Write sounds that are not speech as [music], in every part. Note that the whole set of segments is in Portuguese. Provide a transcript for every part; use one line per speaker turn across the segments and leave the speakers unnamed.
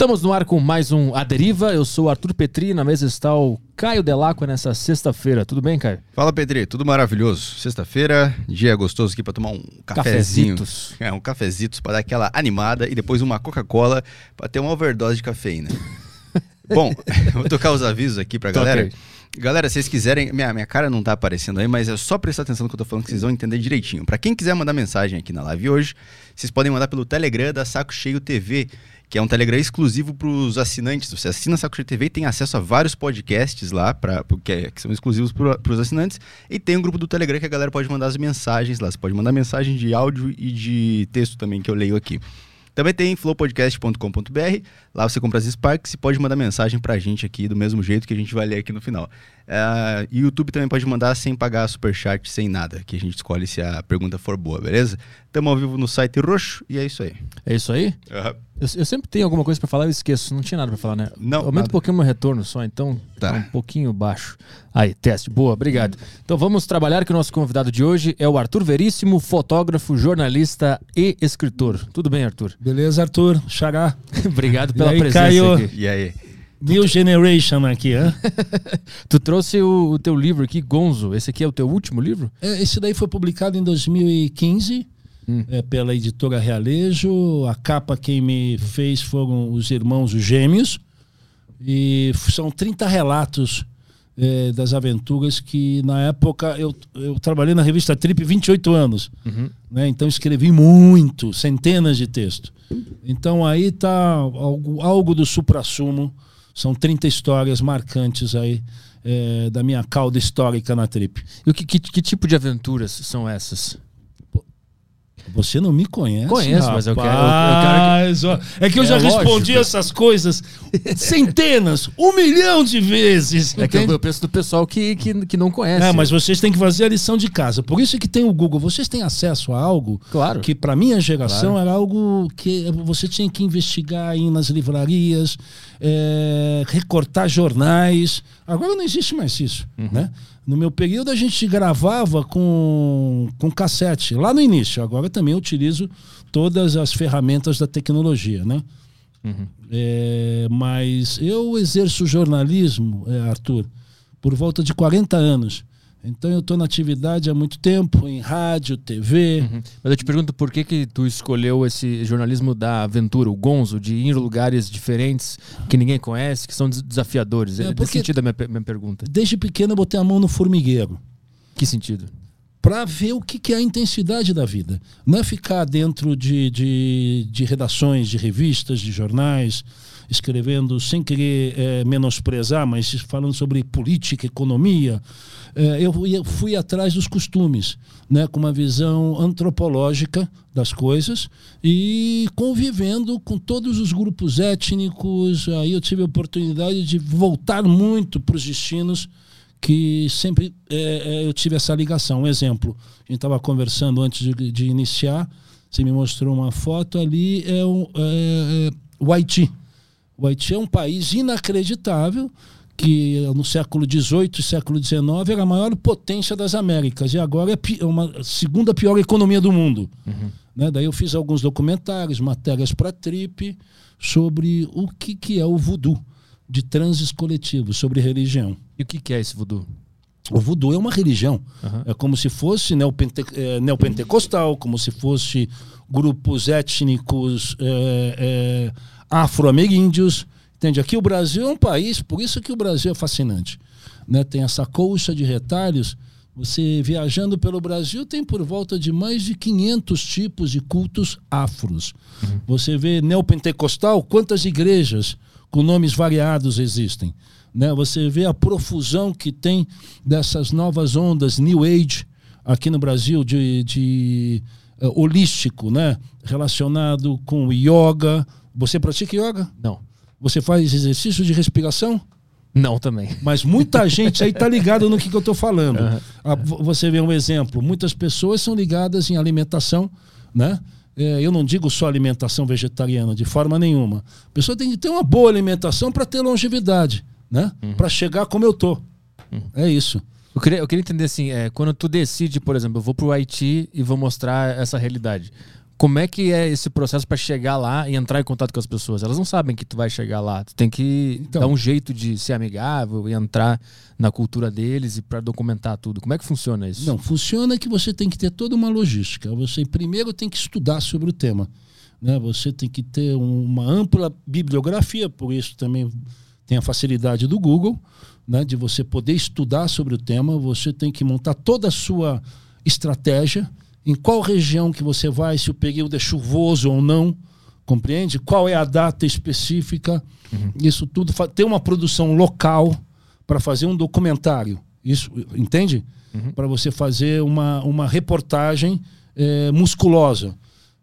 Estamos no ar com mais um A Deriva. Eu sou o Arthur Petri, na mesa está o Caio Delacqua nessa sexta-feira. Tudo bem, Caio?
Fala, Petri. Tudo maravilhoso. Sexta-feira, dia gostoso aqui para tomar um cafezinho.
Cafezitos.
É, um cafezitos para dar aquela animada e depois uma Coca-Cola para ter uma overdose de cafeína. [laughs] Bom, [laughs] vou tocar os avisos aqui pra galera.
Toquei.
Galera, se vocês quiserem, minha, minha cara não tá aparecendo aí, mas é só prestar atenção no que eu tô falando que vocês vão entender direitinho. Pra quem quiser mandar mensagem aqui na live hoje, vocês podem mandar pelo Telegram da Saco Cheio TV, que é um Telegram exclusivo pros assinantes. Você assina Saco Cheio TV e tem acesso a vários podcasts lá, pra, que, é- que são exclusivos pro, pros assinantes. E tem um grupo do Telegram que a galera pode mandar as mensagens lá. Você pode mandar mensagem de áudio e de texto também, que eu leio aqui. Também tem flowpodcast.com.br. Lá você compra as Sparks e pode mandar mensagem pra gente aqui do mesmo jeito que a gente vai ler aqui no final. É, e o YouTube também pode mandar sem pagar superchat, sem nada, que a gente escolhe se a pergunta for boa, beleza? Estamos ao vivo no site roxo e é isso aí.
É isso aí? Eu, eu sempre tenho alguma coisa pra falar e eu esqueço. Não tinha nada pra falar, né?
Não,
Aumenta um pouquinho o meu retorno só, então
Tá.
tá um pouquinho baixo. Aí, teste. Boa, obrigado. Então vamos trabalhar que o nosso convidado de hoje é o Arthur Veríssimo, fotógrafo, jornalista e escritor. Tudo bem, Arthur?
Beleza, Arthur? Xará. [laughs]
obrigado pela
aí,
presença
Caio?
aqui.
E aí?
New Generation aqui, hã? [laughs]
Tu trouxe o, o teu livro aqui, Gonzo. Esse aqui é o teu último livro?
É, Esse daí foi publicado em 2015 é, pela editora Realejo. A capa quem me fez foram os irmãos os gêmeos. E são 30 relatos é, das aventuras que, na época, eu, eu trabalhei na revista Trip 28 anos. né? Então escrevi muito, centenas de textos. Então aí tá algo, algo do supra-sumo. São 30 histórias marcantes aí é, da minha cauda histórica na Trip.
E o que, que, que tipo de aventuras são essas?
Você não me conhece?
Conheço, mas eu quero- eu- eu
Rapaz, ó, É que eu
É
já
lógico.
respondi essas coisas centenas, um milhão de vezes.
É que eu,
entende?
eu penso do pessoal que, que, que não conhece.
É, mas vocês têm que fazer a lição de casa. Por isso é que tem o Google. Vocês têm acesso a algo
Claro.
que, para minha geração, era algo que você tinha que investigar aí nas livrarias, é, recortar jornais. Agora não existe mais isso, né? No meu período a gente gravava com, com cassete, lá no início. Agora também utilizo todas as ferramentas da tecnologia, né? É, mas eu exerço jornalismo, é, Arthur, por volta de 40 anos. Então eu estou na atividade há muito tempo, em rádio, TV.
Uhum. Mas eu te pergunto por que que tu escolheu esse jornalismo da aventura, o gonzo, de ir em lugares diferentes que ninguém conhece, que são des- desafiadores.
É,
É, sentido a minha, minha pergunta.
Desde pequeno eu botei a mão no formigueiro
Que sentido?
para ver o que, que é a intensidade da vida. Não é ficar dentro de, de, de redações, de revistas, de jornais, escrevendo sem querer eh, menosprezar, mas falando sobre política, economia. Eh, eu, fui atrás dos costumes, né, com uma visão antropológica das coisas e convivendo com todos os grupos étnicos. Aí eu tive a oportunidade de voltar muito para os destinos que sempre é, eu tive essa ligação. Um exemplo, a gente estava conversando antes de, de iniciar, você me mostrou uma foto ali, é, é, é o Haiti. O Haiti é um país inacreditável que no século XVIII e século XIX era a maior potência das Américas e agora é é uma segunda pior economia do mundo. Né? Daí eu fiz alguns documentários, matérias para Trip sobre o que, que é o voodoo de transes coletivos, sobre religião.
E o que, que é esse voodoo?
O voodoo é uma religião.
Aham.
É como se fosse neopente, é, neopentecostal, como se fosse grupos étnicos é, é, afro-ameríndios. Entende? Aqui o Brasil é um país, por isso que o Brasil é fascinante. Né? Tem essa colcha de retalhos. Você viajando pelo Brasil tem por volta de mais de 500 tipos de cultos afros. Você vê neopentecostal, quantas igrejas com nomes variados existem. Né? Você vê a profusão que tem dessas novas ondas New Age aqui no Brasil de, de eh, holístico, né? relacionado com yoga. Você pratica yoga?
Não.
Você faz exercício de respiração?
Não também.
Mas muita gente aí tá ligado no que, que eu tô falando. Vo- você vê um exemplo. Muitas pessoas são ligadas em alimentação, né? É, eu não digo só alimentação vegetariana, de forma nenhuma. A pessoa tem que ter uma boa alimentação para ter longevidade, né? Para chegar como eu tô. É isso.
Eu queria, eu queria entender assim, é, quando tu decide, por exemplo, eu vou pro Haiti e vou mostrar essa realidade. Como é que é esse processo para chegar lá e entrar em contato com as pessoas? Elas não sabem que tu vai chegar lá. Tu tem que
Então.
dar um jeito de ser amigável e entrar na cultura deles e para documentar tudo. Como é que funciona isso?
Não, funciona que você tem que ter toda uma logística. Você primeiro tem que estudar sobre o tema. Né? Você tem que ter um- uma ampla bibliografia, por isso também tem a facilidade do Google, né? de você poder estudar sobre o tema. Você tem que montar toda a sua estratégia, em qual região que você vai, se o período é chuvoso ou não, compreende? Qual é a data específica, isso tudo. Ter uma produção local para fazer um documentário, isso, entende? Para você fazer uma, uma reportagem eh, musculosa.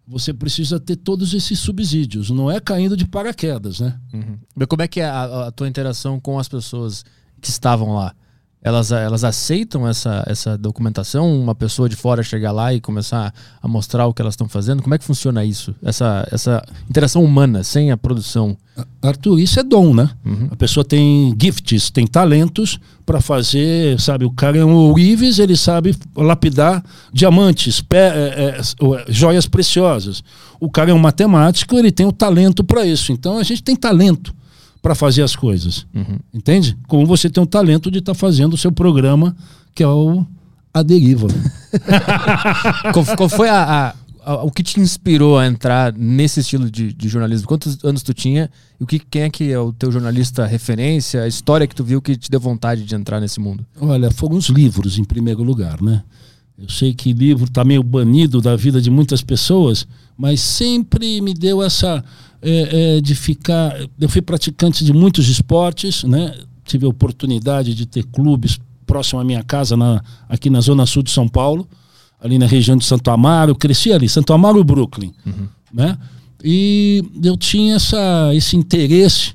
Você precisa ter todos esses subsídios, não é caindo de paraquedas, né?
Uhum. Mas como é que é a, a tua interação com as pessoas que estavam lá? Elas, elas aceitam essa, essa documentação? Uma pessoa de fora chegar lá e começar a mostrar o que elas estão fazendo? Como é que funciona isso? Essa, essa interação humana, sem a produção?
Arthur, isso é dom, né?
Uhum.
A pessoa tem gifts, tem talentos para fazer, sabe? O cara é um ourives, ele sabe lapidar diamantes, pé, é, é, joias preciosas. O cara é um matemático, ele tem o talento para isso. Então a gente tem talento para fazer as coisas,
Uhum.
entende? Como você tem o talento de estar fazendo o seu programa, que é o A Deriva. [laughs]
qual, qual foi a, a- a- o que te inspirou a entrar nesse estilo de, de jornalismo? Quantos anos tu tinha? E o que, quem é que é o teu jornalista referência? A história que tu viu que te deu vontade de entrar nesse mundo?
Olha, foram os livros em primeiro lugar, né? Eu sei que livro está meio banido da vida de muitas pessoas, mas sempre me deu essa é, é, de ficar. Eu fui praticante de muitos esportes, né? Tive a oportunidade de ter clubes próximo à minha casa, na, aqui na zona sul de São Paulo, ali na região de Santo Amaro. Eu cresci ali, Santo Amaro e Brooklyn, né? E eu tinha essa, esse interesse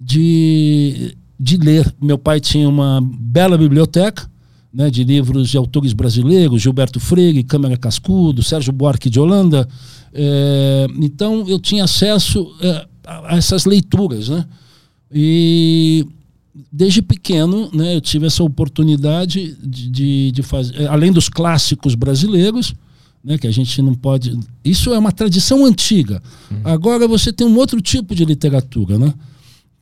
de, de ler. Meu pai tinha uma bela biblioteca né, de livros de autores brasileiros, Gilberto Freire, Câmara Cascudo, Sérgio Buarque de Holanda. É, então eu tinha acesso é, a a essas leituras. Né? E desde pequeno né, eu tive essa oportunidade de, de, de fazer, além dos clássicos brasileiros, né, que a gente não pode. Isso é uma tradição antiga. Agora você tem um outro tipo de literatura, né?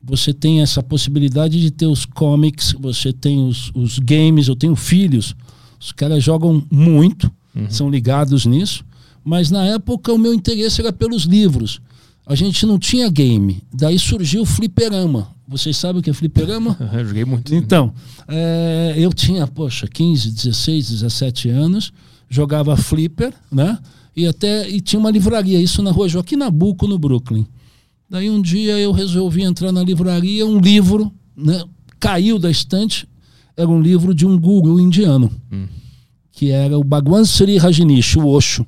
Você tem essa possibilidade de ter os comics, você tem os, os games, eu tenho filhos. Os caras jogam muito, são ligados nisso. Mas na época o meu interesse era pelos livros. A gente não tinha game. Daí surgiu o fliperama. Vocês sabem o que é fliperama? [laughs]
Eu joguei muito.
Então, é, eu tinha, poxa, 15, 16, 17 anos, jogava flipper, né? E até e tinha uma livraria, isso na rua Joaquim Nabuco, no Brooklyn. Daí um dia eu resolvi entrar na livraria, um livro, né? Caiu da estante, era um livro de um guru indiano, que era o Bhagwan Sri Rajneesh, o Osho.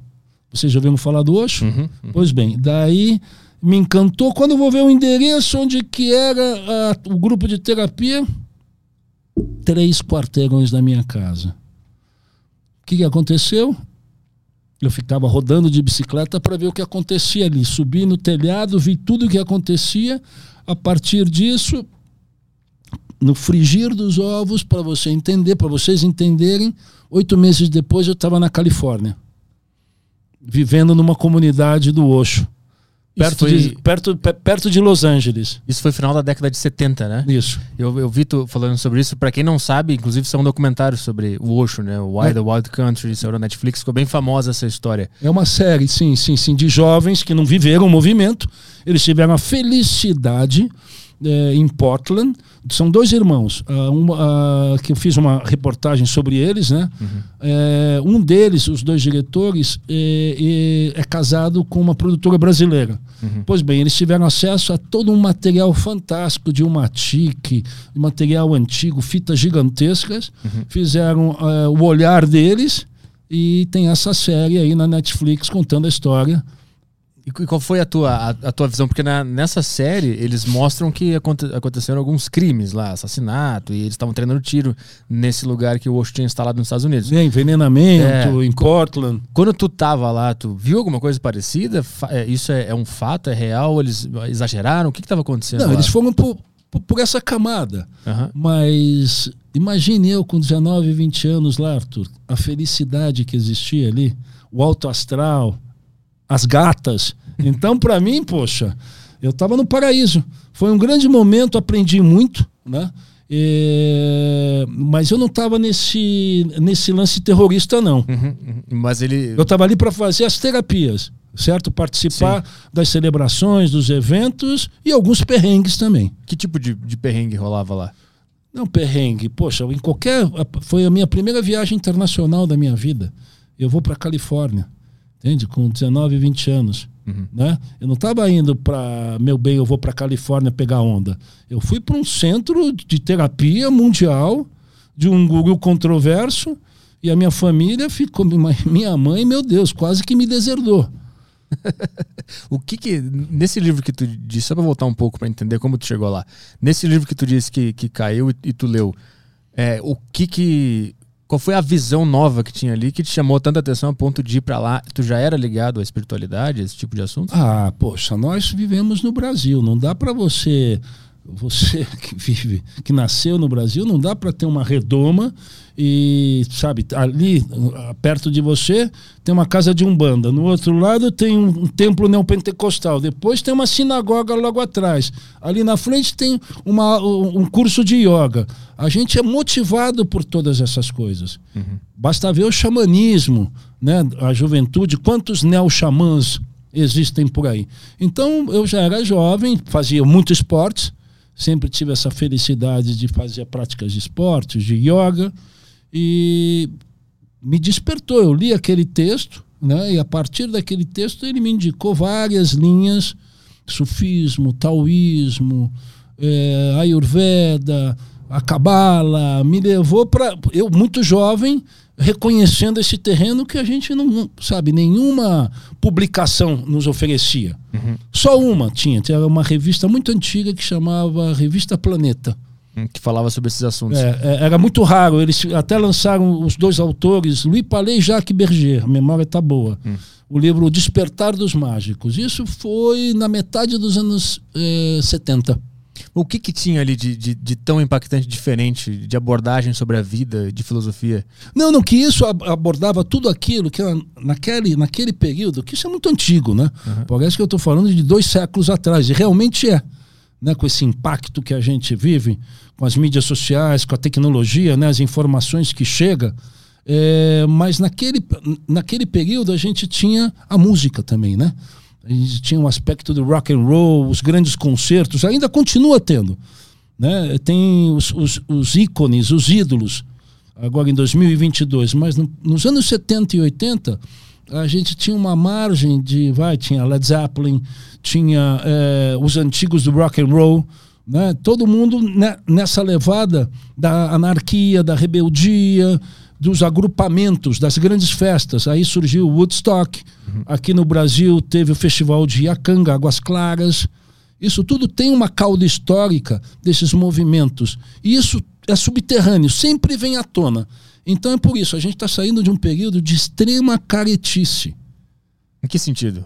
Vocês já ouviram falar do Osho?
Uhum.
Pois bem, daí me encantou. Quando eu vou ver o endereço onde que era a- o grupo de terapia, três quarteirões da minha casa. O que, que aconteceu? Eu ficava rodando de bicicleta para ver o que acontecia ali. Subi no telhado, vi tudo o que acontecia. A partir disso, no frigir dos ovos, para você entender, para vocês entenderem, oito meses depois eu estava na Califórnia, vivendo numa comunidade do Osho, perto,
foi-
de, perto, pe- perto de Los Angeles.
Isso foi final da década de 70, né?
Isso.
Eu, eu vi tu falando sobre isso. Pra quem não sabe, inclusive, são um documentário sobre o Osho, né? O Why
É.
the Wild Country, saiu na Netflix. Ficou bem famosa essa história.
É uma série, sim, sim, sim, de jovens que não viveram o movimento. Eles tiveram a felicidade eh, em Portland. São dois irmãos. ah, uma, ah, que eu fiz uma reportagem sobre eles, né? Eh, um deles, os dois diretores, eh, é casado com uma produtora brasileira. Pois bem, eles tiveram acesso a todo um material fantástico de uma TIC, material antigo, fitas gigantescas. Fizeram eh, o olhar deles e tem essa série aí na Netflix contando a história.
E qu- qual foi a tua, a, a tua visão? Porque na- nessa série eles mostram que aconte- aconteceram alguns crimes lá, assassinato, e eles estavam treinando tiro nesse lugar que o Osho tinha instalado nos Estados Unidos.
Né, envenenamento
É,
em Portland.
Quando tu tava lá, tu viu alguma coisa parecida? É, Isso é, é um fato? É real? Eles exageraram? O que estava acontecendo?
Não,
lá?
eles foram por, por, por essa camada.
Aham.
Mas imagine eu com 19, 20 anos lá, Arthur, a felicidade que existia ali, o alto astral, as gatas. Então, para mim, poxa, eu estava no paraíso. Foi um grande momento, aprendi muito, né? É, mas eu não estava nesse, nesse lance terrorista, não.
Uhum, uhum. Mas ele.
Eu estava ali para fazer as terapias, certo? Participar Sim. das celebrações, dos eventos e alguns perrengues também.
Que tipo de, de perrengue rolava lá?
Não, perrengue. Poxa, em qualquer. Foi a minha primeira viagem internacional da minha vida. Eu vou para Califórnia, entende? Com 19, 20 anos. Uhum. Né? Eu não estava indo para, meu bem, eu vou para Califórnia pegar onda. Eu fui para um centro de terapia mundial de um guru controverso e a minha família ficou, minha mãe, meu Deus, quase que me deserdou. [laughs]
o que que nesse livro que tu disse, só para voltar um pouco para entender como tu chegou lá. Nesse livro que tu disse que, que caiu e, e tu leu, é, o que que qual foi a visão nova que tinha ali que te chamou tanta atenção a ponto de ir para lá? Tu já era ligado à espiritualidade, esse tipo de assunto?
Ah, poxa, nós vivemos no Brasil. Não dá para você você [laughs] que vive, que nasceu no Brasil, não dá para ter uma redoma e, sabe, ali perto de você tem uma casa de umbanda, no outro lado tem um, templo neopentecostal, depois tem uma sinagoga logo atrás, ali na frente tem uma, um curso de yoga. A gente é motivado por todas essas coisas. Uhum. Basta ver o xamanismo, né, a juventude, quantos neo-xamãs existem por aí. Então eu já era jovem, fazia muito esportes sempre tive essa felicidade de fazer práticas de esportes, de yoga, e me despertou. Eu li aquele texto, né, e a partir daquele texto ele me indicou várias linhas: sufismo, taoísmo, é, ayurveda, a cabala. Me levou para. Eu, muito jovem, reconhecendo esse terreno que a gente não, sabe, nenhuma publicação nos oferecia. Uhum. Só uma tinha, tinha uma revista muito antiga que chamava Revista Planeta.
Hum, que falava sobre esses assuntos.
É, é, era muito raro. Eles até lançaram os dois autores, Louis Palais e Jacques Berger, a memória está boa. Hum. O livro Despertar dos Mágicos. Isso foi na metade dos anos eh, 70.
O que, que tinha ali de, de, de, tão impactante, diferente, de abordagem sobre a vida, de filosofia?
Não, não, que isso abordava tudo aquilo que naquele, naquele período, que isso é muito antigo, né? Uhum. Parece que eu estou falando de dois séculos atrás, e realmente é. Né, com esse impacto que a gente vive, com as mídias sociais, com a tecnologia, né, as informações que chegam. É, mas naquele, naquele período a gente tinha a música também, né? A gente tinha um aspecto do rock and roll, os grandes concertos, ainda continua tendo. Né? Tem os, os, os ícones, os ídolos, agora em 2022, mas no, nos anos 70 e 80 a gente tinha uma margem de, vai, tinha Led Zeppelin, tinha é, os antigos do rock and roll, né? todo mundo né, nessa levada da anarquia, da rebeldia, dos agrupamentos, das grandes festas. Aí surgiu o Woodstock. Uhum. Aqui no Brasil teve o Festival de Iacanga, Águas Claras. Isso tudo tem uma cauda histórica desses movimentos. E isso é subterrâneo, sempre vem à tona. Então é por isso, a gente está saindo de um período de extrema caretice.
Em que sentido?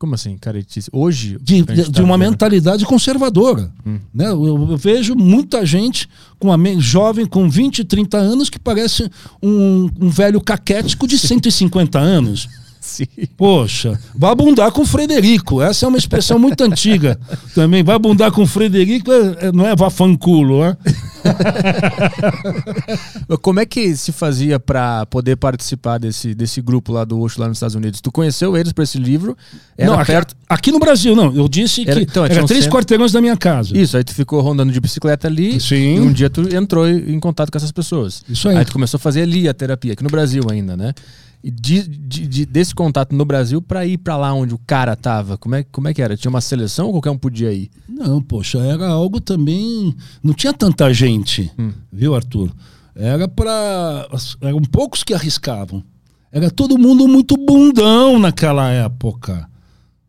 Como assim, caretice? Hoje.
De, de, tá de uma vendo? mentalidade conservadora. Hum. Né? Eu, eu, vejo muita gente com uma jovem com 20, 30 anos que parece um, um velho caquético de 150 anos. Sim. Poxa, vai abundar com o Frederico. Essa é uma expressão muito antiga também. Vai abundar com o Frederico, é, é, não é vafanculo, né? [laughs]
Como é que se fazia para poder participar desse, desse grupo lá do Osho lá nos Estados Unidos? Tu conheceu eles para esse livro?
Era não, perto... aqui, no Brasil não. Eu disse que era, então, era três centro... quarteirões da minha casa.
Isso, aí tu ficou rondando de bicicleta ali Sim. e um dia tu entrou em contato com essas pessoas. Isso aí. Aí tu começou a fazer ali a terapia, aqui no Brasil ainda, né? De, de, de, desse contato no Brasil para ir para lá onde o cara tava? Como é, como é que era? Tinha uma seleção ou qualquer um podia ir?
Não, poxa, era algo também. Não tinha tanta gente, hum. viu, Arthur? Era para. Eram poucos que arriscavam. Era todo mundo muito bundão naquela época.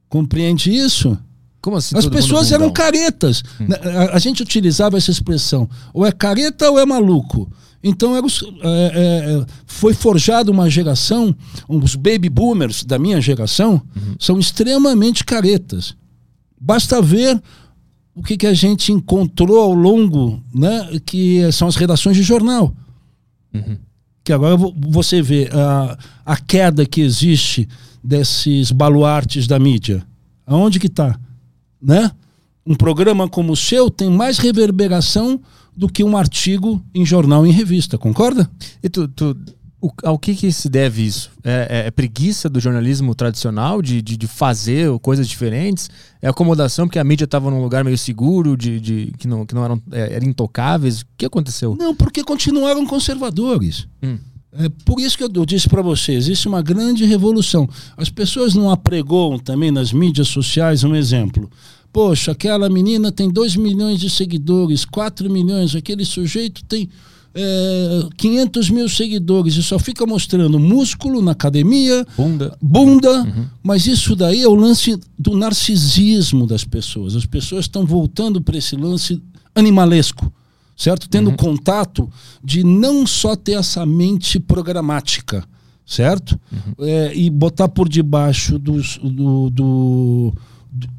Compreende isso?
Como assim?
As pessoas eram caretas. Hum. A, a gente utilizava essa expressão. Ou é careta ou é maluco. Então era, é, é, foi forjada uma geração, os baby boomers da minha geração uhum. são extremamente caretas. Basta ver o que, que a gente encontrou ao longo, né, que são as redações de jornal. Uhum. Que agora você vê a, a queda que existe desses baluartes da mídia? Aonde que está? Né? Um programa como o seu tem mais reverberação do que um artigo em jornal em revista, concorda?
E tu, tu o, ao que, que se deve isso? É, é, é preguiça do jornalismo tradicional de, de, de, fazer coisas diferentes? É acomodação porque a mídia estava num lugar meio seguro, de, de que, não, que não eram, é, eram intocáveis? O que aconteceu?
Não, porque continuaram conservadores. Hum. É por isso que eu disse para você, existe uma grande revolução. As pessoas não apregoam também nas mídias sociais um exemplo. Poxa, aquela menina tem 2 milhões de seguidores, 4 milhões, aquele sujeito tem é, 500 mil seguidores e só fica mostrando músculo na academia,
bunda,
bunda uhum. mas isso daí é o lance do narcisismo das pessoas. As pessoas estão voltando para esse lance animalesco, certo? Tendo uhum. contato de não só ter essa mente programática, certo? Uhum. É, e botar por debaixo dos, do, do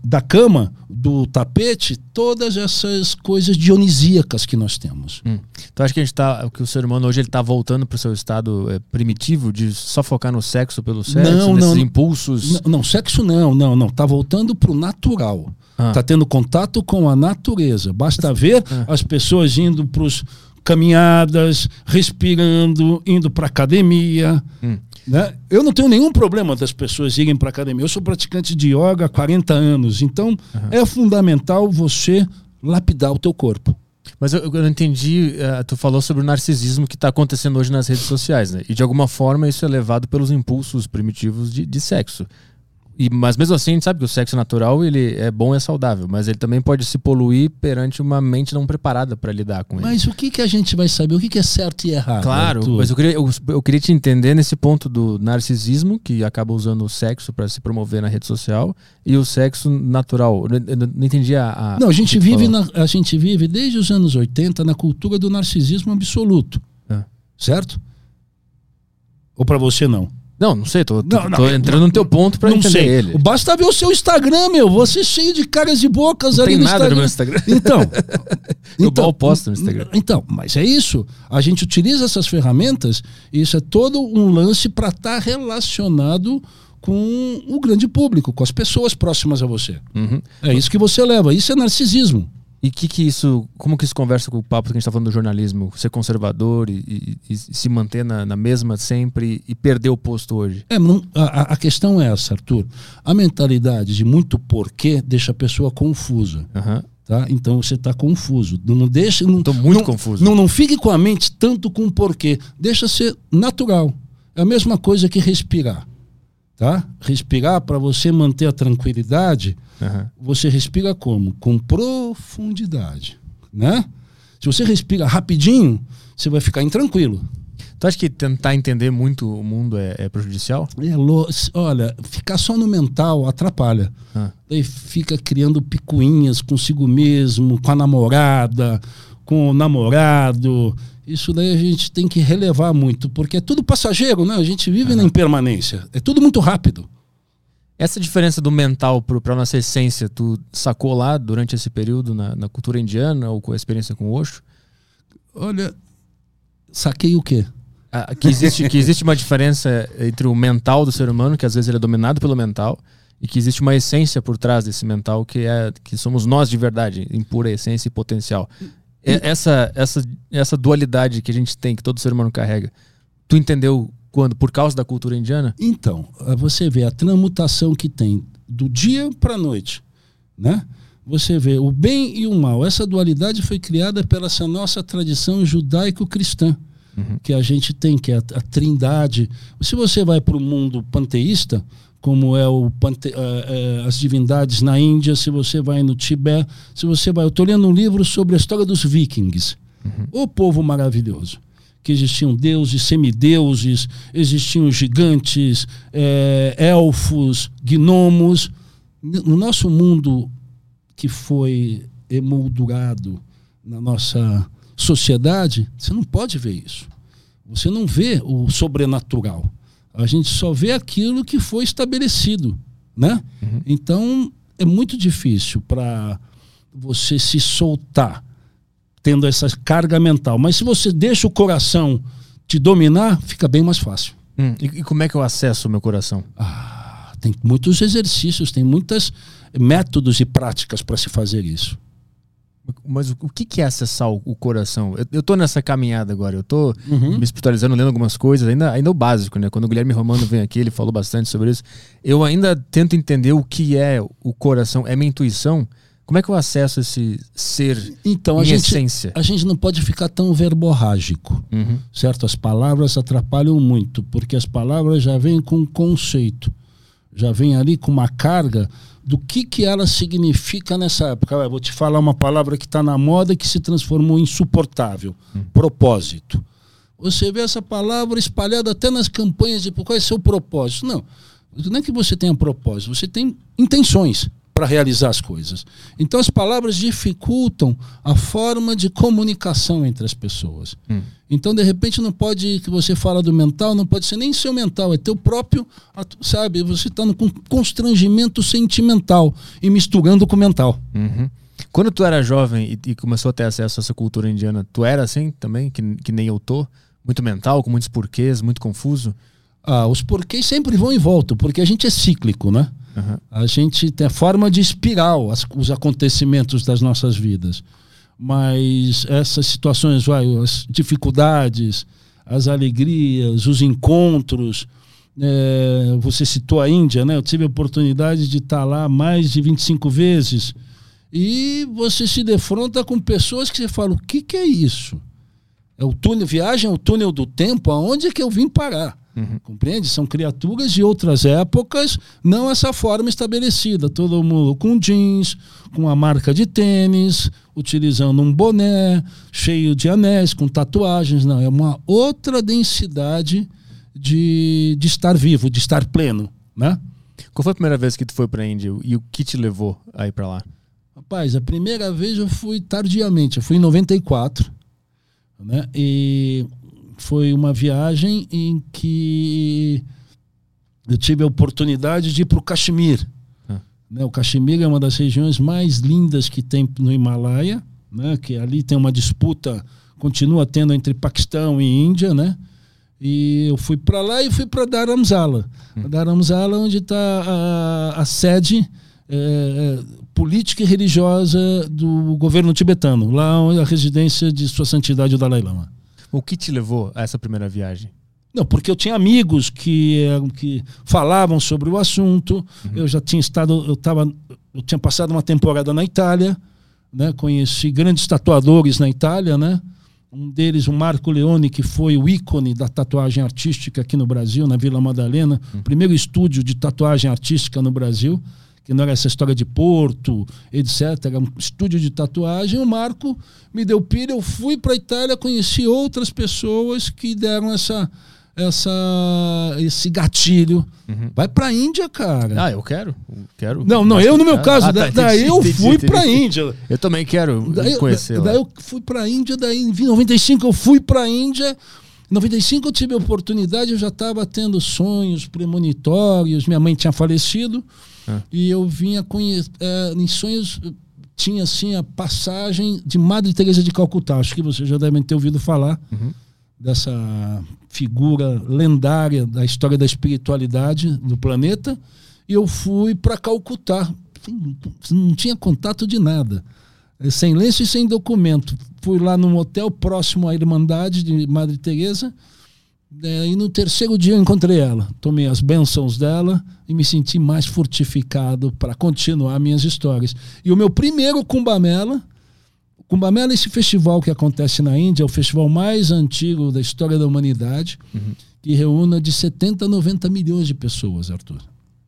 da cama, do tapete, todas essas coisas dionisíacas que nós temos.
Hum. Então acho que a gente tá, que o ser humano hoje ele está voltando para o seu estado é, primitivo de só focar no sexo pelo sexo, não, nesses não, impulsos.
Não, não, sexo não, não, não, tá voltando para o natural. Ah. Tá tendo contato com a natureza. Basta ver ah. as pessoas indo para os caminhadas, respirando, indo para academia. Hum. Né? Eu não tenho nenhum problema das pessoas irem para academia. Eu sou praticante de yoga há 40 anos, então uhum. é fundamental você lapidar o teu corpo.
Mas eu, eu entendi, uh, tu falou sobre o narcisismo que está acontecendo hoje nas redes sociais, né? E de alguma forma isso é levado pelos impulsos primitivos de, de sexo. E, mas mesmo assim, a gente sabe que o sexo natural ele é bom e é saudável, mas ele também pode se poluir perante uma mente não preparada para lidar com
ele.
Mas
o que, que a gente vai saber? O que, que é certo e errado?
Claro, Arthur? mas eu queria, eu, eu, queria te entender nesse ponto do narcisismo, que acaba usando o sexo para se promover na rede social, e o sexo natural. Eu, eu não entendi a. a
não, a gente, vive na, a gente vive desde os anos 80 na cultura do narcisismo absoluto. É. Certo? Ou para você não?
Não, não sei, tô, tô, não, não, tô entrando no teu ponto pra entender sei. ele.
Basta ver o seu Instagram, meu. Você cheio de caras e bocas
não
ali
tem no nada Instagram. no meu Instagram. [laughs]
Então, [laughs] então
eu posto no Instagram.
Então, mas é isso. A gente utiliza essas ferramentas e isso é todo um lance para estar tá relacionado com o grande público, com as pessoas próximas a você. Uhum. É isso que você leva. Isso é narcisismo.
E que que isso, como que isso conversa com o papo que a gente está falando do jornalismo? Ser conservador e, e, e se manter na, na, mesma sempre e perder o posto hoje?
É, não, a, a, questão é essa, Arthur. A mentalidade de muito porquê deixa a pessoa confusa. Uhum. Tá? Então você está confuso. Não, não deixa.
Estou muito
não,
confuso.
Não, não fique com a mente tanto com o porquê. Deixa ser natural. É a mesma coisa que respirar tá? Respirar para você manter a tranquilidade, uhum. você respira como? Com profundidade, né? Se você respira rapidinho, você vai ficar intranquilo.
Tu acha que tentar entender muito o mundo é, é prejudicial?
É, olha, ficar só no mental atrapalha. Ah. Daí fica criando picuinhas consigo mesmo, com a namorada, com o namorado, isso daí a gente tem que relevar muito, porque é tudo passageiro, né? A gente vive uhum. na impermanência. É tudo muito rápido.
Essa diferença do mental para a nossa essência, tu sacou lá durante esse período na, na, cultura indiana ou com a experiência com o Osho?
Olha, saquei o quê?
Ah, que, existe, que existe uma diferença entre o mental do ser humano, que às vezes ele é dominado pelo mental, e que existe uma essência por trás desse mental que é que somos nós de verdade, em pura essência e potencial. É, essa, essa, essa dualidade que a gente tem, que todo ser humano carrega, tu entendeu quando? Por causa da cultura indiana?
Então, eh, você vê a transmutação que tem do dia para a noite, né? Você vê o bem e o mal. Essa dualidade foi criada pela essa nossa tradição judaico-cristã, uhum. que a gente tem, que é a, a trindade. Se você vai para o mundo panteísta, como é o pante, uh, uh, as divindades na Índia, se você vai no Tibete, se você vai. Eu estou lendo um livro sobre a história dos vikings. Uhum. O povo maravilhoso. Que existiam deuses, semideuses, existiam gigantes, é, elfos, gnomos. No nosso mundo que foi emoldurado na nossa sociedade, você não pode ver isso. Você não vê o sobrenatural. A gente só vê aquilo que foi estabelecido, né? Uhum. Então é muito difícil para você se soltar tendo essa carga mental. Mas se você deixa o coração te dominar, fica bem mais fácil.
Hum, e, e, como é que eu acesso o meu coração?
Ah, Tem muitos exercícios, tem muitos métodos e práticas para se fazer isso.
Mas o que é acessar o coração? Eu, eu tô nessa caminhada agora, eu tô uhum. me espiritualizando, lendo algumas coisas, ainda, ainda o básico, né? Quando o Guilherme Romano vem aqui, ele falou bastante sobre isso. Eu ainda tento entender o que é o coração, é minha intuição. Como é que eu acesso esse ser
então, a gente, essência? A gente não pode ficar tão verborrágico, uhum. certo? As palavras atrapalham muito, porque as palavras já vêm com conceito, já vêm ali com uma carga do que, que ela significa nessa época. Eu vou te falar uma palavra que está na moda e que se transformou em insuportável: hum. propósito. Você vê essa palavra espalhada até nas campanhas de qual é seu propósito. Não, não é que você tenha propósito, você tem intenções para realizar as coisas. Então as palavras dificultam a forma de comunicação entre as pessoas. Hum. Então de repente não pode que você fala do mental, não pode ser nem seu mental, é teu próprio, sabe? Você está no constrangimento sentimental e misturando com o mental.
Uhum. Quando tu era jovem e, e, começou a ter acesso a essa cultura indiana, tu era assim também, que, que nem eu tô? Muito mental, com muitos porquês, muito confuso?
Ah, os porquês sempre vão e voltam, porque a gente é cíclico, né? Uhum. A gente tem a forma de espiral as, os acontecimentos das nossas vidas. Mas essas situações, vai, as dificuldades, as alegrias, os encontros. É, você citou a Índia, né? Eu tive a oportunidade de estar lá mais de 25 vezes. E você se defronta com pessoas que você fala: o que, que é isso? É o túnel, viagem ao túnel do tempo, aonde é que eu vim parar? Uhum. Compreende? São criaturas de outras épocas, não essa forma estabelecida. Todo mundo com jeans, com a marca de tênis, utilizando um boné, cheio de anéis, com tatuagens. Não, é uma outra densidade de, de estar vivo, de estar pleno. Né?
Qual foi a primeira vez que tu foi para a Índia e o que te levou a ir para lá?
Rapaz, a primeira vez eu fui tardiamente, eu fui em 94. Né? E foi uma viagem em que eu tive a oportunidade de ir para o Caxemir. Ah. Né, o Caxemir é uma das regiões mais lindas que tem no Himalaia, né, que ali tem uma disputa, continua tendo entre Paquistão e Índia, né? E eu fui para lá e fui para Dharamsala. Hum. Dharamsala, onde está a, a, sede é, é, política e religiosa do governo tibetano, lá onde a residência de Sua Santidade o Dalai Lama.
O que te levou a essa primeira viagem?
Não, porque eu tinha amigos que, eh, que falavam sobre o assunto. Uhum. Eu já tinha estado, eu tava, eu tinha passado uma temporada na Itália, né? Conheci grandes tatuadores na Itália, né? Um deles, o Marco Leone, que foi o ícone da tatuagem artística aqui no Brasil, na Vila Madalena, uhum. primeiro estúdio de tatuagem artística no Brasil que não era essa história de Porto, etc. Era um estúdio de tatuagem. O Marco me deu pilha, eu fui para a Itália, conheci outras pessoas que deram essa, essa, esse gatilho. Uhum. Vai para a Índia, cara.
Ah, eu quero. quero
não, não, eu no meu caso, ah, tá, daí eu fui para a Índia.
Eu também quero daí, conhecer.
Daí eu fui para a Índia, daí em 95 eu fui para a Índia. Em 95 eu tive a oportunidade, eu já estava tendo sonhos premonitórios, minha mãe tinha falecido. É. E eu vinha conhecer. É, em sonhos, tinha assim a passagem de Madre Teresa de Calcutá. Acho que vocês já devem ter ouvido falar uhum. dessa figura lendária da história da espiritualidade do planeta. E eu fui para Calcutá. Não tinha contato de nada. Sem lenço e sem documento. Fui lá num hotel próximo à Irmandade de Madre Teresa e no terceiro dia eu encontrei ela, tomei as bênçãos dela e me senti mais fortificado para continuar minhas histórias. E o meu primeiro Kumbamela, Kumbamela é esse festival que acontece na Índia, é o festival mais antigo da história da humanidade, uhum. que reúne de 70 a 90 milhões de pessoas, Arthur.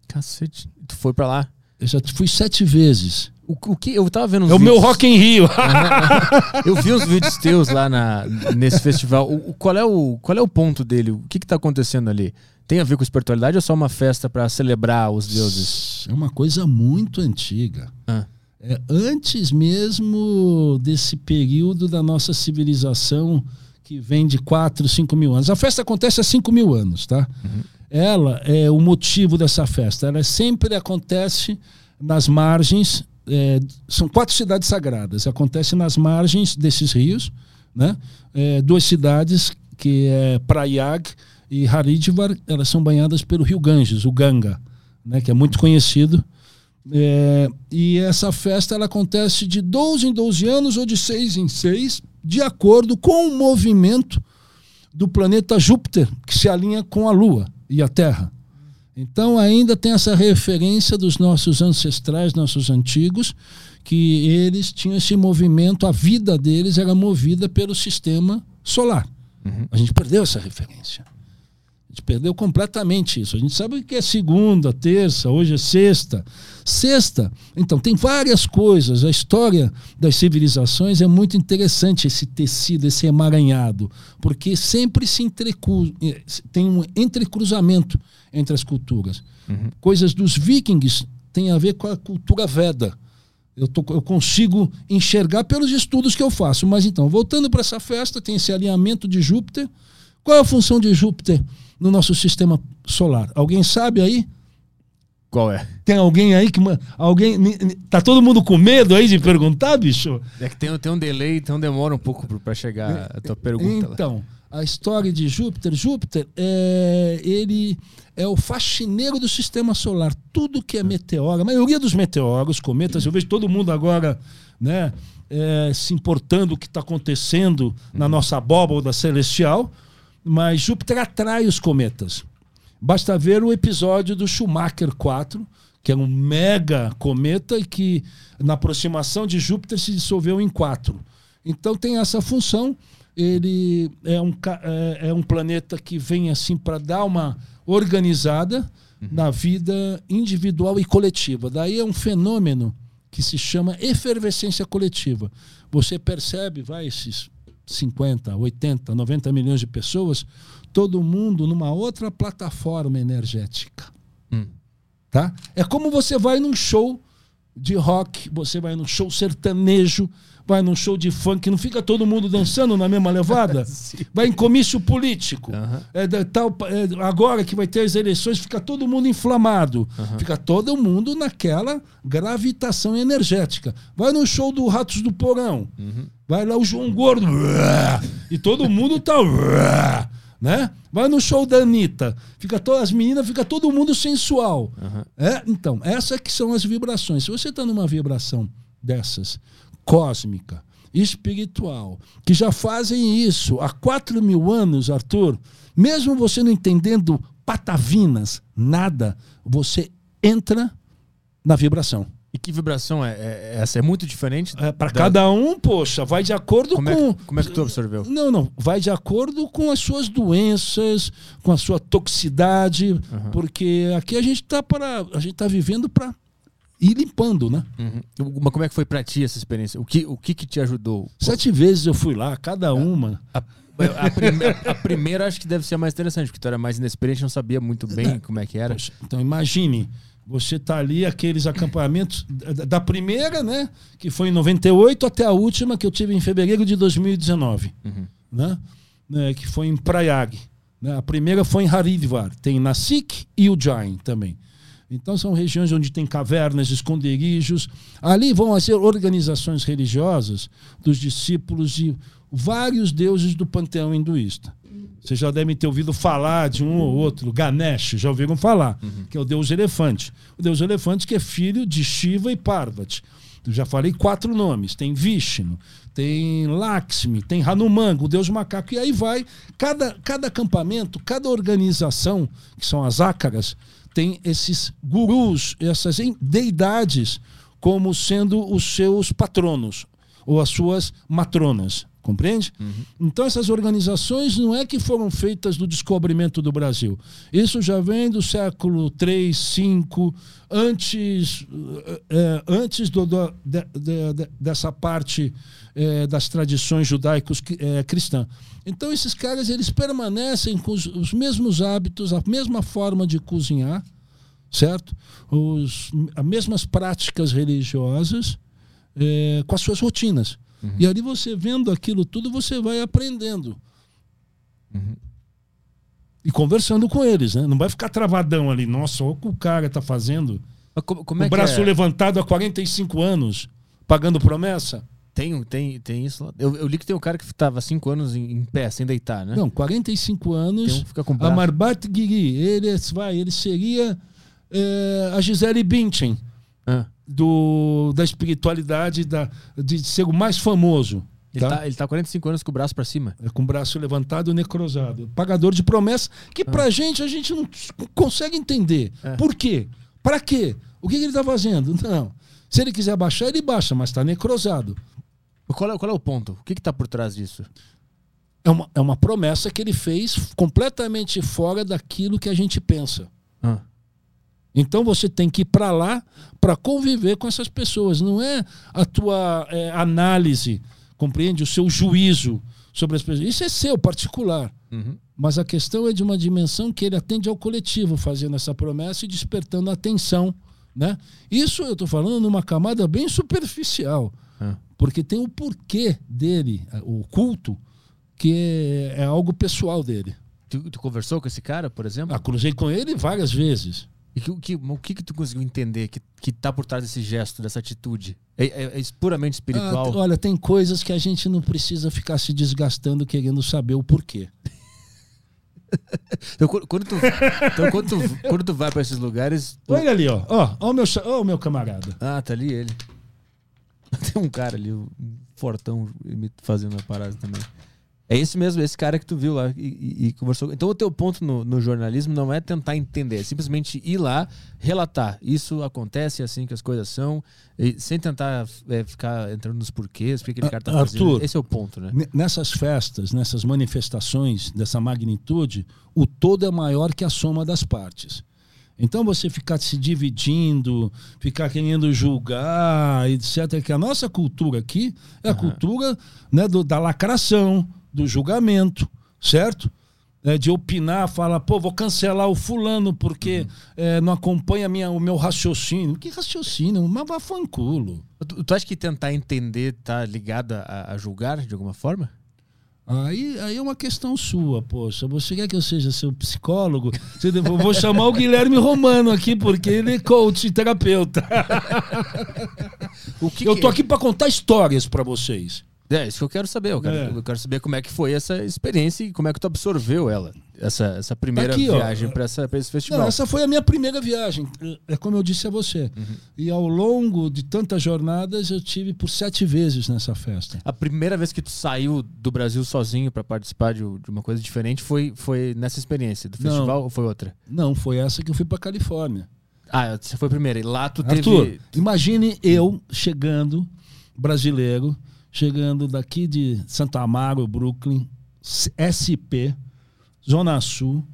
Cacete, tu foi para lá?
Eu já fui sete vezes.
O, o que eu tava vendo
É o vídeos. meu Rock em Rio. [laughs]
eu vi uns vídeos teus lá na, nesse festival. O, qual, é o, qual é o ponto dele? O que, que tá acontecendo ali? Tem a ver com espiritualidade ou é só uma festa para celebrar os deuses?
É uma coisa muito antiga. Ah. É antes mesmo desse período da nossa civilização que vem de 4, 5 mil anos. A festa acontece há 5 mil anos, tá? Uhum. Ela é o motivo dessa festa. Ela sempre acontece nas margens é, são quatro cidades sagradas. Acontece nas margens desses rios, né? É, duas cidades que é Prayag e Haridwar, elas são banhadas pelo rio Ganges, o Ganga, né, que é muito conhecido. É, e essa festa ela acontece de 12 em 12 anos ou de 6 em 6, de acordo com o movimento do planeta Júpiter, que se alinha com a Lua e a Terra. Então ainda tem essa referência dos nossos ancestrais, nossos antigos, que eles tinham esse movimento, a vida deles era movida pelo sistema solar. Uhum. A gente perdeu essa referência. Gente perdeu completamente isso. A gente sabe que é segunda, terça, hoje é sexta. Sexta, então, tem várias coisas. A história das civilizações é muito interessante, esse tecido, esse emaranhado, porque sempre se entrecru... Eh, tem um entrecruzamento entre as culturas. Uhum. Coisas dos vikings têm a ver com a cultura Veda. Eu, tô, eu consigo enxergar pelos estudos que eu faço. Mas então, voltando para essa festa, tem esse alinhamento de Júpiter. Qual é a função de Júpiter no nosso sistema solar? Alguém sabe aí?
Qual é?
Tem alguém aí que. Alguém. Tá todo mundo com medo aí de perguntar, bicho?
É que tem, tem um delay, então demora um pouco para chegar a tua pergunta.
Então, lá. a história de Júpiter. Júpiter, é, ele é o faxineiro do sistema solar. Tudo que é meteoro, a maioria dos meteoros, cometas, eu vejo todo mundo agora, né? É, se importando o que está acontecendo na nossa abóboda celestial, mas Júpiter atrai os cometas. Basta ver o episódio do Schumacher 4, que é um mega cometa e que na aproximação de Júpiter se dissolveu em quatro. Então tem essa função. Ele é um, é, é um planeta que vem assim para dar uma organizada uhum. na vida individual e coletiva. Daí é um fenômeno que se chama efervescência coletiva. Você percebe, vai, esses 50, 80, 90 milhões de pessoas, todo mundo numa outra plataforma energética. Hum. Tá? É como você vai num show de rock, você vai num show sertanejo, vai num show de funk, não fica todo mundo dançando na mesma levada? [laughs] vai em comício político. Uhum. É, tal, é, agora que vai ter as eleições, fica todo mundo inflamado. Uhum. Fica todo mundo naquela gravitação energética. Vai no show do Ratos do Porão. Uhum. Vai lá o João Gordo. [laughs] E todo mundo tá. [laughs] Né? Vai no show da Anitta, fica todas as meninas, fica todo mundo sensual. É? Então, essas que são as vibrações. Se você está numa vibração dessas, cósmica, espiritual, que já fazem isso há quatro mil anos, Arthur, mesmo você não entendendo patavinas, nada, você entra na vibração.
E que vibração é, é essa? É muito diferente?
É, Para da... cada um, poxa, vai de acordo
como
com.
É, como é que tu absorveu?
Não, não. Vai de acordo com as suas doenças, com a sua toxicidade, uhum. porque aqui a gente está para. A gente está vivendo para ir limpando, né?
Uhum. Mas como é que foi para ti essa experiência? O que, o que, que te ajudou?
Sete vezes eu fui lá, cada uma.
A, a, prime, a, [laughs] primeira acho que deve ser a mais interessante, porque tu era mais inexperiente, não sabia muito bem é. como é que era.
Então imagine, você tá ali, aqueles acampamentos da primeira, né? Que foi em 98 até a última que eu tive em fevereiro de 2019, uhum. né? né? Que foi em Prayag. Né? A primeira foi em Haridwar, tem Nasik e Ujjain também. Então são regiões onde tem cavernas, esconderijos. Ali vão ser organizações religiosas dos discípulos de vários deuses do panteão hinduísta. Vocês já devem ter ouvido falar de um ou outro, Ganesh, já ouviram falar, uhum. que é o deus elefante. O deus elefante que é filho de Shiva e Parvati. Eu já falei quatro nomes. Tem Vishnu, tem Lakshmi, tem Hanuman, o deus macaco. E aí vai. Cada, cada acampamento, cada organização, que são as ácaras, tem esses gurus, essas deidades, como sendo os seus patronos ou as suas matronas. Compreende? Uhum. Então, essas organizações não é que foram feitas do descobrimento do Brasil. Isso já vem do século 3, 5, antes, é, antes do, do, de, de, dessa parte é, das tradições judaicos é, cristãs. Então, esses caras eles permanecem com os, os mesmos hábitos, a mesma forma de cozinhar, certo? Os, as mesmas práticas religiosas, com as suas rotinas. Uhum. E ali você vendo aquilo tudo, você vai aprendendo. Uhum. E conversando com eles, né? Não vai ficar travadão ali. Nossa, olha o que o cara está fazendo. Como, como é o braço é? levantado há 45 anos, pagando promessa.
Tem, tem, tem isso. Eu, eu li que tem um cara que estava 5 anos em, em, pé, sem deitar, né?
Não, 45 anos. Um fica com Amarbat Guigui, ele, vai, ele seria é, a Gisele Bündchen,
Ah.
Do, da espiritualidade, da, de ser o mais famoso.
Ele,
tá?
tá, ele tá 45 anos com o braço pra cima.
É, com o braço levantado e necrosado. Pagador de promessa que pra gente a gente não consegue entender.
É.
Por quê? Pra quê? O que, que ele tá fazendo? [laughs] Não. Se ele quiser baixar, ele baixa, mas tá necrosado.
Qual é, qual é o ponto? O que que tá por trás disso?
É uma, é uma promessa que ele fez completamente fora daquilo que a gente pensa.
Ah.
Então você tem que ir para lá para conviver com essas pessoas. Não é a tua é, análise, compreende? O seu juízo sobre as pessoas. Isso é seu, particular.
Uhum.
Mas a questão é de uma dimensão que ele atende ao coletivo, fazendo essa promessa e despertando a atenção. Né? Isso eu estou falando numa camada bem superficial.
Ah.
Porque tem o porquê dele, o culto, que é, é algo pessoal dele.
Tu, tu conversou com esse cara, por exemplo?
Ah, cruzei com ele várias vezes.
E que, o que, o que que tu conseguiu entender que, que tá por trás desse gesto, dessa atitude? É, é- é puramente espiritual?
Ah, olha, tem coisas que a gente não precisa ficar se desgastando querendo saber o porquê. [laughs]
Então, quando, tu, então, quando, tu, quando tu vai pra esses lugares... tu-
Olha ali, ó. Ó, ó o meu, ó o meu camarada.
Ah, tá ali ele. [laughs] Tem um cara ali, um fortão, me fazendo a parada também. É esse mesmo, esse cara que tu viu lá e, e- e conversou. Então o teu ponto no, no jornalismo não é tentar entender, é simplesmente ir lá, relatar. Isso acontece é assim que as coisas são, e sem tentar é, ficar entrando nos porquês, porque aquele
Ah,
cara tá
Arthur,
fazendo. Esse é o ponto, né?
Nessas festas, nessas manifestações dessa magnitude, o todo é maior que a soma das partes. Então você ficar se dividindo, ficar querendo julgar, etc. Que a nossa cultura aqui é a
Aham.
cultura né, do- da lacração, do julgamento, certo? É, de opinar, falar, pô, vou cancelar o fulano porque é, não acompanha minha, o meu raciocínio. Que raciocínio? Mas vá fanculo.
Tu, tu acha que tentar entender tá ligada a, a julgar de alguma forma?
Aí, aí é uma questão sua, poxa. Você quer que eu seja seu psicólogo? Você vou chamar o Guilherme Romano aqui, porque ele é coach e terapeuta. [laughs]
O que
eu
que
tô
é?
aqui para contar histórias para vocês.
É, isso que eu quero saber. Eu quero,
É.
eu quero saber como é que foi essa experiência e como é que tu absorveu ela. Essa, essa primeira
Aqui, ó.
viagem pra esse festival.
Não, essa foi a minha primeira viagem. É como eu disse a você. E ao longo de tantas jornadas, eu tive por sete vezes nessa festa.
A primeira vez que tu saiu do Brasil sozinho pra participar de, de uma coisa diferente foi, foi nessa experiência do
Não.
festival ou foi outra?
Não, foi essa que eu fui para Califórnia.
Ah, você foi a primeira. E lá tu teve.
Arthur, imagine eu chegando, brasileiro, chegando daqui de Santa Amaro, Brooklyn, SP, Zona Sul,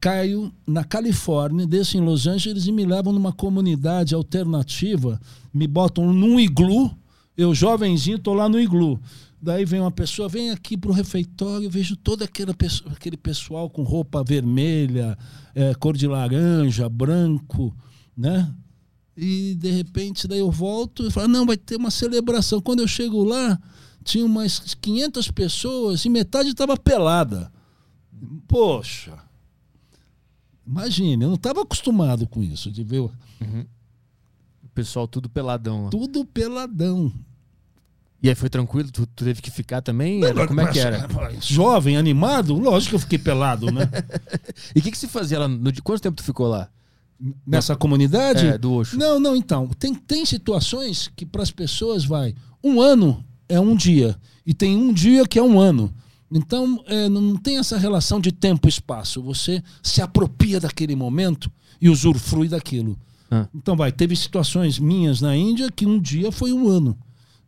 caio na Califórnia, desço em Los Angeles e me levam numa comunidade alternativa, me botam num iglu, eu jovenzinho tô lá no iglu. Daí vem uma pessoa, vem aqui pro refeitório, vejo todo aquele, aquele pessoal com roupa vermelha, eh, cor de laranja, branco, né? E de repente daí eu volto e falo, não, vai ter uma celebração. Quando eu chego lá, tinha umas 500 pessoas e metade estava pelada. Poxa. Imagine, eu não estava acostumado com isso, de ver
O pessoal tudo peladão lá.
tudo peladão.
E aí foi tranquilo? Tu, tu teve que ficar também? Era, como é que era?
Jovem, animado, lógico que eu fiquei pelado, né? [laughs]
E o que, que se fazia lá? No, de quanto tempo tu ficou lá?
Nessa comunidade.
É, do Osho.
Não, não, então. Tem, tem situações que para as pessoas vai. Um ano é um dia. E tem um dia que é um ano. Então, é, não tem essa relação de tempo e espaço. Você se apropria daquele momento e usufrui daquilo.
Ah.
Então, vai. Teve situações minhas na Índia que um dia foi um ano.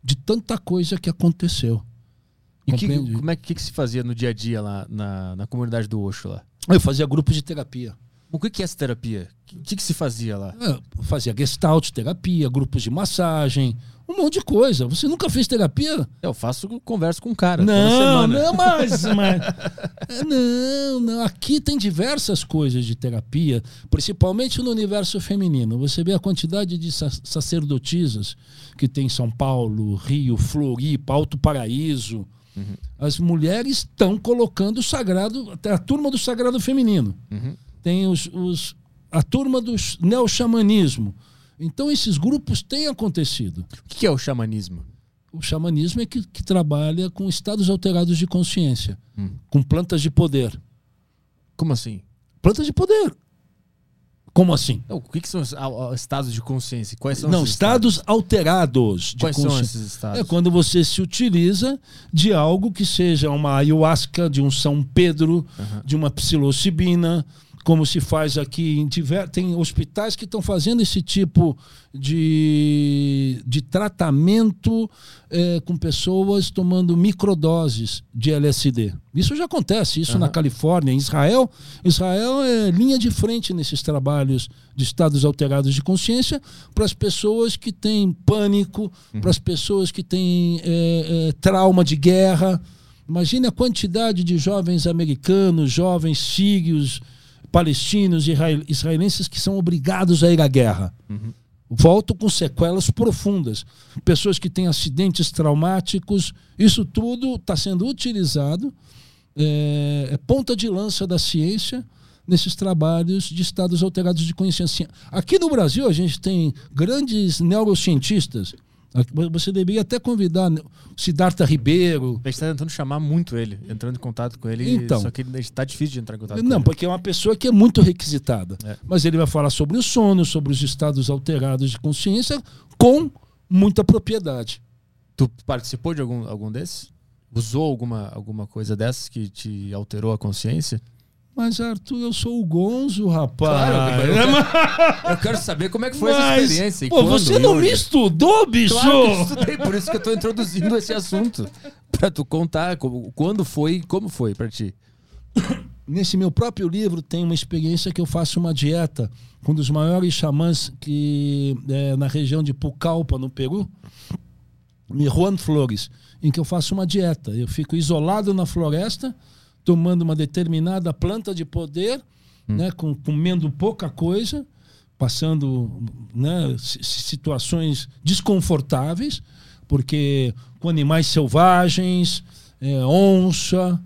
De tanta coisa que aconteceu.
E que, como é que, que se fazia no dia a dia lá na, na comunidade do Osho lá?
Eu fazia grupos de terapia.
O que, que é essa terapia? O que, que se fazia lá?
É, fazia gestalt, terapia, grupos de massagem, um monte de coisa. Você nunca fez terapia?
Eu faço converso com um cara.
Não, não, mas, [laughs] mas- É, não, não. Aqui tem diversas coisas de terapia, principalmente no universo feminino. Você vê a quantidade de sa- sacerdotisas que tem em São Paulo, Rio, Floripa, Alto Paraíso. As mulheres estão colocando o sagrado, até a turma do sagrado feminino.
Uhum.
Tem os, os- a turma do neo-xamanismo. Então, esses grupos têm acontecido.
O que é o xamanismo?
O xamanismo é que, que trabalha com estados alterados de consciência,
Hum.
com plantas de poder.
Como assim?
Plantas de poder. Como assim?
Não, o que, que são os estados de consciência? Quais são
Não,
esses
estados alterados de
Quais são
consciência.
esses estados?
É quando você se utiliza de algo que seja uma ayahuasca, de um São Pedro, de uma psilocibina, como se faz aqui em tem hospitais que estão fazendo esse tipo de, de tratamento eh, com pessoas tomando microdoses de LSD. Isso já acontece, isso na Califórnia, em Israel. Israel é linha de frente nesses trabalhos de estados alterados de consciência para as pessoas que têm pânico, para as pessoas que têm eh, eh, trauma de guerra. Imagine a quantidade de jovens americanos, jovens sírios, palestinos e israel- israelenses que são obrigados a ir à guerra. Voltam com sequelas profundas. Pessoas que têm acidentes traumáticos. Isso tudo está sendo utilizado, é, é ponta de lança da ciência nesses trabalhos de estados alterados de consciência. Aqui no Brasil, a gente tem grandes neurocientistas. Você deveria até convidar o Siddhartha Ribeiro,
A gente tá tentando chamar muito ele, entrando em contato com ele,
Então.
só que está difícil de entrar em contato com
Não,
ele.
porque é uma pessoa que é muito requisitada.
É.
Mas ele vai falar sobre o sono, sobre os estados alterados de consciência, com muita propriedade.
Tu participou de algum, algum desses? Usou alguma, alguma coisa dessas que te alterou a consciência?
Mas, Arthur, eu sou o Gonzo, rapaz.
Claro, eu quero- Eu quero saber como é que foi essa
Mas,
experiência. e
pô, você não me estudou, bicho?
Claro que eu estudei, por isso que eu tô introduzindo esse assunto. [laughs] Pra tu contar como- quando foi e como foi pra ti.
Nesse meu próprio livro tem uma experiência que eu faço uma dieta com um dos maiores xamãs que é, na região de Pucallpa, no Peru, Juan Flores, em que eu faço uma dieta. Eu fico isolado na floresta, tomando uma determinada planta de poder, né, com, comendo pouca coisa, passando né, si- situações desconfortáveis, porque com animais selvagens, é, onça,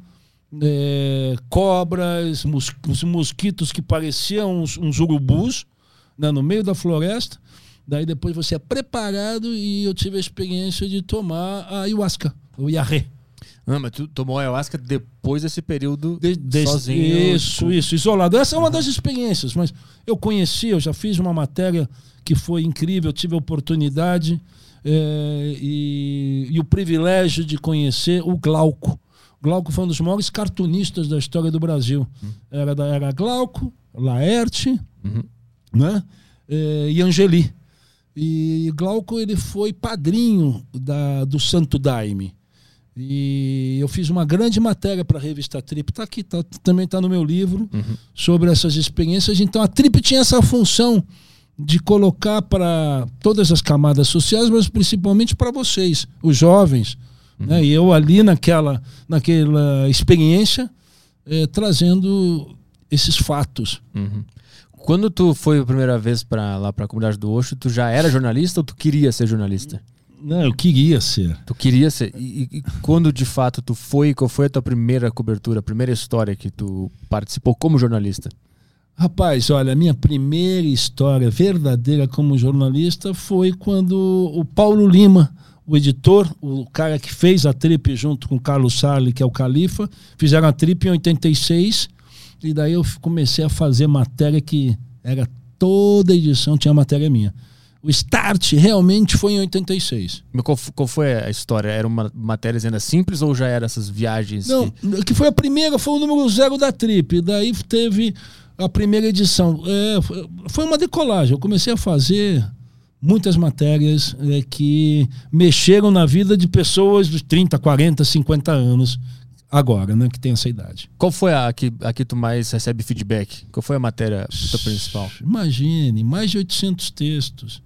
é, cobras, mos- os mosquitos que pareciam uns, uns urubus né, no meio da floresta. Daí depois você é preparado e eu tive a experiência de tomar a ayahuasca, o iarré.
Ah, mas tu tomou ayahuasca depois desse período
De- de-
sozinho.
Isso, isso, isolado. Essa é uma das experiências, mas eu conheci, eu já fiz uma matéria que foi incrível, eu tive a oportunidade eh, e, e o privilégio de conhecer o Glauco. Glauco foi um dos maiores cartunistas da história do Brasil. Era, da, era Glauco, Laerte
Uhum.
né? Eh, e Angeli. E Glauco ele foi padrinho da, do Santo Daime. E eu fiz uma grande matéria para a revista Trip, tá aqui, tá, também está no meu livro, sobre essas experiências. Então a Trip tinha essa função de colocar para todas as camadas sociais, mas principalmente para vocês, os jovens. Né? E eu ali naquela, naquela experiência, eh, trazendo esses fatos.
Uhum. Quando tu foi a primeira vez pra, lá pra comunidade do Osho, tu já era jornalista ou tu queria ser jornalista?
Não, eu queria ser.
Tu queria ser. E, e- quando de fato tu foi, qual foi a tua primeira cobertura, a primeira história que tu participou como jornalista?
Rapaz, olha, a minha primeira história verdadeira como jornalista foi quando o Paulo Lima, o editor, o cara que fez a trip junto com o Carlos Sarli, que é o Califa, fizeram a trip em 86, e daí eu comecei a fazer matéria que era toda edição tinha matéria minha. O start realmente foi em 86.
Mas Qual, qual foi a história? Era uma matérias ainda simples ou já era essas viagens?
Não,
que-
que foi a primeira, foi o número zero da Trip. Daí teve a primeira edição. É, foi- uma decolagem. Eu comecei a fazer muitas matérias é, que mexeram na vida de pessoas de 30, 40, 50 anos agora, né? Que tem essa idade.
Qual foi a que, a que tu mais recebe feedback? Qual foi a matéria principal?
Imagine, mais de 800 textos.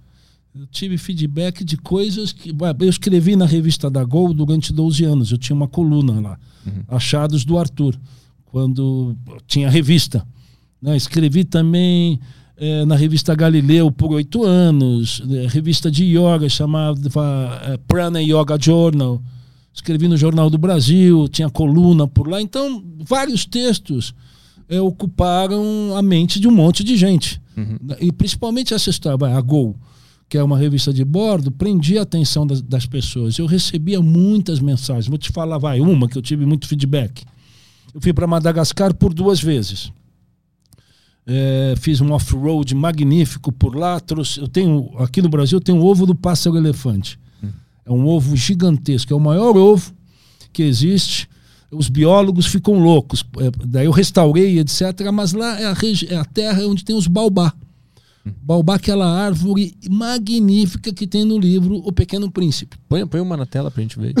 Eu tive feedback de coisas que. Eu escrevi na revista da Gol durante 12 anos. Eu tinha uma coluna lá, Achados do Arthur, quando tinha revista. né? Escrevi também eh, na revista Galileu por oito anos, eh, revista de yoga chamada eh, Prana Yoga Journal. Escrevi no Jornal do Brasil, tinha coluna por lá. Então, vários textos eh, ocuparam a mente de um monte de gente. E principalmente essa história, a Gol, que é uma revista de bordo, prendia a atenção das, das pessoas. Eu recebia muitas mensagens. Vou te falar, vai, uma que eu tive muito feedback. Eu fui para Madagascar por duas vezes. É, fiz um off-road magnífico por lá. Trouxe, eu tenho aqui no Brasil tem o ovo do pássaro elefante. É um ovo gigantesco, é o maior ovo que existe. Os biólogos ficam loucos. É, daí eu restaurei, etc. Mas lá é a, é a terra onde tem os baobá. Baobá, aquela árvore magnífica que tem no livro O Pequeno Príncipe.
Põe, põe uma na tela pra gente ver.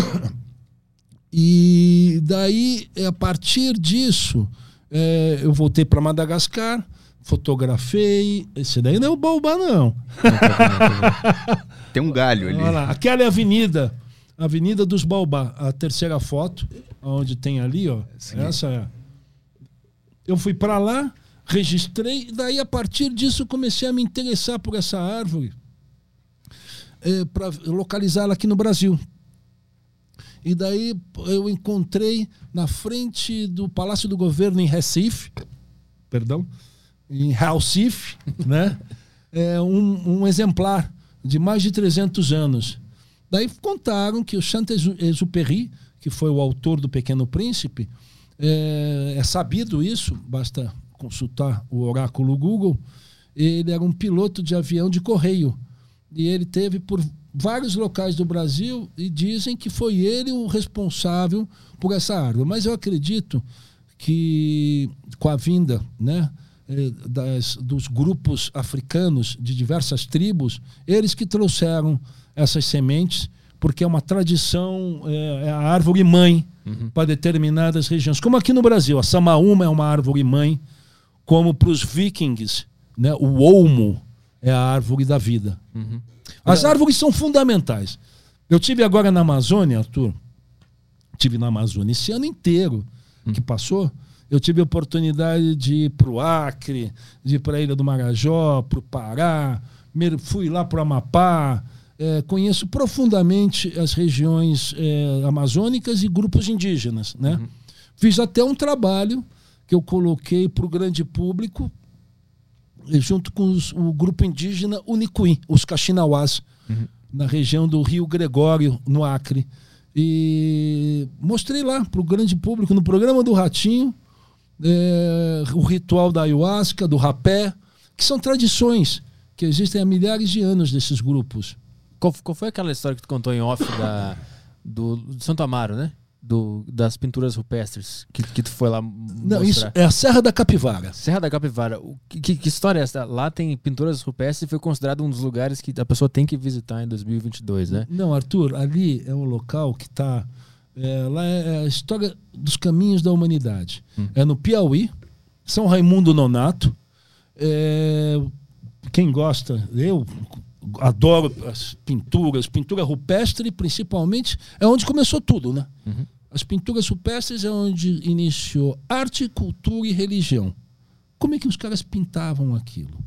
E daí, a partir disso, é, eu voltei para Madagascar, fotografei. Esse daí não é o Baobá, não. [laughs]
Tem um galho ali. Olha lá,
aquela é a avenida. Avenida dos Baobá. A terceira foto, onde tem ali, ó. Sim. Essa é. Eu fui para lá, registrei, e daí a partir disso comecei a me interessar por essa árvore é, para localizá-la aqui no Brasil. E daí eu encontrei na frente do Palácio do Governo em Recife, perdão, em Recife, [laughs] né? É um, um exemplar de mais de 300 anos. Daí contaram que o Saint-Exupéry, que foi o autor do Pequeno Príncipe, é, é, sabido isso, basta consultar o oráculo Google. Ele era um piloto de avião de correio e ele teve por vários locais do Brasil e dizem que foi ele o responsável por essa árvore. Mas eu acredito que com a vinda, né, eh, das, dos grupos africanos de diversas tribos, eles que trouxeram essas sementes, porque é uma tradição, é, é a árvore mãe uhum. para determinadas regiões. Como aqui no Brasil, a samaúma é uma árvore mãe, como para os vikings, né, o olmo é a árvore da vida. Uhum. As árvores são fundamentais. Eu tive agora na Amazônia, Arthur, tive na Amazônia esse ano inteiro hum. que passou. Eu tive a oportunidade de ir para o Acre, de ir para a Ilha do Marajó, para o Pará, fui lá para o Amapá, é, conheço profundamente as regiões é, amazônicas e grupos indígenas. Né? Uhum. Fiz até um trabalho que eu coloquei para o grande público, junto com os, o grupo indígena Unicuí, os Caxinauás, uhum. na região do Rio Gregório, no Acre. E mostrei lá para o grande público, no programa do Ratinho, é, o ritual da ayahuasca, do rapé, que são tradições que existem há milhares de anos desses grupos.
Qual, qual foi aquela história que tu contou em off da, do, do Santo Amaro, né? Do, das pinturas rupestres que, que tu foi lá
Não, isso é a Serra da Capivara.
Serra da Capivara. O, que, que, história é essa? Lá tem pinturas rupestres e foi considerado um dos lugares que a pessoa tem que visitar em 2022, né?
Não, Arthur, ali é um local que está... É, lá é a história dos caminhos da humanidade. Hum. É no Piauí, São Raimundo Nonato. É, quem gosta, eu adoro as pinturas, pintura rupestre principalmente, é onde começou tudo, né? Uhum. As pinturas rupestres é onde iniciou arte, cultura e religião. Como é que os caras pintavam aquilo?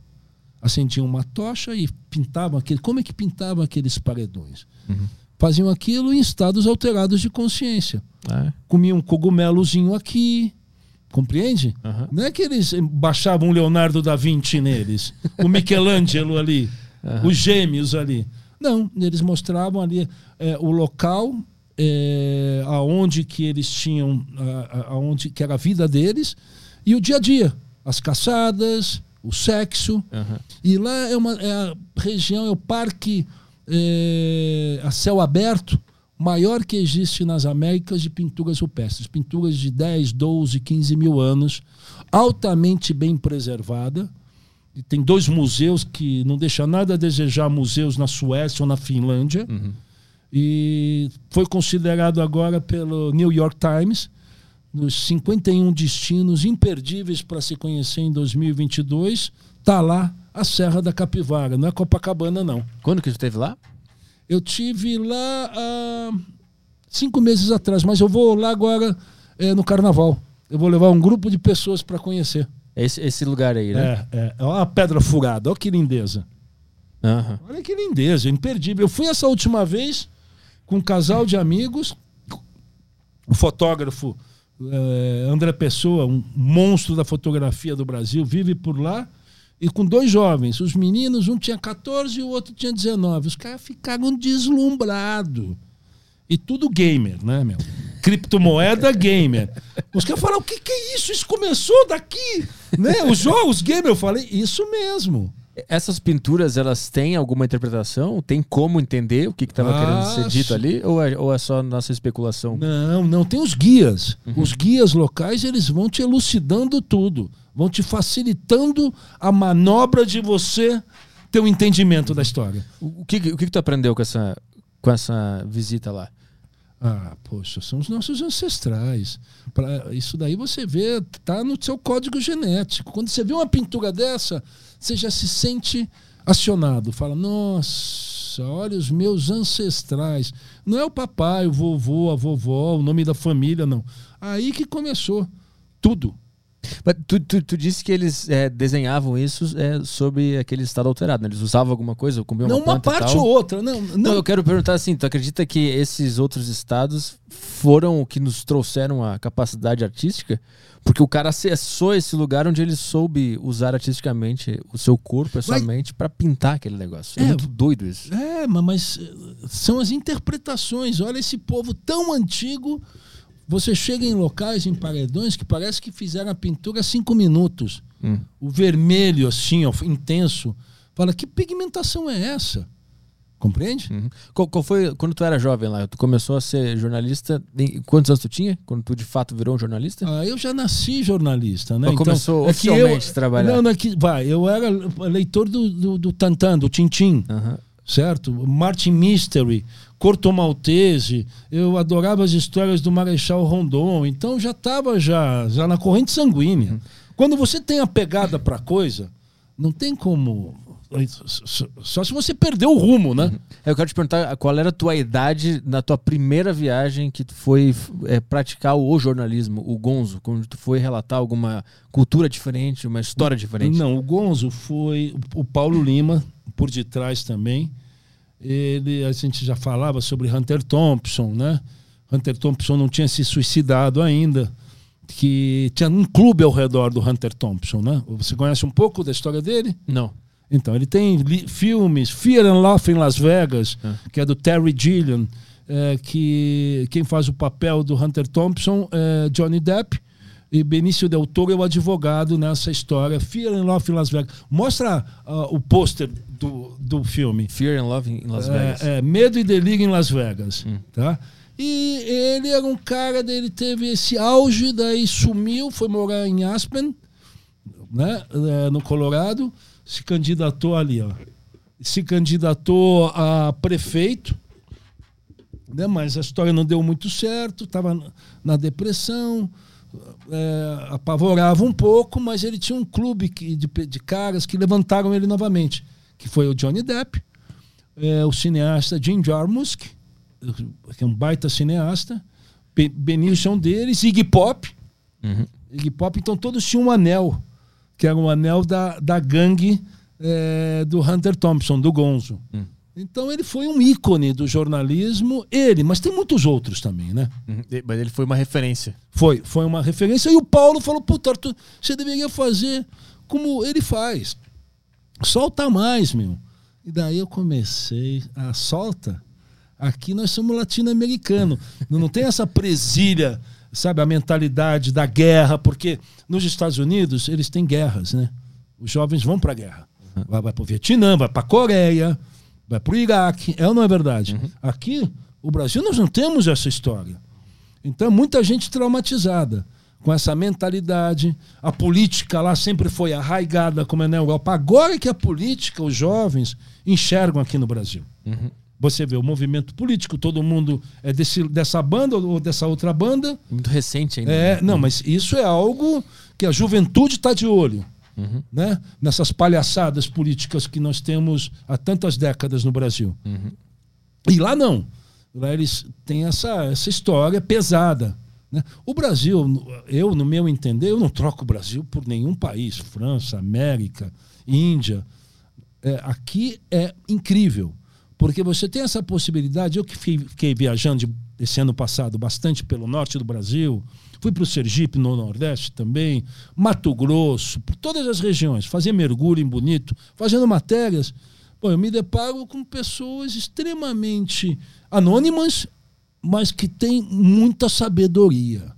Acendiam uma tocha e pintavam aquele. Como é que pintavam aqueles paredões? Uhum. Faziam aquilo em estados alterados de consciência. É. Comiam um cogumelozinho aqui, Compreende? Uhum. Não é que eles baixavam o Leonardo da Vinci neles, o Michelangelo ali, [laughs] uhum. os gêmeos ali. Não, eles mostravam ali é, o local é, aonde que eles tinham, aonde que era a vida deles e o dia a dia, as caçadas, o sexo. Uhum. E lá é, uma, é a região, é o parque é, a céu aberto maior que existe nas Américas de pinturas rupestres. Pinturas de 10, 12, 15 mil anos, altamente bem preservada. E tem dois museus que não deixam nada a desejar museus na Suécia ou na Finlândia. Uhum e foi considerado agora pelo New York Times nos 51 destinos imperdíveis para se conhecer em 2022. Tá lá a Serra da Capivara, não é Copacabana não.
Quando que você esteve lá?
Eu tive lá há cinco meses atrás, mas eu vou lá agora é, no Carnaval. Eu vou levar um grupo de pessoas para conhecer.
Esse, esse lugar aí, né?
É, é. Olha a pedra furada, olha que lindeza. Uhum. Olha que lindeza, imperdível. Eu fui essa última vez com um casal de amigos, o fotógrafo é, André Pessoa, um monstro da fotografia do Brasil, vive por lá, e com dois jovens. Os meninos, um tinha 14 e o outro tinha 19. Os caras ficaram deslumbrados. E tudo gamer, né, meu? criptomoeda gamer. Os caras falaram, o que, que é isso? Isso começou daqui, né? Os jogos gamer. Eu falei, isso mesmo.
Essas pinturas, elas têm alguma interpretação? Tem como entender o que estava
Ah,
querendo ser dito
sim.
ali? Ou é, ou é só nossa especulação?
Não, não, tem os guias. Os guias locais, eles vão te elucidando tudo. Vão te facilitando a manobra de você ter um entendimento da história.
O que, o que que tu aprendeu com essa, com essa visita lá?
Ah, poxa, são os nossos ancestrais. Pra, isso daí você vê, tá no seu código genético. Quando você vê uma pintura dessa, você já se sente acionado. Fala, nossa, olha os meus ancestrais. Não é o papai, o vovô, a vovó, o nome da família, não. Aí que começou tudo.
Mas tu, tu, tu disse que eles é, desenhavam isso é, sobre aquele estado alterado, né? Eles usavam alguma coisa, comiam
não
uma
uma
planta e
parte ou outra. Não,
Não,
não,
eu quero perguntar assim, tu acredita que esses outros estados foram o que nos trouxeram a capacidade artística? Porque o cara acessou esse lugar onde ele soube usar artisticamente o seu corpo, a sua
Mas-
mente, pra pintar aquele negócio. É,
É,
muito doido isso.
É, ma- mas eh, são as interpretações. Olha esse povo tão antigo. Você chega em locais, em paredões, que parece que fizeram a pintura cinco minutos.
Hum.
O vermelho, assim, ó, intenso. Fala, que pigmentação é essa? Compreende?
Uhum. Qual, qual foi, quando tu era jovem lá, tu começou a ser jornalista, quantos anos tu tinha? Quando tu de fato virou um jornalista?
Ah, eu já nasci jornalista, né?
Mas começou
é que
oficialmente a trabalhar.
Não, não, é que, vai, eu era leitor do, do, do Tantan, do Tintim.
Aham.
certo? Martin Mystery, Corto Maltese, eu adorava as histórias do Marechal Rondon, então já estava já, já na corrente sanguínea. Quando você tem a pegada para coisa, não tem como só- se você perdeu o rumo, né?
Eu quero te perguntar qual era a tua idade na tua primeira viagem que tu foi é, praticar o jornalismo, o Gonzo, quando tu foi relatar alguma cultura diferente, uma história diferente.
Não, o Gonzo foi o Paulo Lima por detrás também. Ele, a gente já falava sobre Hunter Thompson, né? Hunter Thompson não tinha se suicidado ainda, que tinha um clube ao redor do Hunter Thompson, né? Você conhece um pouco da história dele?
Não.
Então, ele tem filmes, Fear and Love em Las Vegas, que é do Terry Gilliam, é, que quem faz o papel do Hunter Thompson é Johnny Depp, e Benício Del Toro é o advogado nessa história, Fear and Love em Las Vegas. Mostra ah, o pôster do, do filme.
Fear and Love em Las Vegas.
É, é, Medo e Delírio em Las Vegas. Tá? E ele era um cara, ele teve esse auge, daí sumiu, foi morar em Aspen, né, é, no Colorado, se candidatou ali, ó. Se candidatou a prefeito, né, mas a história não deu muito certo, estava na depressão, é, apavorava um pouco, mas ele tinha um clube que- de, de caras que levantaram ele novamente, que foi o Johnny Depp, é, o cineasta Jim Jarmusch, que é um baita cineasta, Be- Benício é um deles, Iggy Pop,
Uhum.
Iggy Pop, então todos tinham um anel, que era um anel da, da gangue é, do Hunter Thompson, do Gonzo.
Hum.
Então ele foi um ícone do jornalismo, ele, mas tem muitos outros também, né?
Uhum. Mas ele foi uma referência.
Foi, foi uma referência. E o Paulo falou: Puta, Arthur, você deveria fazer como ele faz. Solta mais, meu. E daí eu comecei a solta. Aqui nós somos latino-americano. Não, não tem essa presilha, sabe, a mentalidade da guerra, porque nos Estados Unidos eles têm guerras, né? Os jovens vão para a guerra. Vai, vai para o Vietnã, vai para a Coreia, vai para o Iraque. É ou não é verdade? Aqui, o Brasil, nós não temos essa história. Então, muita gente traumatizada com essa mentalidade. A política lá sempre foi arraigada, como é na Europa. Agora é que a política, os jovens, enxergam aqui no Brasil. Você vê o movimento político, todo mundo é desse, dessa banda ou dessa outra banda.
Muito recente ainda.
É,
né?
não, mas isso é algo que a juventude está de olho.
Uhum.
Né? Nessas palhaçadas políticas que nós temos há tantas décadas no Brasil.
Uhum.
E lá não. Lá eles têm essa, essa história pesada. Né? O Brasil, eu, no meu entender, eu não troco o Brasil por nenhum país. França, América, Índia. É, aqui é incrível. Porque você tem essa possibilidade. Eu que fi- fiquei viajando de- esse ano passado bastante pelo norte do Brasil, fui para o Sergipe, no Nordeste também, Mato Grosso, por todas as regiões, fazer mergulho em bonito, fazendo matérias. Bom, eu me deparo com pessoas extremamente anônimas mas que tem muita sabedoria.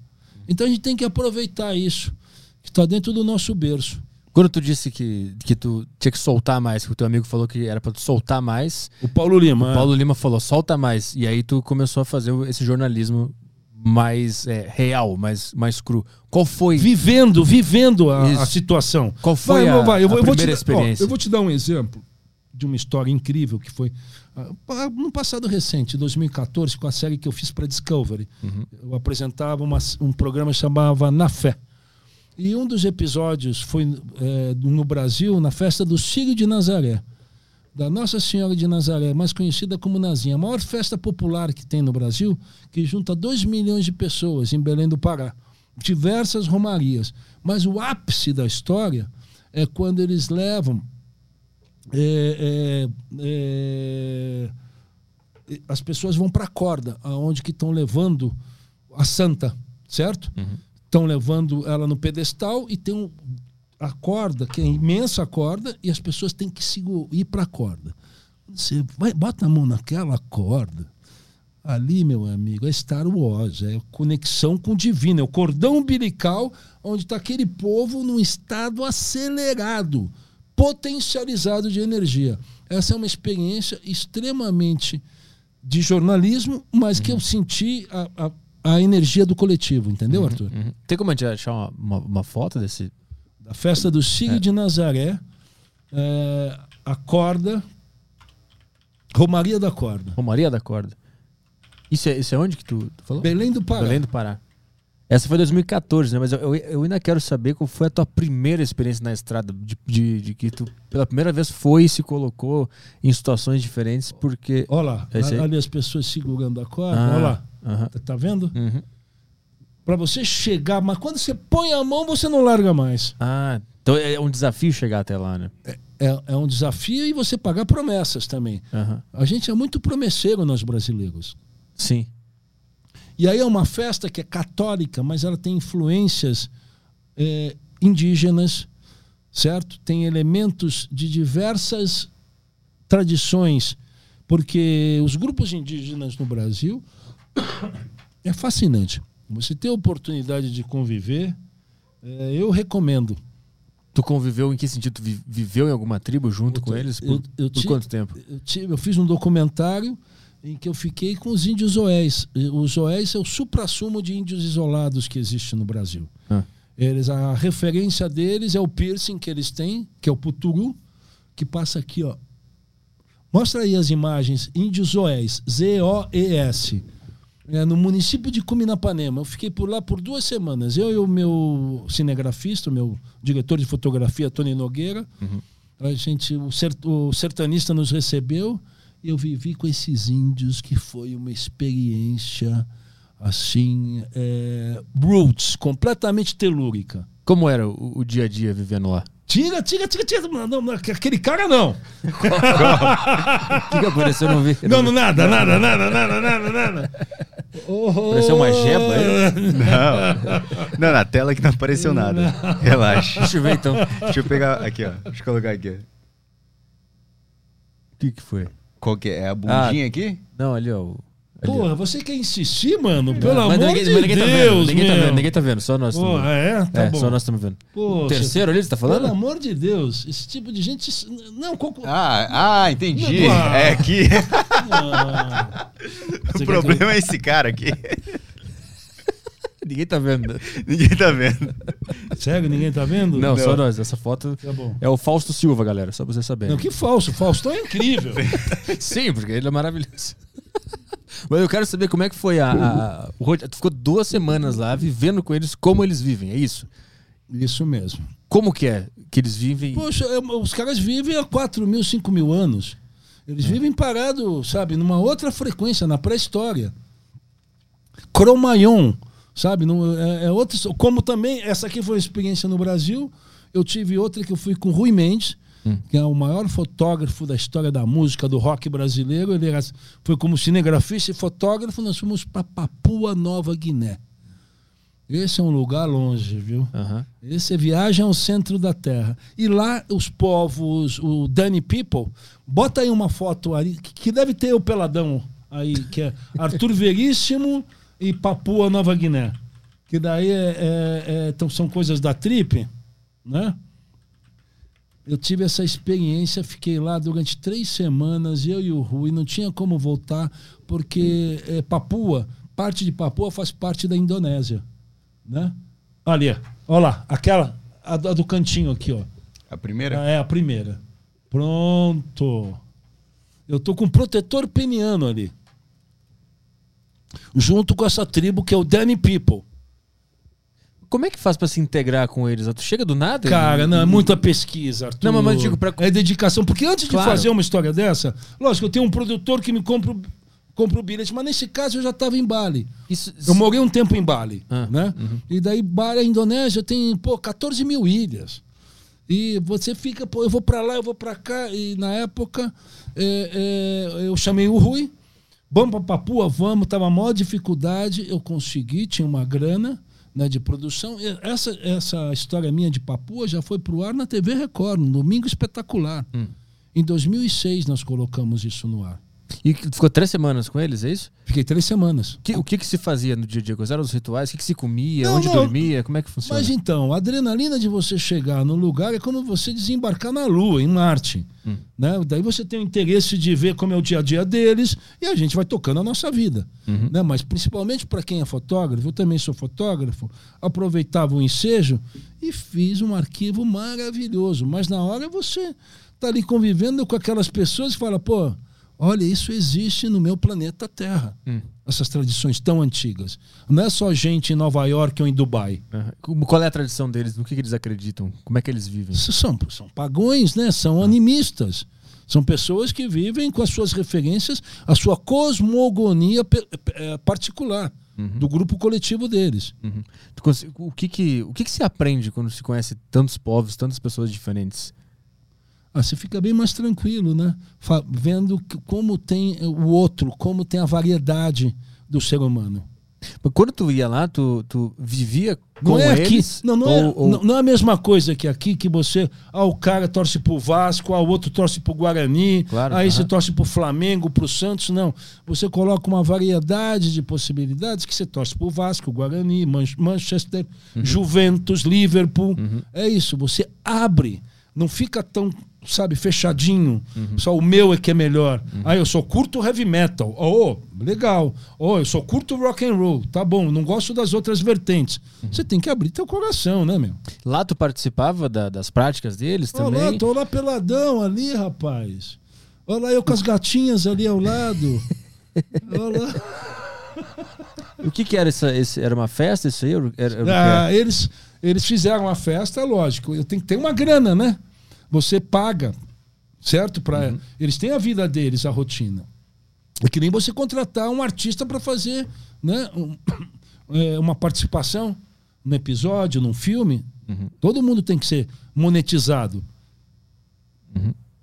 Então a gente tem que aproveitar isso, que está dentro do nosso berço.
Quando tu disse que, que tu tinha que soltar mais, que o teu amigo falou que era pra tu soltar mais,
O Paulo Lima.
o Paulo Lima falou, solta mais. E aí tu começou a fazer esse jornalismo mais é, real, mais, mais cru. Qual foi?
Vivendo, vivendo a, a situação.
Qual foi a-
vai, eu
a
eu
primeira
dar- ó,
experiência?
eu vou te dar um exemplo de uma história incrível que foi ah, pa- no passado recente, 2014, com a série que eu fiz para Discovery.
Uhum.
Eu apresentava uma- um programa que chamava Na Fé. E um dos episódios foi eh, no Brasil, na festa do Círio de Nazaré, da Nossa Senhora de Nazaré, mais conhecida como Nazinha, a maior festa popular que tem no Brasil, que junta 2 milhões de pessoas em Belém do Pará. Diversas romarias. Mas o ápice da história é quando eles levam é, é, é, as pessoas vão para a corda, aonde que estão levando a santa, certo? Estão levando ela no pedestal e tem um, a corda, que é imensa corda, e as pessoas têm que ir para a corda. Você vai, bota a mão naquela corda. Ali, meu amigo, é Star Wars, é conexão com o divino, é o cordão umbilical onde está aquele povo num estado acelerado, potencializado de energia. Essa é uma experiência extremamente de jornalismo, mas que eu senti a, a, a energia do coletivo, entendeu, Arthur?
Uhum. Tem como a gente achar uma, uma, uma foto desse?
Da festa do Círio de Nazaré, é, a corda, Romaria da Corda,
Romaria da Corda. Isso é, isso é onde que tu, tu falou?
Belém do Pará.
Belém do Pará. Essa foi 2014, né? Mas eu, eu, ainda quero saber qual foi a tua primeira experiência na estrada, de, de, de que tu pela primeira vez foi e se colocou em situações diferentes, porque.
Olha lá,
É
ali as pessoas segurando a corda,
Ah,
olha lá.
Aham.
Tá- Tá vendo?
Uhum.
Para você chegar, mas quando você põe a mão, você não larga mais.
Ah, então é um desafio chegar até lá, né?
É, é um desafio e você pagar promessas também.
Aham.
A gente é muito promesseiro, nós brasileiros.
Sim.
E aí é uma festa que é católica, mas ela tem influências é, indígenas, certo? Tem elementos de diversas tradições, porque os grupos indígenas no Brasil é fascinante. Você ter a oportunidade de conviver, é, eu recomendo.
Tu conviveu em que sentido? Tu vi- viveu em alguma tribo junto com eles? Por,
Eu- eu
por quanto tempo?
Eu, eu fiz um documentário em que eu fiquei com os índios oés. Os oés é o suprassumo de índios isolados que existe no Brasil.
Ah.
Eles, a referência deles é o piercing que eles têm, que é o puturu, que passa aqui, ó. Mostra aí as imagens. Índios oés, Z-O-E-S. É, no município de Cuminapanema. Eu fiquei por lá por duas semanas. Eu e o meu cinegrafista, o meu diretor de fotografia, Tony Nogueira. A gente, o, cert, o sertanista nos recebeu e eu vivi com esses índios que foi uma experiência assim, é, roots, completamente telúrica.
Como era o, o dia a dia vivendo lá?
Tira, tira, tira, tira. Não, não, aquele cara não.
O que, que apareceu? Eu não vi.
Não, não, nada, nada, nada, nada, nada, nada.
Pareceu uma jeba?
Não. Não, na tela que não apareceu nada. Relaxa.
Deixa eu ver então.
Deixa eu pegar aqui, ó. Deixa eu colocar aqui.
O que, que foi?
Qual que é? É a bundinha aqui?
Não, ali, ó. O-.
Porra, você quer insistir, mano? Pelo
Mas
amor
ninguém,
de
mas ninguém tá vendo.
Deus,
Ninguém tá
meu.
vendo, ninguém tá vendo. Só nós estamos
Porra,
vendo.
é? Tá
é,
bom.
só nós estamos vendo.
Pô,
o terceiro ali, você tá falando?
Pelo amor de Deus, esse tipo de gente. Não, conclu...
Ah, ah, entendi.
Ah.
É aqui. [laughs]
Ah.
o problema é esse cara aqui. [laughs]
Ninguém tá vendo.
Ninguém tá vendo.
Sério, ninguém tá vendo?
Não,
Não.
só nós. Essa foto
Tá
é o Fausto Silva, galera. Só pra você saber.
Não, que falso. Faustão é incrível. [laughs]
Sim, porque ele é maravilhoso. Mas eu quero saber como é que foi a. a- o Tu ficou duas semanas lá vivendo com eles, como eles vivem, é isso?
Isso mesmo.
Como que é que eles vivem?
Poxa, é, os caras vivem há 4 mil, 5 mil anos. Eles vivem parados, sabe, numa outra frequência, na pré-história. Cromagnon, sabe? Não, é, é outra, como também, essa aqui foi uma experiência no Brasil. Eu tive outra que eu fui com Rui Mendes, que é o maior fotógrafo da história da música, do rock brasileiro. Ele era, foi como cinegrafista e fotógrafo. Nós fomos para Papua Nova Guiné. Esse é um lugar longe, viu?
Aham.
Esse é viagem ao centro da Terra. E lá os povos, o Danny People, bota aí uma foto ali, que deve ter o peladão aí, que é Arthur Veríssimo e Papua Nova Guiné. Que daí é, é- é- então são coisas da trip, né? Eu tive essa experiência, fiquei lá durante três semanas, eu e o Rui, não tinha como voltar, porque é, Papua, parte de Papua faz parte da Indonésia, né? Ali, olha lá, aquela, a, do- a do cantinho aqui, ó.
A primeira?
Ah, é a primeira. Pronto. Eu tô com um protetor peniano ali. Junto com essa tribo que é o Danny People.
Como é que faz pra se integrar com eles? Tu chega do nada?
Cara, não, é muita pesquisa, Arthur.
Não, mas eu digo pra-
É dedicação. Porque antes
Claro.
de fazer uma história dessa, lógico, eu tenho um produtor que me compra, compra o bilhete, mas nesse caso eu já estava em Bali.
Isso,
Eu morei um tempo em Bali,
Ah,
né? E daí Bali, a Indonésia, tem, pô, 14 mil ilhas. E você fica, pô, eu vou pra lá, eu vou pra cá. E na época, é, é, eu chamei o Rui. Vamos pra Papua, vamos. Tava a maior dificuldade, eu consegui, tinha uma grana né, de produção. Essa, essa história minha de Papua já foi pro ar na TV Record, no Domingo Espetacular. Em 2006 nós colocamos isso no ar.
E ficou três semanas com eles, é isso?
Fiquei três semanas.
Que- o que que se fazia no dia a dia? Quais eram os rituais? O que, que se comia?
Não,
onde
não.
dormia? Como é que funciona?
Mas então, a adrenalina de você chegar no lugar é como você desembarcar na Lua, em Marte.
Hum.
Né? Daí você tem o interesse de ver como é o dia a dia deles e a gente vai tocando a nossa vida.
Uhum.
Né? Mas principalmente para quem é fotógrafo, eu também sou fotógrafo, aproveitava o ensejo e fiz um arquivo maravilhoso. Mas na hora você tá ali convivendo com aquelas pessoas e fala, pô, olha, isso existe no meu planeta Terra.
Hum.
Essas tradições tão antigas. Não é só gente em Nova York ou em Dubai.
Como- Qual é a tradição deles? No que, que eles acreditam? Como é que eles vivem?
São, são pagões, né? São animistas. São pessoas que vivem com as suas referências, a sua cosmogonia eh, particular do grupo coletivo deles.
Uhum. O, que, que, o que, que se aprende quando se conhece tantos povos, tantas pessoas diferentes?
Ah, você fica bem mais tranquilo, né? Fa- vendo que- como tem o outro, como tem a variedade do ser humano.
Mas quando tu ia lá, tu, tu vivia
Não
com
é aqui,
eles?
não, não,
Ou-
é,
ou-
não, não é a mesma coisa que aqui que você, ah, o cara torce pro Vasco, ah, o outro torce pro Guarani,
Claro,
aí você
aham.
torce pro Flamengo, pro Santos, não. Você coloca uma variedade de possibilidades que você torce pro Vasco, Guarani, Man- Manchester,
Uhum.
Juventus, Liverpool. É isso, você abre, não fica tão, sabe, fechadinho.
Uhum.
Só o meu é que é melhor. Ah, eu só curto heavy metal. Oh, legal. Oh, eu só curto rock and roll. Tá bom, não gosto das outras vertentes.
Uhum.
Você tem que abrir teu coração, né, meu?
Lá tu participava da- das práticas deles
Olha
também?
lá, tô lá peladão ali, rapaz. Olha lá eu com as gatinhas ali ao lado. [laughs] Olha lá.
O que que era essa, esse, era uma festa isso aí? Era, era?
Ah, eles, eles fizeram a festa, lógico. Eu tenho que ter uma grana, né? Você paga, certo? Pra, Eles têm a vida deles, a rotina. É que nem você contratar um artista para fazer né, um- [coughs] é, uma participação no episódio, num filme. Todo mundo tem que ser monetizado.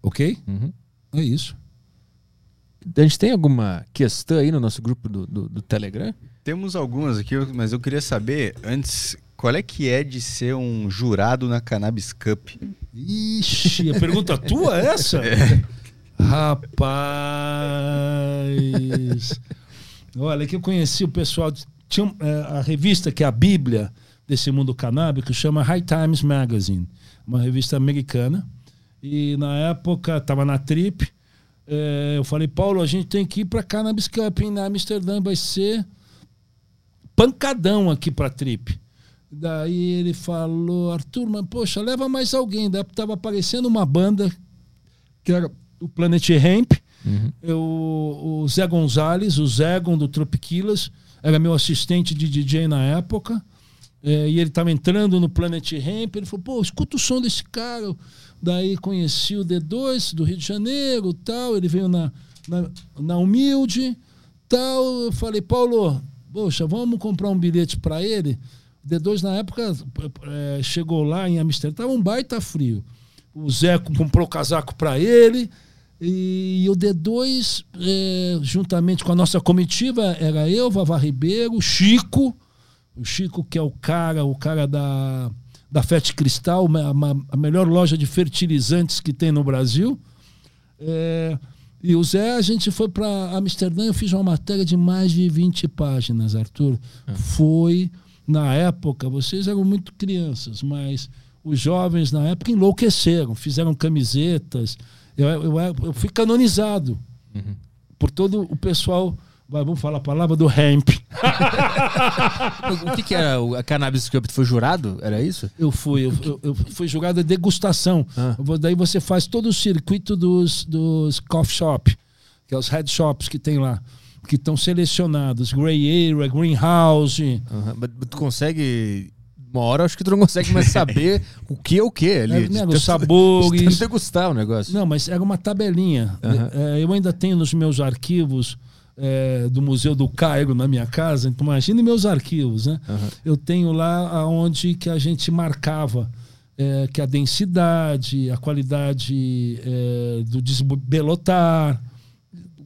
Ok?
Uhum.
É isso.
A gente tem alguma questão aí no nosso grupo do, do, do Telegram?
Temos algumas aqui, mas eu queria saber, antes, qual é que é de ser um jurado na Cannabis Cup?
Ixi, a pergunta [laughs] tua é essa? Rapaz. Olha, que eu conheci o pessoal. Tinha é, a revista que é a Bíblia desse mundo canábico, chama High Times Magazine, uma revista americana. E na época, estava na Trip. é, eu falei, Paulo, a gente tem que ir para Cannabis Cup em Amsterdã, vai ser pancadão aqui pra Trip. Daí ele falou, Arthur, mas poxa, leva mais alguém. Daí tava aparecendo uma banda que era o Planet Hemp, eu, o Zé Gonzalez, o Zegon do Tropiquilas, era meu assistente de DJ na época. É, e ele estava entrando no Planet Hemp, ele falou, pô, escuta o som desse cara. Daí conheci o D2 do Rio de Janeiro, tal, ele veio na, na, na Humilde, tal. Eu falei, Paulo, poxa, vamos comprar um bilhete para ele. O D2 na época é, chegou lá em Amsterdã, tava um baita frio. O Zé comprou casaco para ele. E, o D2, é, juntamente com a nossa comitiva, era eu, Vavá Ribeiro, Chico, o Chico, que é o cara, o cara da, da Fete Cristal, uma- a melhor loja de fertilizantes que tem no Brasil. É, E o Zé, a gente foi para Amsterdã, eu fiz uma matéria de mais de 20 páginas, Arthur. Foi, na época, vocês eram muito crianças, mas os jovens na época enlouqueceram, fizeram camisetas. Eu, eu, eu fui canonizado por todo o pessoal, vai, vamos falar a palavra do hemp. [laughs]
o que, que era a Cannabis? Tu foi jurado? Era isso?
Eu fui, eu, eu, eu fui jurado de degustação.
Ah.
Daí você faz todo o circuito dos, dos coffee shop, que é os head shops que tem lá, que estão selecionados. Grey Area, Greenhouse.
Aham, Mas tu consegue. Uma hora acho que tu não consegue mais saber [laughs] o que é o que ali.
É, né, os sabores.
de degustar o negócio.
Não, mas era uma tabelinha.
Aham.
É, eu ainda tenho nos meus arquivos é, do Museu do Cairo na minha casa. Então, imagine meus arquivos, né?
Aham.
Eu tenho lá onde que a gente marcava é, que a densidade, a qualidade é, do desbelotar.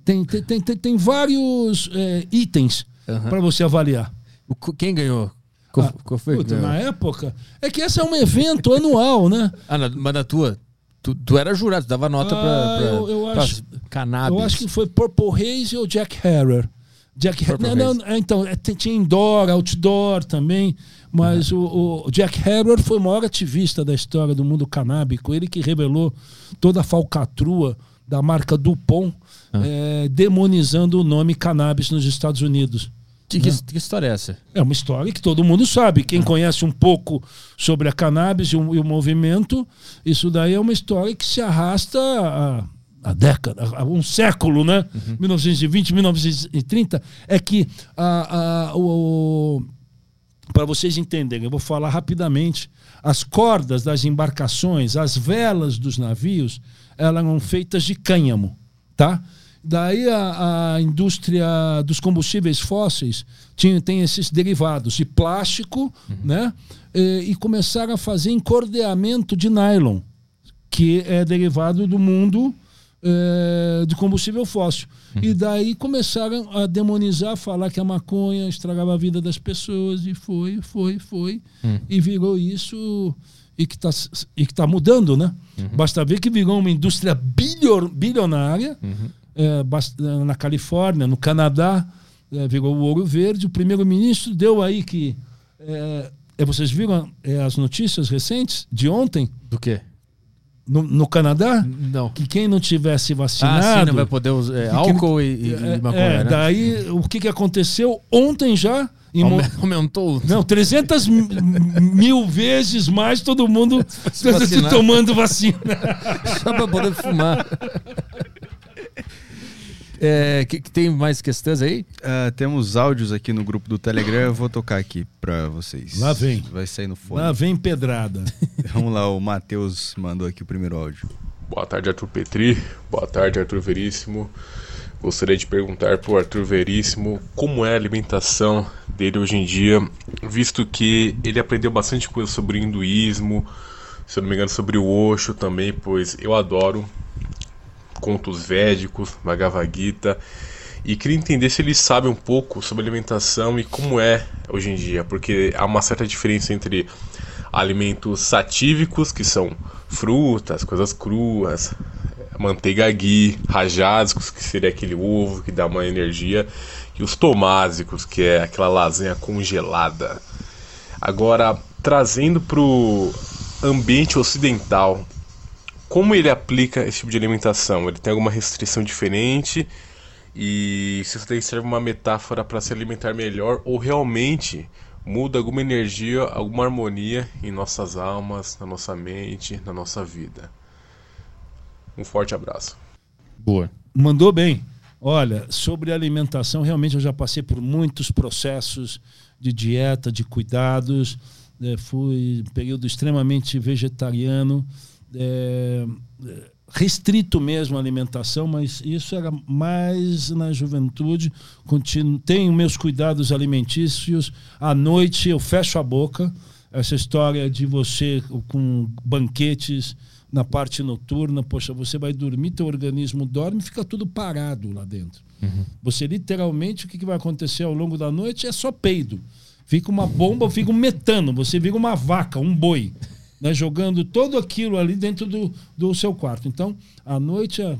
Tem, tem, tem, tem, tem vários é, itens
Aham.
para você avaliar.
O Quem ganhou? Qual,
Ah,
qual foi?
Puta, na época. É que esse é um evento anual, né?
Ah, na, mas na tua. Tu, tu era jurado, tu dava nota
Ah,
pra, pra,
eu- eu acho-
cannabis.
Eu acho que foi Purple Haze ou Jack Harrer. Jack
Purple
não, não, é, então, é, tinha indoor, outdoor também, mas o, o Jack Harrer foi o maior ativista da história do mundo canábico. Ele que revelou toda a falcatrua da marca Dupont, eh, demonizando o nome cannabis nos Estados Unidos.
Que, que, que história é essa?
É uma história que todo mundo sabe. Quem conhece um pouco sobre a cannabis e o, e o movimento, isso daí é uma história que se arrasta há, há década, há um século, né? 1920, 1930. É que a, a, o, para vocês entenderem, eu vou falar rapidamente. As cordas das embarcações, as velas dos navios, elas eram feitas de cânhamo, tá? Daí a, a indústria dos combustíveis fósseis tinha, tem esses derivados de plástico, né? E, e começaram a fazer encordeamento de nylon, que é derivado do mundo eh, de combustível fóssil. E daí começaram a demonizar, falar que a maconha estragava a vida das pessoas, e foi, foi, foi. E virou isso e que está tá mudando, né? Basta ver que virou uma indústria bilio- bilionária eh, na Califórnia, no Canadá, eh, virou o ouro verde. O primeiro-ministro deu aí que. eh, vocês viram as notícias recentes de ontem
Do quê?
no, no Canadá?
Não.
Que quem não tivesse vacinado.
Ah, sim, não vai poder usar é, álcool e, e,
é,
maconha,
é,
né?
daí o que, que aconteceu ontem já? Em
Aumentou.
Não, 300 mi- mil vezes mais todo mundo [laughs]
se
tomando vacina.
Só pra poder fumar. [laughs] É, que, que tem mais questões aí?
Ah, temos áudios aqui no grupo do Telegram, eu vou tocar aqui pra vocês.
Lá vem.
Vai sair no fone.
Lá vem pedrada. [laughs]
Vamos lá, o Matheus mandou aqui o primeiro áudio.
Boa tarde, Arthur Petri. Boa tarde, Arthur Veríssimo. Gostaria de perguntar para o Arthur Veríssimo como é a alimentação dele hoje em dia, visto que ele aprendeu bastante coisa sobre o hinduísmo, se eu não me engano, sobre o Osho também, pois eu adoro contos védicos, Bhagavad Gita, e queria entender se ele sabe um pouco sobre alimentação e como é hoje em dia, porque há uma certa diferença entre alimentos satívicos, que são frutas, coisas cruas, manteiga ghee, rajados, que seria aquele ovo que dá uma energia, e os tomásicos, que é aquela lasanha congelada. Agora, trazendo para o ambiente ocidental, como ele aplica esse tipo de alimentação? Ele tem alguma restrição diferente? E se isso daí serve uma metáfora para se alimentar melhor ou realmente muda alguma energia, alguma harmonia em nossas almas, na nossa mente, na nossa vida? Um forte abraço.
Boa.
Mandou bem. Olha, sobre alimentação, realmente eu já passei por muitos processos de dieta, de cuidados. É, fui um período extremamente vegetariano, é, é, restrito mesmo a alimentação, mas isso era mais na juventude. Continuo, tenho meus cuidados alimentícios. À noite eu fecho a boca. Essa história de você com banquetes na parte noturna, poxa, você vai dormir, teu organismo dorme, fica tudo parado lá dentro. Você literalmente, o que, que vai acontecer ao longo da noite é só peido. Fica uma bomba, fica um metano, você vira uma vaca, um boi, né, jogando todo aquilo ali dentro do, do seu quarto. Então, à noite, é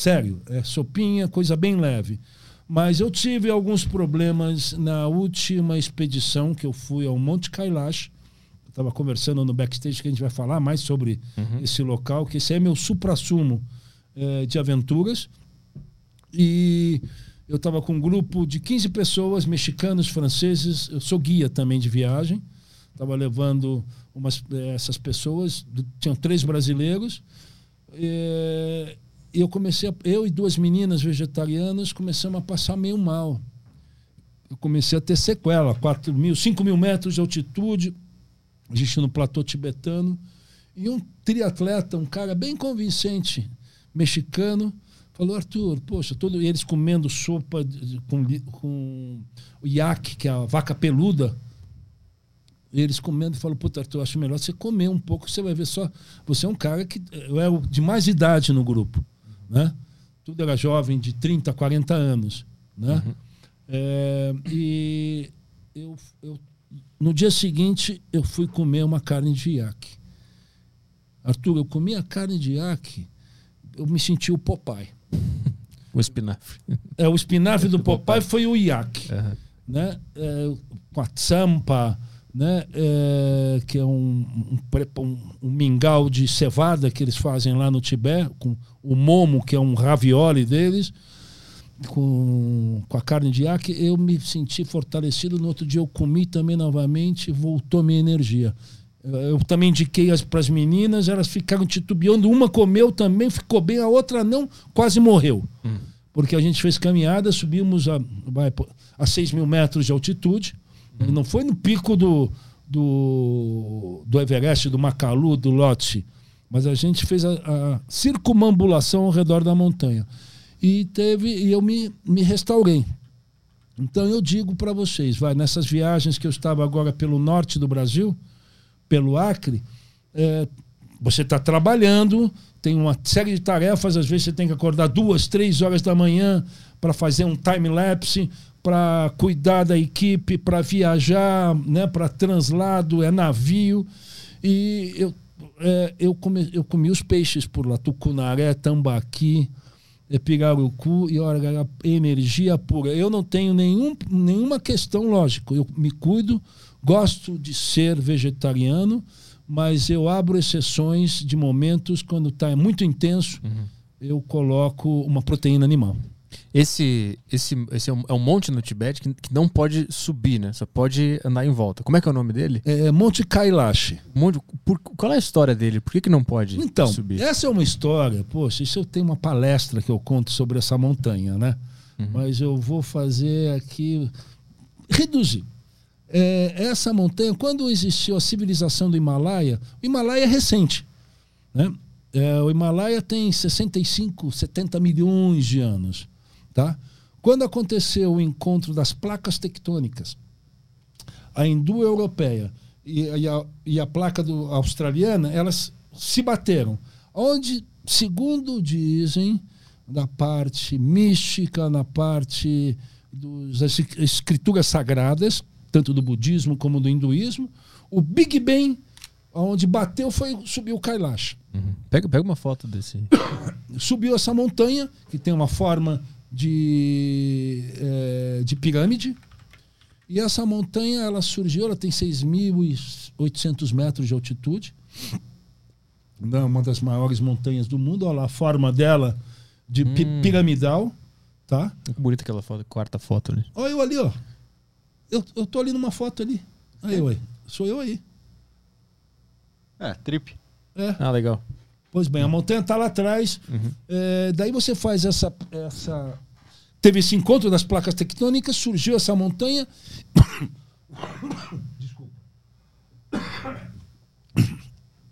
Sério, é sopinha, coisa bem leve. Mas eu tive alguns problemas na última expedição que eu fui ao Monte Kailash. Estava conversando no backstage que a gente vai falar mais sobre uhum. esse local, que esse é meu supra-sumo é, de aventuras. E eu estava com um grupo de 15 pessoas, mexicanos, franceses. Eu sou guia também de viagem. Estava levando umas, eh, essas pessoas, tinham três brasileiros. É, eu comecei, a, eu e duas meninas vegetarianas começamos a passar meio mal. Eu comecei a ter sequela, 4 mil, 5 mil metros de altitude, a gente no platô tibetano. E um triatleta, um cara bem convincente, mexicano, falou: Arthur, poxa, todo, eles comendo sopa de, com, com iaque, que é a vaca peluda eles comendo e falam, puta, Arthur, eu acho melhor você comer um pouco, você vai ver só. Você é um cara que é o de mais idade no grupo. Né? Tudo era jovem, de 30, 40 anos. Né? Uhum. É, e eu, eu, no dia seguinte eu fui comer uma carne de iaque. Arthur, eu comi a carne de iaque, eu me senti o Popeye. [laughs]
o espinafre.
É, o espinafre [laughs] do Popeye foi o iaque. Uhum. Né? É, com a tampa né? É, que é um, um, um, mingau de cevada que eles fazem lá no Tibete, com o momo, que é um ravioli deles, com, com a carne de iaque, eu me senti fortalecido. No outro dia eu comi também novamente, voltou minha energia. Eu também indiquei para as meninas, elas ficaram titubeando. Uma comeu também, ficou bem, a outra não, quase morreu. Hum. Porque a gente fez caminhada, subimos a, vai, a 6 mil metros de altitude Uhum. Não foi no pico do, do, do Everest, do Macalu, do Lhotse. Mas a gente fez a, a circumambulação ao redor da montanha. E teve e eu me, me restaurei. Então eu digo para vocês, vai nessas viagens que eu estava agora pelo norte do Brasil, pelo Acre, é, você está trabalhando, tem uma série de tarefas, às vezes você tem que acordar duas, três horas da manhã para fazer um time lapse, para cuidar da equipe, para viajar, né, para translado, é navio. E eu, é, eu, comi, eu comi os peixes por lá, tucunaré, tambaqui, pirarucu, e olha, energia pura. Eu não tenho nenhum, nenhuma questão, lógico, eu me cuido, gosto de ser vegetariano, mas eu abro exceções de momentos quando está muito intenso, uhum. eu coloco uma proteína animal.
Esse, esse, esse é um, é um monte no Tibete que, que, não pode subir, né? Só pode andar em volta. Como é que é o nome dele?
É Monte Kailash.
Monte, por, qual é a história dele? Por que, que não pode
então,
subir?
Então, essa é uma história. Poxa, isso eu tenho uma palestra que eu conto sobre essa montanha, né? Uhum. Mas eu vou fazer aqui. Reduzir. É, essa montanha, quando existiu a civilização do Himalaia, o Himalaia é recente. Né? É, o Himalaia tem 65, 70 milhões de anos. Tá? Quando aconteceu o encontro das placas tectônicas, a hindu europeia e, e, a, e a placa do, australiana, elas se bateram. Onde, segundo dizem, da parte mística, na parte das escrituras sagradas, tanto do budismo como do hinduísmo, o Big Bang, onde bateu, foi subiu o Kailash.
Uhum. Pega, pega uma foto desse. [coughs]
Subiu essa montanha, que tem uma forma de, é, de pirâmide. E essa montanha ela surgiu, ela tem 6.800 metros de altitude. É uma das maiores montanhas do mundo. Olha lá a forma dela de hum. piramidal. Tá?
Que bonita aquela foto, quarta foto ali.
Olha eu ali, ó. Eu, eu tô ali numa foto ali. Aí, é. ué. Sou eu aí.
É, trip.
É.
Ah, legal.
Pois bem, a montanha está lá atrás. Uhum. É, daí você faz essa, essa. Teve esse encontro das placas tectônicas, surgiu essa montanha. [coughs] Desculpa.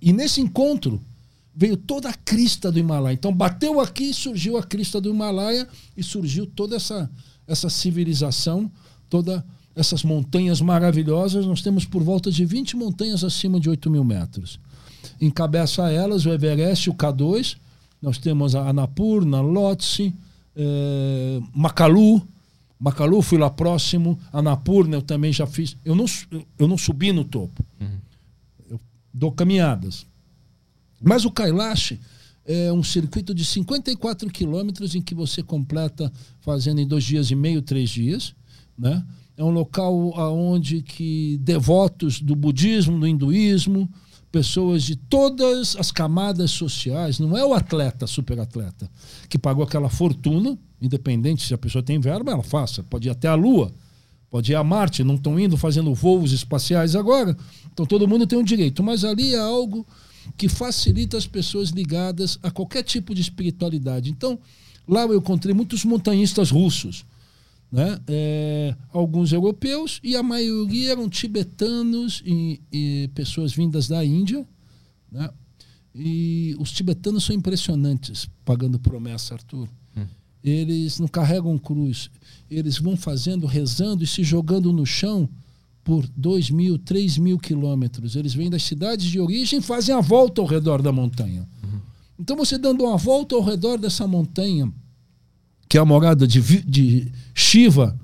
E nesse encontro veio toda a crista do Himalaia. Então bateu aqui, surgiu a crista do Himalaia e surgiu toda essa, essa civilização, todas essas montanhas maravilhosas. Nós temos por volta de 20 montanhas acima de 8 mil metros encabeça elas o Everest, o K2. Nós temos a Annapurna, Lhotse, é, Macalu. Macalu fui lá próximo. Annapurna eu também já fiz. Eu não, eu não subi no topo. Uhum. Eu dou caminhadas. Mas o Kailash, é um circuito de 54 quilômetros em que você completa fazendo em dois dias e meio, três dias, né? É um local onde que devotos do budismo, do hinduísmo, pessoas de todas as camadas sociais, não é o atleta, super atleta, que pagou aquela fortuna, independente se a pessoa tem verba, ela faça, pode ir até a Lua, pode ir a Marte, não estão indo fazendo voos espaciais agora, então todo mundo tem um direito, mas ali é algo que facilita as pessoas ligadas a qualquer tipo de espiritualidade. Então, lá eu encontrei muitos montanhistas russos, né? É, alguns europeus e a maioria eram tibetanos e, e pessoas vindas da Índia. Né? E os tibetanos são impressionantes, pagando promessa, Arthur. Hum. Eles não carregam cruz, eles vão fazendo, rezando e se jogando no chão por dois mil, três mil quilômetros. Eles vêm das cidades de origem e fazem a volta ao redor da montanha. Uhum. Então, você dando uma volta ao redor dessa montanha, que é a morada de, de Shiva.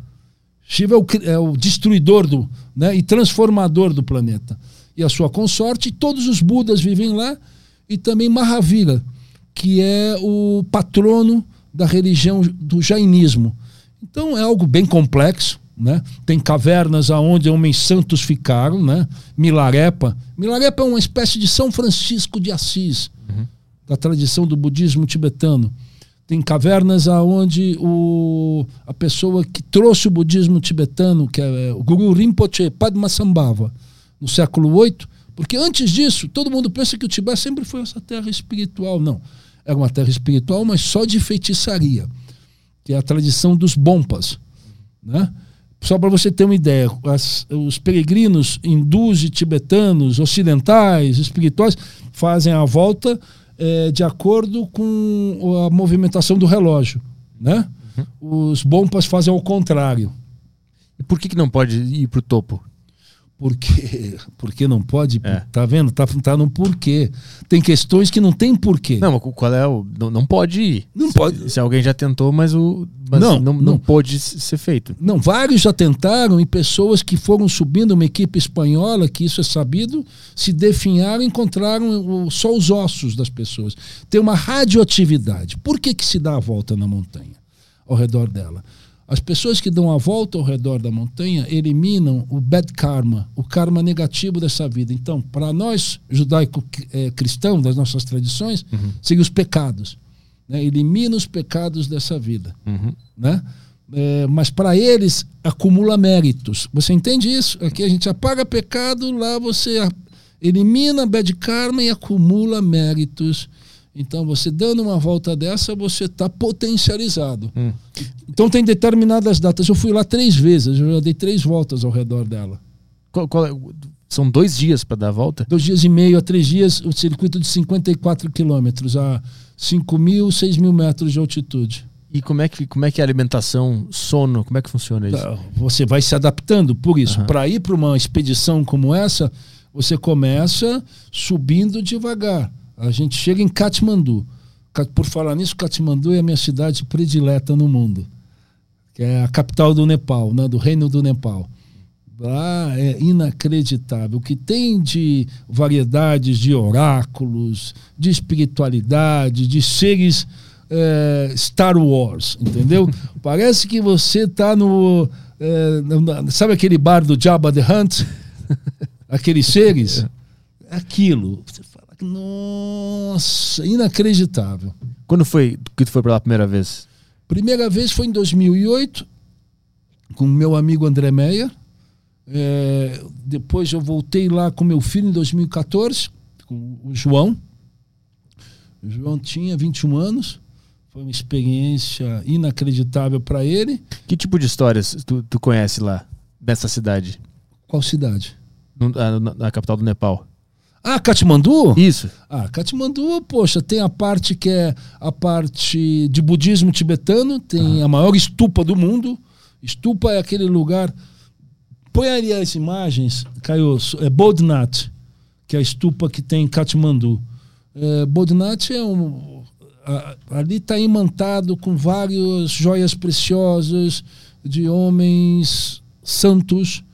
Shiva é o, é o destruidor do, né, e transformador do planeta. E a sua consorte, todos os Budas vivem lá, e também Mahavira, que é o patrono da religião do jainismo. Então é algo bem complexo. Né? Tem cavernas aonde homens santos ficaram, né? Milarepa. Milarepa é uma espécie de São Francisco de Assis, uhum. da tradição do budismo tibetano. Tem cavernas aonde o, a pessoa que trouxe o budismo tibetano, que é o Guru Rinpoche Padmasambhava, no século VIII, porque antes disso, todo mundo pensa que o Tibete sempre foi essa terra espiritual. Não. Era uma terra espiritual, mas só de feitiçaria, que é a tradição dos bompas. Né? Só para você ter uma ideia, as, os peregrinos hindus e tibetanos, ocidentais, espirituais, fazem a volta é, de acordo com a movimentação do relógio. Né? Uhum. Os bompas fazem ao contrário.
E por que, que não pode ir para o topo?
Porque, [laughs] porque não pode, é. tá vendo? Tá, tá no porquê. Tem questões que não tem porquê.
Não, qual é o. Não, não pode ir.
Não se, pode.
Se alguém já tentou, mas o. Mas não, não, não, não pode ser feito.
Não, vários já tentaram e pessoas que foram subindo uma equipe espanhola, que isso é sabido, se definharam e encontraram só os ossos das pessoas. Tem uma radioatividade. Por que, que se dá a volta na montanha? Ao redor dela? As pessoas que dão a volta ao redor da montanha eliminam o bad karma, o karma negativo dessa vida. Então, para nós, judaico-cristãos, das nossas tradições, uhum. seriam os pecados. Né? Elimina os pecados dessa vida. Uhum. Né? É, mas para eles, acumula méritos. Você entende isso? Aqui a gente apaga pecado, lá você elimina bad karma e acumula méritos então, você dando uma volta dessa, você está potencializado. Hum. Então, tem determinadas datas. Eu fui lá três vezes, eu já dei três voltas ao redor dela.
Qual, qual é? São dois dias para dar a volta?
Dois dias e meio a três dias, o circuito de 54 quilômetros, a 5 mil, 6 mil metros de altitude.
E como é que, como é, que é a alimentação, sono, como é que funciona isso?
Você vai se adaptando. Por isso, uhum. para ir para uma expedição como essa, você começa subindo devagar a gente chega em Katmandu. Por falar nisso, Katmandu é a minha cidade predileta no mundo, que é a capital do Nepal, né, do reino do Nepal. Lá é inacreditável. O que tem de variedades de oráculos, de espiritualidade, de seres é, Star Wars, entendeu? [laughs] Parece que você está no. É, sabe aquele bar do Jabba the Hutt? [laughs] Aqueles seres? É. Aquilo. Nossa, inacreditável.
Quando foi que tu foi para lá a primeira vez?
Primeira vez foi em 2008, com meu amigo André Meia. É, depois eu voltei lá com meu filho em 2014, com o João. O João tinha 21 anos. Foi uma experiência inacreditável para ele.
Que tipo de histórias tu, tu conhece lá, dessa cidade?
Qual cidade?
Na capital do Nepal.
Ah, Katmandu?
Isso.
Ah, Katmandu, poxa, tem a parte que é a parte de budismo tibetano, tem a maior estupa do mundo. Estupa é aquele lugar. Põe ali as imagens, Caio, é Bodhnath, que é a estupa que tem em Katmandu. É, Bodhnath é um. A, ali está imantado com várias joias preciosas de homens santos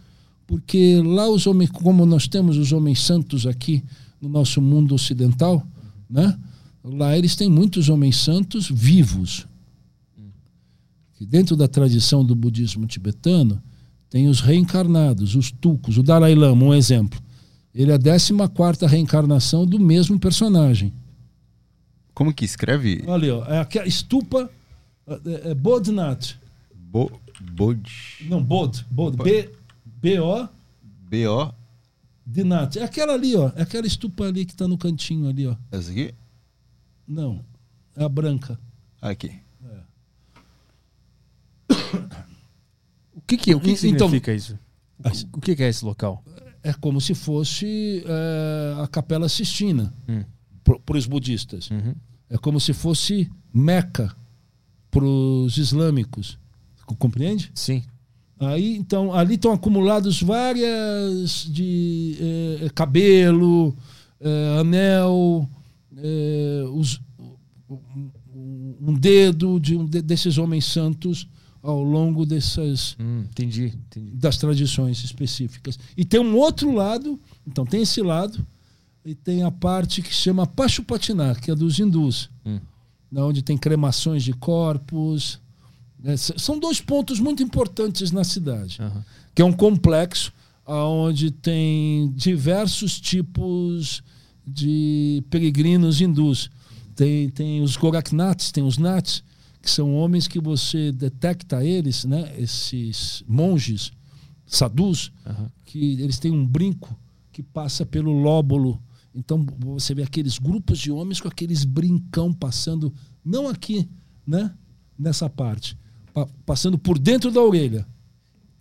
porque lá os homens, como nós temos os homens santos aqui no nosso mundo ocidental, né? Lá eles têm muitos homens santos vivos. Que dentro da tradição do budismo tibetano, tem os reencarnados, os tulcos. O Dalai Lama, um exemplo. Ele é a 14 reencarnação do mesmo personagem.
Como que escreve?
Olha ali, ó, é aquela estupa é, é.
Bo, bod...
Não, Bod, Bod, B, B-O,
B-O.
Dinat. É aquela ali, ó. É aquela estupa ali que tá no cantinho ali, ó.
Essa aqui?
Não. É a branca.
Aqui. [coughs]
O que, que, o que, que
Então-
significa isso? O- O que, que é esse local?
É como se fosse é, a Capela Sistina
Hum.
para os budistas.
Uhum.
É como se fosse Meca para os islâmicos. Compreende?
Sim.
Aí, então, ali estão acumulados várias de eh, cabelo, eh, anel, eh, os- um- dedo de um de- desses homens santos ao longo dessas
Hum, entendi, entendi.
das tradições específicas. E tem um outro lado, então tem esse lado e tem a parte que chama Pashupatiná, que é dos hindus,
Hum.
né, onde tem cremações de corpos. Né, são dois pontos muito importantes na cidade
Aham.
que é um complexo onde tem diversos tipos de peregrinos hindus. Tem, tem os Goraknaths, tem os Naths, que são homens que você detecta eles, né? esses monges, sadhus,
Aham.
que eles têm um brinco que passa pelo lóbulo. Então você vê aqueles grupos de homens com aqueles brincão passando, não aqui, né? nessa parte, pa- passando por dentro da orelha.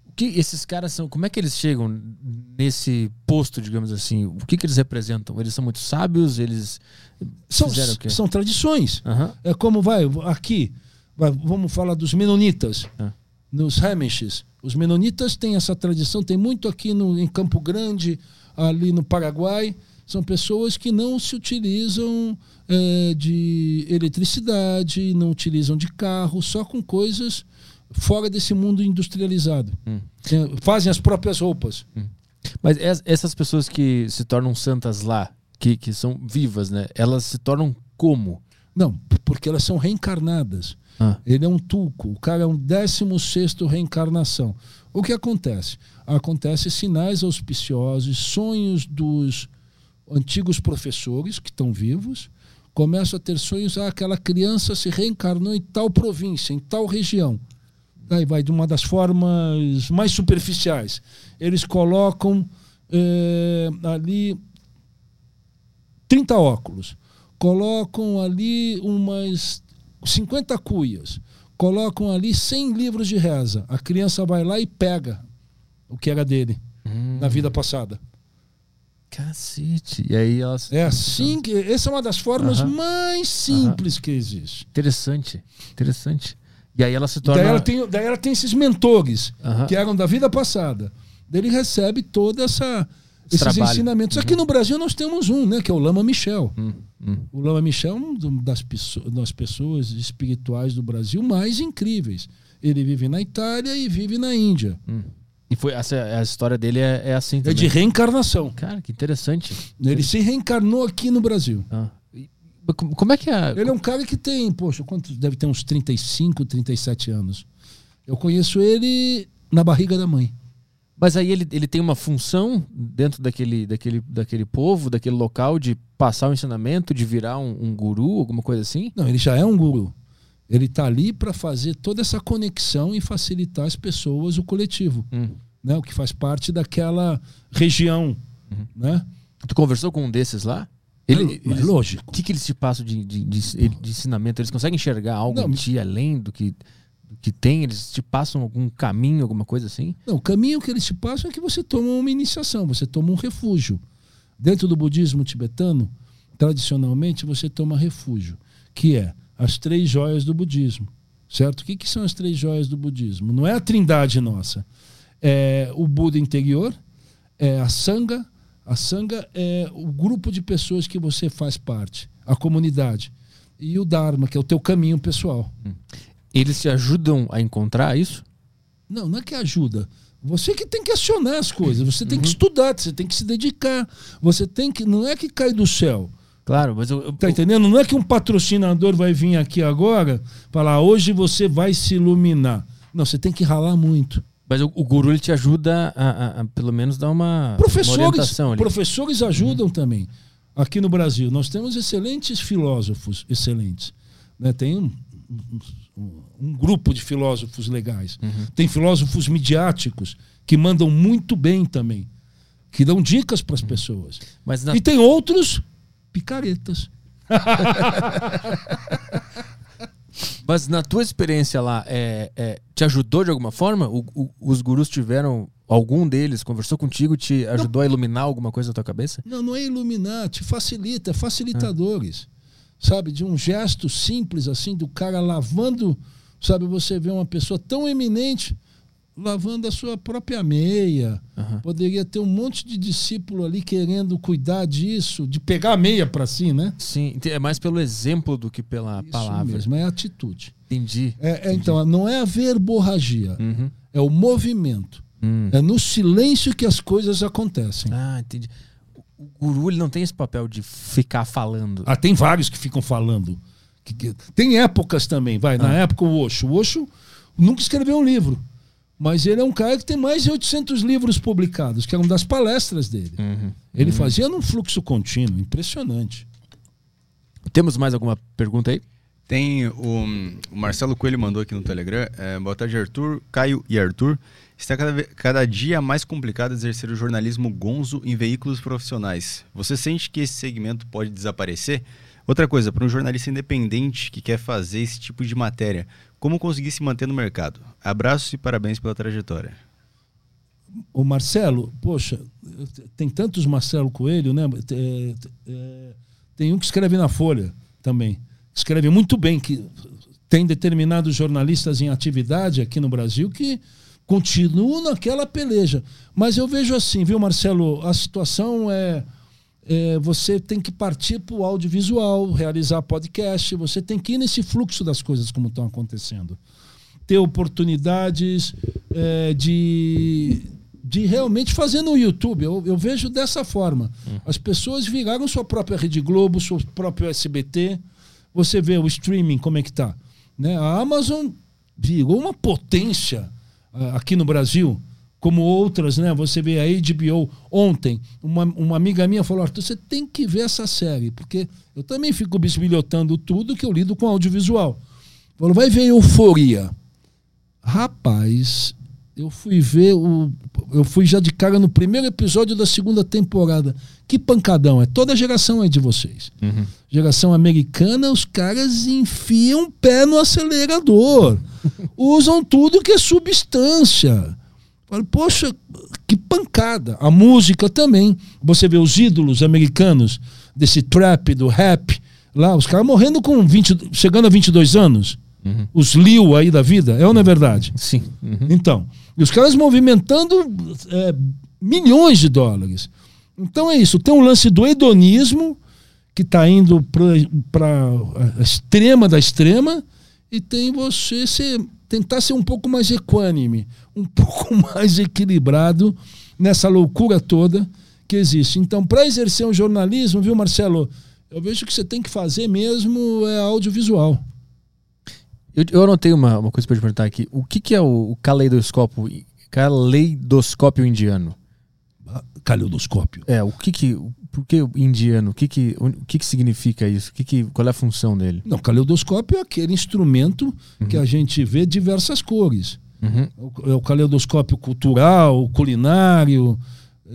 O que esses caras são? Como é que eles chegam nesse posto, digamos assim? O que, que eles representam? Eles são muito sábios? Eles
São, são tradições.
Aham.
É como vai aqui, vai, vamos falar dos menonitas,
Ah.
nos Hamishes. Os menonitas têm essa tradição, tem muito aqui no, em Campo Grande, ali no Paraguai. São pessoas que não se utilizam eh, de eletricidade, não utilizam de carro, só com coisas fora desse mundo industrializado.
Hum.
Fazem as próprias roupas.
Mas es- essas pessoas que se tornam santas lá, que, que são vivas, né? Elas se tornam como?
Não, porque elas são reencarnadas.
Ah.
Ele é um tulco, o cara é um 16 reencarnação. O que acontece? Acontece sinais auspiciosos, sonhos dos antigos professores que estão vivos, começam a ter sonhos, ah, aquela criança se reencarnou em tal província, em tal região. Aí vai de uma das formas mais superficiais. Eles colocam eh, ali 30 óculos, colocam ali umas 50 cuias, colocam ali 100 livros de reza. A criança vai lá e pega o que era dele na vida passada.
Cacete. E aí elas.
É assim que. Essa é uma das formas
Aham.
mais simples que existe.
Interessante. Interessante. E aí ela se torna.
Daí ela, tem, daí ela tem esses mentores
Aham.
que eram da vida passada. Daí ele recebe toda essa esses
trabalho.
ensinamentos. Aqui no Brasil nós temos um, né, que é o Lama Michel.
Hum, hum.
O Lama Michel é uma das, das pessoas espirituais do Brasil mais incríveis. Ele vive na Itália e vive na Índia.
E foi essa a história dele é, é assim
É
também.
de reencarnação.
Cara, que interessante.
Ele se reencarnou aqui no Brasil.
Ah. Como é que é?
Ele é um cara que tem, poxa, quantos? Deve ter uns 35, 37 anos. Eu conheço ele na barriga da mãe.
Mas aí ele, ele tem uma função dentro daquele, daquele, daquele povo, daquele local, de passar o ensinamento, de virar um, um guru, alguma coisa assim?
Não, ele já é um guru. Ele está ali para fazer toda essa conexão e facilitar as pessoas, o coletivo,
Hum.
né? O que faz parte daquela região, né?
Tu conversou com um desses lá?
É,
Ele,
é
eles-
lógico.
O que, que eles te passam de, de, de- de ensinamento? Eles conseguem enxergar algo
Não,
em ti além do que, do que tem? Eles te passam algum caminho, alguma coisa assim?
Não, o caminho que eles te passam é que você toma uma iniciação, você toma um refúgio. Dentro do budismo tibetano, tradicionalmente, você toma refúgio, que é as três joias do budismo. Certo? O que, que são as três joias do budismo? Não é a trindade nossa. É o Buda interior, é a Sangha. A Sangha é o grupo de pessoas que você faz parte, a comunidade. E o Dharma, que é o teu caminho pessoal.
Eles te ajudam a encontrar isso?
Não, não é que ajuda. Você que tem que acionar as coisas, você tem que estudar, você tem que se dedicar. Você tem que. Não é que cai do céu.
Claro, mas eu, eu,
Tá entendendo? Não é que um patrocinador vai vir aqui agora falar, hoje você vai se iluminar. Não, você tem que ralar muito.
mas o, o guru ele te ajuda a, a- a, pelo menos dar uma, uma
Professores,
orientação ali.
professores ajudam também. Aqui no Brasil, nós temos excelentes filósofos, excelentes. né? Tem um, um- um grupo de filósofos legais.
Uhum.
Tem filósofos midiáticos que mandam muito bem também, que dão dicas para as pessoas.
Mas na,
E tem outros picaretas. [laughs]
mas na tua experiência lá, é, é, te ajudou de alguma forma? O- o- os gurus tiveram, algum deles conversou contigo, te ajudou a iluminar alguma coisa na tua cabeça?
Não, não é iluminar, te facilita, é facilitadores. Sabe, de um gesto simples assim, do cara lavando, sabe, você vê uma pessoa tão eminente lavando a sua própria meia.
Aham.
Poderia ter um monte de discípulo ali querendo cuidar disso, de pegar a meia para si, né?
Sim, é mais pelo exemplo do que pela
Isso
palavra.
mesmo, é atitude.
Entendi.
É, é, então, não é a verborragia,
Uhum.
é o movimento.
Hum.
É no silêncio que as coisas acontecem.
Ah, entendi. O guru ele não tem esse papel de ficar falando.
Ah, tem vários que ficam falando. Que- que- tem épocas também, vai. Na época o Osho. O Osho nunca escreveu um livro. Mas ele é um cara que tem mais de 800 livros publicados, que é uma das palestras dele.
Uhum.
Ele fazia num fluxo contínuo, impressionante.
Temos mais alguma pergunta aí?
Tem o, o Marcelo Coelho mandou aqui no Telegram. É, boa tarde, Arthur, Caio e Arthur. Está cada, cada dia mais complicado exercer o jornalismo gonzo em veículos profissionais. Você sente que esse segmento pode desaparecer? Outra coisa, para um jornalista independente que quer fazer esse tipo de matéria, como conseguir se manter no mercado? Abraços e parabéns pela trajetória.
O Marcelo, poxa, tem tantos Marcelo Coelho, né? É, é, Tem um que escreve na Folha também. Escreve muito bem, que tem determinados jornalistas em atividade aqui no Brasil que continuam naquela peleja. Mas eu vejo assim, viu, Marcelo? A situação é. É, você tem que partir para o audiovisual, realizar podcast, você tem que ir nesse fluxo das coisas como estão acontecendo ter oportunidades é, de, de realmente fazer no YouTube. Eu, eu vejo dessa forma. As pessoas viraram sua própria Rede Globo, seu próprio SBT. Você vê o streaming, como é que tá. Né? A Amazon virou uma potência ah, aqui no Brasil, como outras, né? Você vê a HBO ontem, uma, uma amiga minha falou, Arthur, você tem que ver essa série, porque eu também fico bisbilhotando tudo que eu lido com audiovisual. Falou, vai ver Euforia. Rapaz, eu fui ver o. Eu fui já de cara no primeiro episódio da segunda temporada. Que pancadão, é toda a geração aí de vocês. Geração americana, os caras enfiam o pé no acelerador. [laughs] Usam tudo que é substância. Poxa, que pancada. A música também. Você vê os ídolos americanos desse trap, do rap, lá, os caras morrendo com 20, chegando a 22 anos. Os Liu aí da vida, é ou não é verdade?
Sim. Uhum.
Então, e os caras movimentando é, milhões de dólares. Então é isso. Tem um lance do hedonismo, que está indo para a extrema da extrema, e tem você ser, tentar ser um pouco mais equânime, um [laughs] pouco mais equilibrado nessa loucura toda que existe. Então, para exercer um jornalismo, viu, Marcelo? Eu vejo que você tem que fazer mesmo é audiovisual.
Eu, eu anotei uma, uma coisa para te perguntar aqui. O que, que é o, o caleidoscópio, caleidoscópio indiano?
Caleidoscópio.
É, o que que... Por que o indiano? O que que, o que que significa isso? O que que, qual é a função dele?
Não, caleidoscópio é aquele instrumento que a gente vê diversas cores.
Uhum.
É o caleidoscópio cultural, culinário,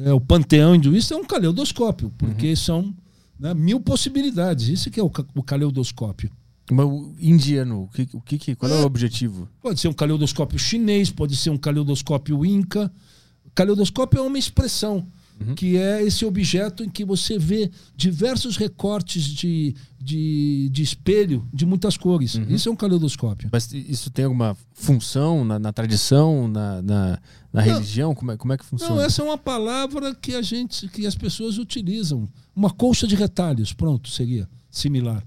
é o panteão hinduísta é um caleidoscópio, porque são né, mil possibilidades. Isso que é o, o caleidoscópio.
Mas o indiano, o que, o que, qual é o
É.
objetivo?
Pode ser um caleidoscópio chinês, pode ser um caleidoscópio inca. Caleidoscópio é uma expressão, que é esse objeto em que você vê diversos recortes de, de, de espelho de muitas cores. Isso é um caleidoscópio.
Mas isso tem alguma função na, na tradição, na, na, na
Não.
religião? Como é, como é que funciona?
Não, essa é uma palavra que a gente, que as pessoas utilizam. Uma colcha de retalhos, pronto, seria similar.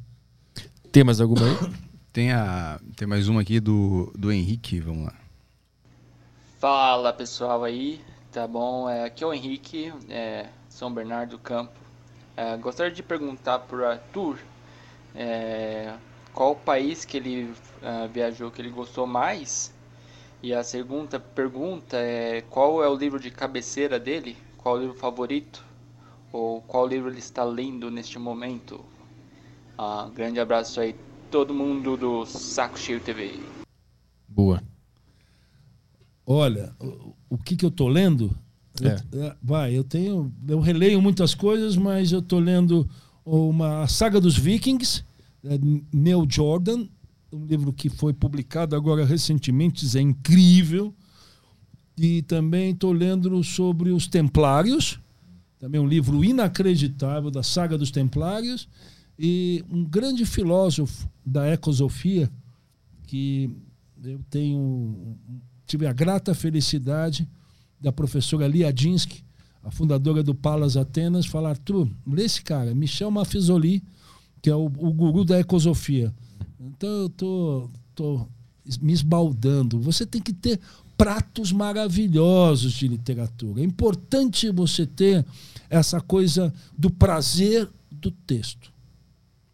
Tem mais alguma aí? [coughs]
Tem, a, tem mais uma aqui do, do Henrique, vamos lá.
Fala pessoal aí, tá bom? É, aqui é o Henrique, é, São Bernardo do Campo. É, gostaria de perguntar para o Arthur é, qual país que ele uh, viajou que ele gostou mais. E a segunda pergunta é qual é o livro de cabeceira dele? Qual o livro favorito? Ou qual livro ele está lendo neste momento? Uh, grande abraço aí, todo mundo do Saco Cheio TV.
Boa.
Olha, o, o que, que eu tô lendo?
É.
Eu, é, vai, eu tenho. Eu releio muitas coisas, mas eu tô lendo uma saga dos Vikings, é, Neil Jordan, um livro que foi publicado agora recentemente, é incrível. E também estou lendo sobre os Templários, também um livro inacreditável da saga dos Templários. E um grande filósofo da ecosofia, que eu tenho tive a grata felicidade da professora Lia Dinsky, a fundadora do Palas Atenas, falar: Arthur, lê esse cara, Michel Mafisoli, que é o, o guru da ecosofia. Então eu tô, tô me esbaldando. Você tem que ter pratos maravilhosos de literatura. É importante você ter essa coisa do prazer do texto.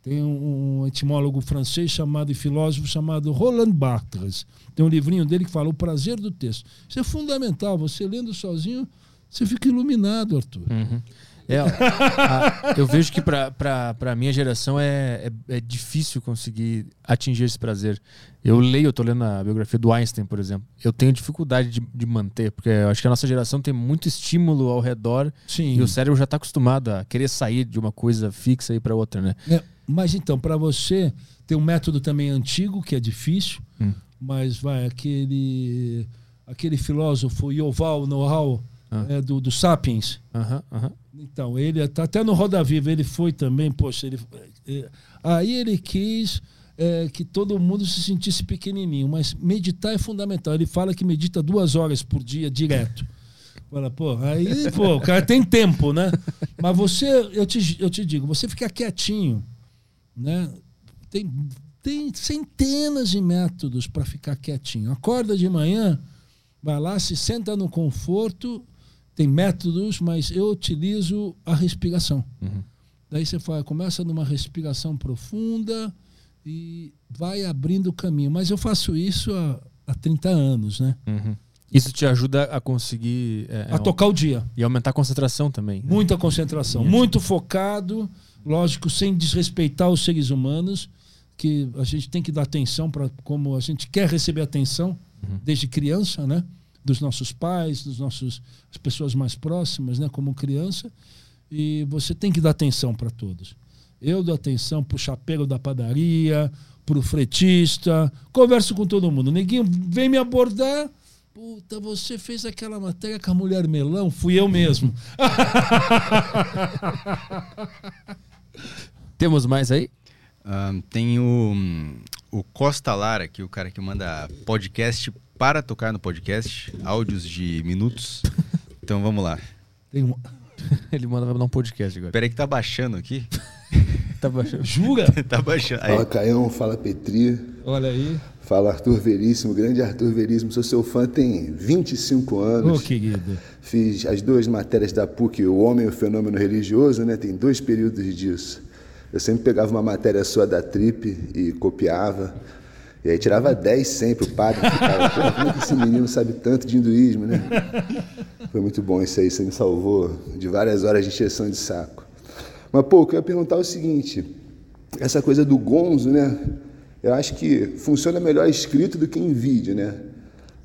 Tem um, etimólogo francês chamado e filósofo chamado Roland Barthes. Tem um livrinho dele que fala o prazer do texto. Isso é fundamental. Você lendo sozinho, você fica iluminado, Arthur.
Uhum. É, a, eu vejo que para a minha geração é, é, é, difícil conseguir atingir esse prazer. Eu leio, eu tô lendo a biografia do Einstein, por exemplo. Eu tenho dificuldade de, de manter, porque eu acho que a nossa geração tem muito estímulo ao redor
Sim.
e o cérebro já está acostumado a querer sair de uma coisa fixa e para outra, né?
É, mas então, para você, tem um método também antigo que é difícil, hum. mas vai, aquele, aquele filósofo Yoval Noah ah. é, do, do Sapiens.
Aham, aham
então, ele está até no Roda Viva, ele foi também, poxa, ele, é, aí ele quis é, que todo mundo se sentisse pequenininho, mas meditar é fundamental. Ele fala que medita duas horas por dia direto. Fala, pô, aí, pô, o cara tem tempo, né? Mas você, eu te, eu te digo, você fica quietinho, né? Tem, tem centenas de métodos para ficar quietinho. Acorda de manhã, vai lá, se senta no conforto tem métodos, mas eu utilizo a respiração. Uhum. Daí você fala, começa numa respiração profunda e vai abrindo o caminho. Mas eu faço isso há, há 30 anos, né?
Uhum. Isso te ajuda a conseguir.
É, a é tocar o dia.
E aumentar a concentração também. Né?
Muita concentração. Muito focado, lógico, sem desrespeitar os seres humanos, que a gente tem que dar atenção para como a gente quer receber atenção uhum. desde criança, né? dos nossos pais, dos nossos as pessoas mais próximas, né, como criança, e você tem que dar atenção para todos. Eu dou atenção para o chapéu da padaria, para o fretista, converso com todo mundo. Neguinho vem me abordar. Puta, você fez aquela matéria com a mulher melão? Fui eu mesmo. [laughs]
Temos mais aí?
Um, tem o, o Costa Lara, que é o cara que manda podcast para tocar no podcast, áudios de minutos. Então vamos lá.
Um... [laughs] Ele manda vai mandar um podcast agora.
Peraí que tá baixando aqui. [laughs] [laughs]
tá baixando.
Jura? [laughs]
tá baixando.
Aí. Fala Caião, fala Petri.
Olha aí.
Fala Arthur Veríssimo, grande Arthur Veríssimo. Sou seu fã tem 25 anos.
Ô, oh, querido.
Fiz as duas matérias da PUC, O Homem e o Fenômeno Religioso, né? Tem dois períodos disso. Eu sempre pegava uma matéria sua da Trip e copiava. E aí tirava 10 sempre, o padre ficava, como é que esse menino sabe tanto de hinduísmo, né? [laughs] Foi muito bom isso aí, você me salvou de várias horas de injeção de saco. Mas, pô, eu queria perguntar o seguinte, essa coisa do gonzo, né? Eu acho que funciona melhor escrito do que em vídeo, né?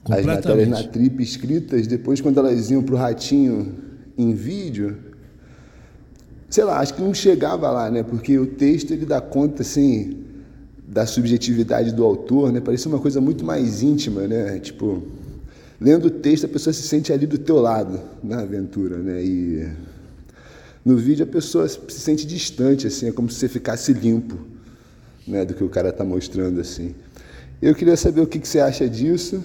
As matérias na trip escritas, depois quando elas iam pro ratinho em vídeo, sei lá, acho que não chegava lá, né? Porque o texto ele dá conta, assim, da subjetividade do autor, né? Parecia uma coisa muito mais íntima, né? Tipo, lendo o texto a pessoa se sente ali do teu lado na aventura, né? E no vídeo a pessoa se sente distante, assim, é como se você ficasse limpo, né? Do que o cara está mostrando, assim. Eu queria saber o que, que você acha disso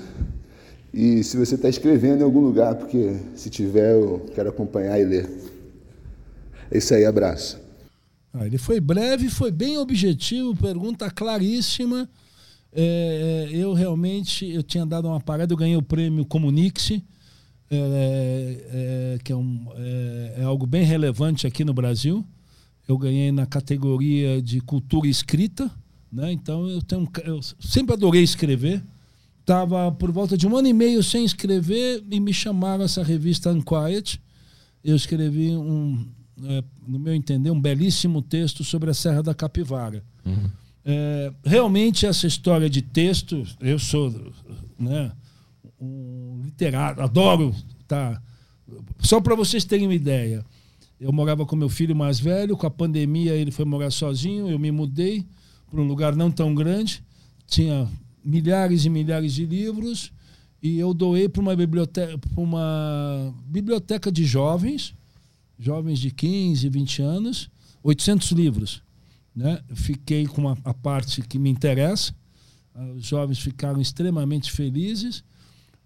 e se você está escrevendo em algum lugar, porque se tiver eu quero acompanhar e ler. É isso aí, abraço.
Ah, ele foi breve, foi bem objetivo, pergunta claríssima. É, é, eu realmente eu tinha dado uma parada, eu ganhei o prêmio Comunix, é, é, que é, um, é, é, algo bem relevante aqui no Brasil. eu ganhei na categoria de cultura escrita, né? Então eu tenho, eu sempre adorei escrever. Tava por volta de um ano e meio sem escrever e me chamaram essa revista Unquiet. Eu escrevi um, é, no meu entender, um belíssimo texto sobre a Serra da Capivara. Uhum. É, realmente essa história de texto, eu sou, né, um literário, adoro tá. Só para vocês terem uma ideia, eu morava com meu filho mais velho, com a pandemia ele foi morar sozinho, eu me mudei para um lugar não tão grande, tinha milhares e milhares de livros e eu doei para uma biblioteca, para uma biblioteca de jovens, jovens de 15, 20 anos, 800 livros. Né? Fiquei com a, a parte que me interessa, os jovens ficaram extremamente felizes,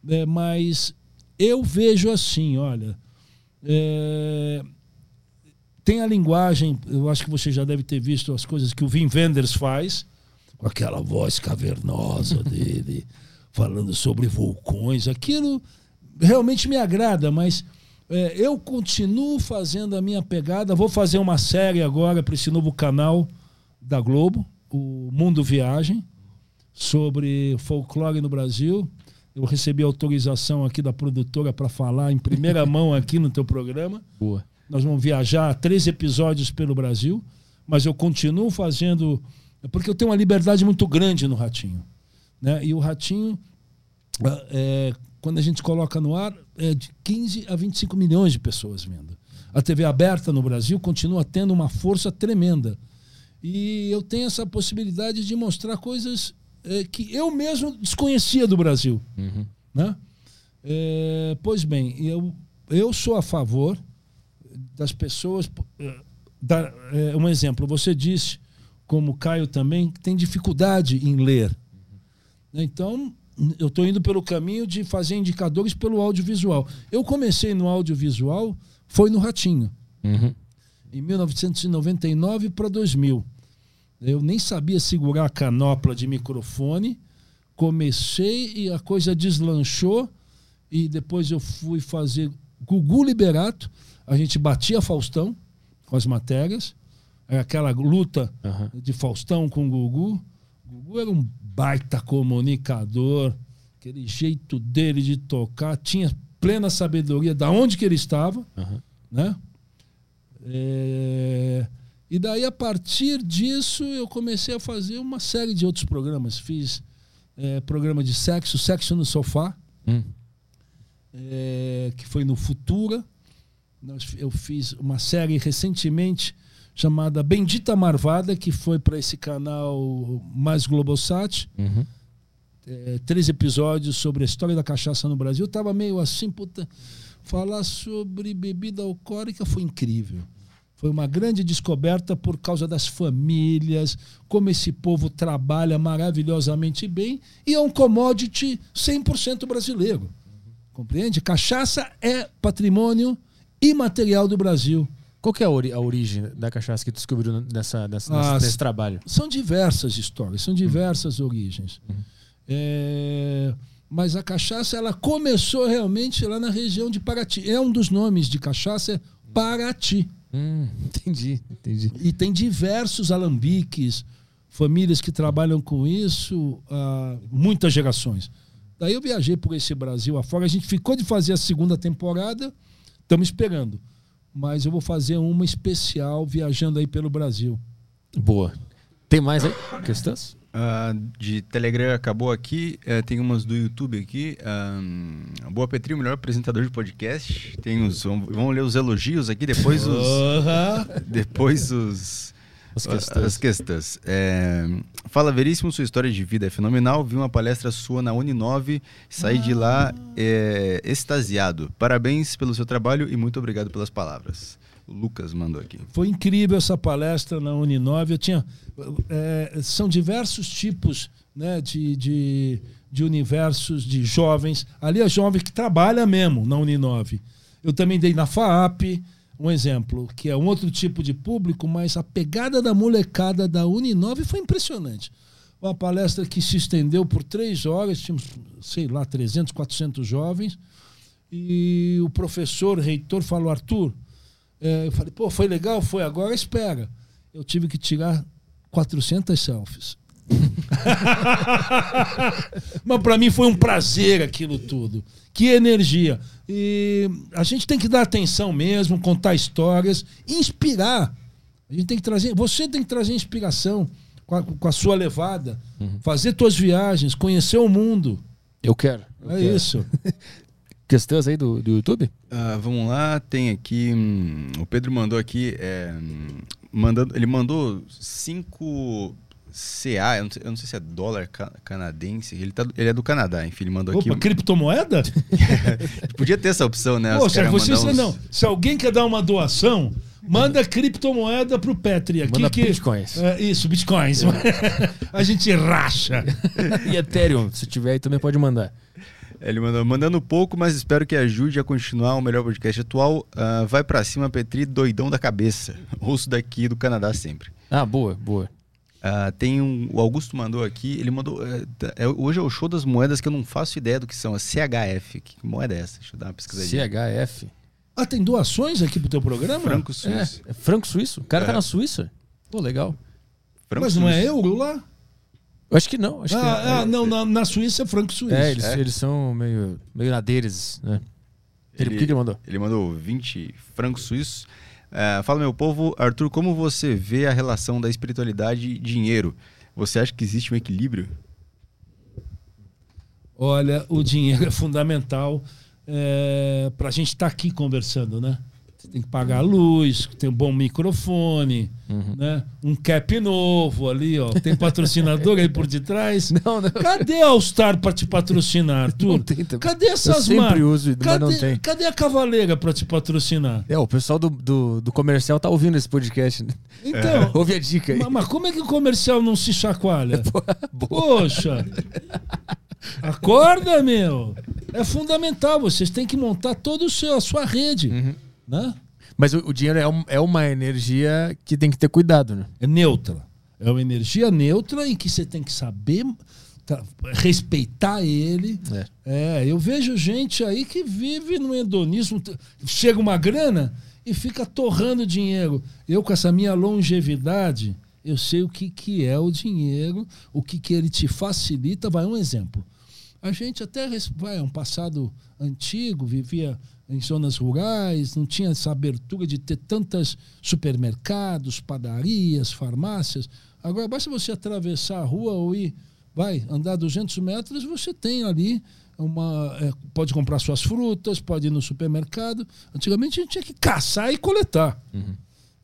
é, mas eu vejo assim, olha, é, tem a linguagem, eu acho que você já deve ter visto as coisas que o Wim Wenders faz, com aquela voz cavernosa dele, [laughs] falando sobre vulcões. Aquilo realmente me agrada, mas é, eu continuo fazendo a minha pegada. Vou fazer uma série agora para esse novo canal da Globo, o Mundo Viagem, sobre folclore no Brasil. Eu recebi autorização aqui da produtora para falar em primeira [laughs] mão aqui no teu programa.
Boa.
Nós vamos viajar três episódios pelo Brasil, mas eu continuo fazendo. Porque eu tenho uma liberdade muito grande no Ratinho. Né? E o Ratinho, é, quando a gente coloca no ar, é de 15 a 25 milhões de pessoas vendo. A TV aberta no Brasil continua tendo uma força tremenda. E eu tenho essa possibilidade de mostrar coisas é, que eu mesmo desconhecia do Brasil. Uhum. Né? É, pois bem, eu, eu sou a favor das pessoas. Da, é, um exemplo, você disse, como o Caio também, que tem dificuldade em ler. Então, eu estou indo pelo caminho de fazer indicadores pelo audiovisual. Eu comecei no audiovisual, foi no Ratinho, uhum. em 1999 para 2000. Eu nem sabia segurar a canopla de microfone, comecei e a coisa deslanchou, e depois eu fui fazer Gugu Liberato, a gente batia Faustão com as matérias, era aquela luta uhum. de Faustão com Gugu. O Gugu era um baita comunicador, aquele jeito dele de tocar, tinha plena sabedoria da onde que ele estava, uhum. né? É... E daí, a partir disso, eu comecei a fazer uma série de outros programas. Fiz é, programa de sexo, Sexo no Sofá, hum. é, que foi no Futura eu fiz uma série recentemente chamada Bendita Marvada, que foi para esse canal mais Globosat. Uhum. É, três episódios sobre a história da cachaça no Brasil. Eu tava meio assim, puta. Falar sobre bebida alcoólica foi incrível. Foi uma grande descoberta por causa das famílias, como esse povo trabalha maravilhosamente bem e é um commodity 100% brasileiro. Compreende? Cachaça é patrimônio imaterial do Brasil.
Qual que é a, ori a origem da cachaça que descobriu nessa, nessa, As, nesse trabalho?
São diversas histórias, são diversas uhum. origens. Uhum. É, mas a cachaça ela começou realmente lá na região de Paraty. É um dos nomes de cachaça é Paraty.
Hum, [laughs] entendi, entendi.
E tem diversos alambiques, famílias que trabalham com isso há muitas gerações. Daí eu viajei por esse Brasil afora. A gente ficou de fazer a segunda temporada Estamos esperando. Mas eu vou fazer uma especial viajando aí pelo Brasil.
Boa. Tem mais aí? Questões?
Uh, de Telegram acabou aqui. Uh, tem umas do YouTube aqui. Uh, Boa Petri, o melhor apresentador de podcast. Tem os. Vamos, vamos ler os elogios aqui, depois os. [laughs] depois os. As questões. As questões. É, fala Veríssimo, sua história de vida é fenomenal. Vi uma palestra sua na Uninove, saí ah. de lá é, extasiado. Parabéns pelo seu trabalho e muito obrigado pelas palavras. Lucas mandou aqui.
Foi incrível essa palestra na Uninove. Eu tinha, é, são diversos tipos né, de, de, de universos de jovens. Ali é jovem que trabalha mesmo na Uninove. Eu também dei na FAAP um exemplo, que é um outro tipo de público, mas a pegada da molecada da Uninove foi impressionante. Uma palestra que se estendeu por três horas, tínhamos, sei lá, 300, 400 jovens, e o professor, reitor, falou: Arthur, É, eu falei, pô, foi legal? Foi agora, espera. Eu tive que tirar 400 selfies. [laughs] Mas para mim foi um prazer aquilo tudo. Que energia. E a gente tem que dar atenção mesmo, contar histórias, inspirar. A gente tem que trazer, você tem que trazer inspiração com a, com a sua levada, uhum. fazer suas viagens, conhecer o mundo.
Eu quero. Eu
é
quero.
isso. [laughs]
Questões aí do, do YouTube?
Uh, vamos lá, tem aqui. Hum, o Pedro mandou aqui. É, mandando, ele mandou cinco CA, eu não, sei, eu não sei se é dólar ca canadense, ele, tá, ele é do Canadá, enfim, ele mandou
Opa,
aqui.
criptomoeda? [laughs]
Podia ter essa opção, né?
Poxa, você uns... não. Se alguém quer dar uma doação, manda criptomoeda pro Petri aqui.
Manda
que,
bitcoins.
É, isso, bitcoins. [laughs] a gente racha.
e Ethereum, se tiver aí também pode mandar.
Ele mandou, mandando pouco, mas espero que ajude a continuar o melhor podcast atual. Uh, vai para cima, Petri, doidão da cabeça. [laughs] Ouço daqui do Canadá sempre.
Ah, boa, boa.
Uh, tem um. O Augusto mandou aqui, ele mandou. É, é, hoje é o show das moedas que eu não faço ideia do que são. A CHF. Que moeda é essa? Deixa eu dar uma pesquisadinha.
CHF.
Ah, tem doações aqui pro teu programa?
Franco Suíço.
É, é Franco Suíço? O cara tá é. tá na Suíça? Pô, legal.
Franco Mas não é euro lá?
Eu acho que não. Acho
ah,
que
é, ah, não, na, na, Suíça é franco suíço.
É, eles, eles são meio, meio nadeiros, né? Ele, o que ele mandou?
Ele mandou 20 francos suíços. Uh, fala, meu povo, Arthur, como você vê a relação da espiritualidade e dinheiro? Você acha que existe um equilíbrio?
Olha, o dinheiro é fundamental é, para a gente estar tá aqui conversando, né? Você tem que pagar a luz, tem um bom microfone, uhum. né? Um cap novo ali, ó. Tem patrocinador aí por detrás. [laughs]
Não, não.
Cadê a All Star para te patrocinar, Arthur? Tem, cadê essas
Eu sempre uso,
cadê. Cadê a Cavaleira para te patrocinar?
É, o pessoal do, do, do, comercial tá ouvindo esse podcast. Né?
Então, é. [laughs]
ouve a dica aí.
Mas, mas, como é que o comercial não se chacoalha? [laughs] Poxa. Acorda, meu. É fundamental. Vocês têm que montar toda a sua rede. Uhum. Né?
Mas o, o dinheiro é, um, é uma energia que tem que ter cuidado, né?
É neutra. É uma energia neutra em que você tem que saber tá, respeitar ele. É. é. eu vejo gente aí que vive no hedonismo. Chega uma grana e fica torrando dinheiro. Eu, com essa minha longevidade, eu sei o que, que é o dinheiro, o que, que ele te facilita. Vai um exemplo. A gente até vai, é um passado antigo, vivia em zonas rurais, não tinha essa abertura de ter tantos supermercados, padarias, farmácias. Agora, basta você atravessar a rua ou ir, vai, andar 200 metros, você tem ali uma. É, pode comprar suas frutas, pode ir no supermercado. Antigamente a gente tinha que caçar e coletar. Uhum.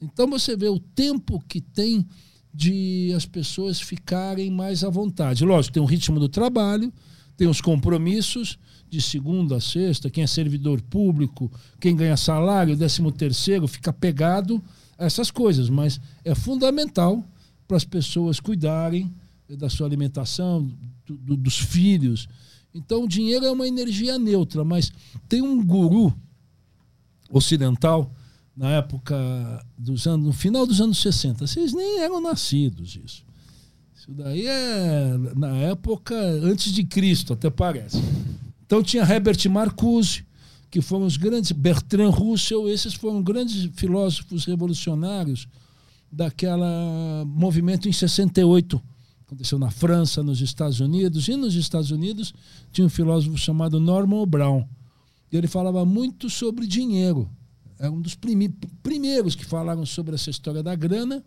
Então você vê o tempo que tem de as pessoas ficarem mais à vontade. Lógico, tem o ritmo do trabalho, tem os compromissos de segunda a sexta, quem é servidor público, quem ganha salário, décimo terceiro, fica pegado a essas coisas. Mas é fundamental para as pessoas cuidarem da sua alimentação, do, do, dos filhos. Então, o dinheiro é uma energia neutra, mas tem um guru ocidental na época dos anos, no final dos anos 60. Vocês nem eram nascidos isso. Isso daí é na época antes de Cristo, até parece. Então tinha Herbert Marcuse, que foram os grandes, Bertrand Russell, esses foram grandes filósofos revolucionários daquela movimento em 68. Aconteceu na França, nos Estados Unidos, e nos Estados Unidos tinha um filósofo chamado Norman Brown. E ele falava muito sobre dinheiro. É um dos primeiros que falaram sobre essa história da grana.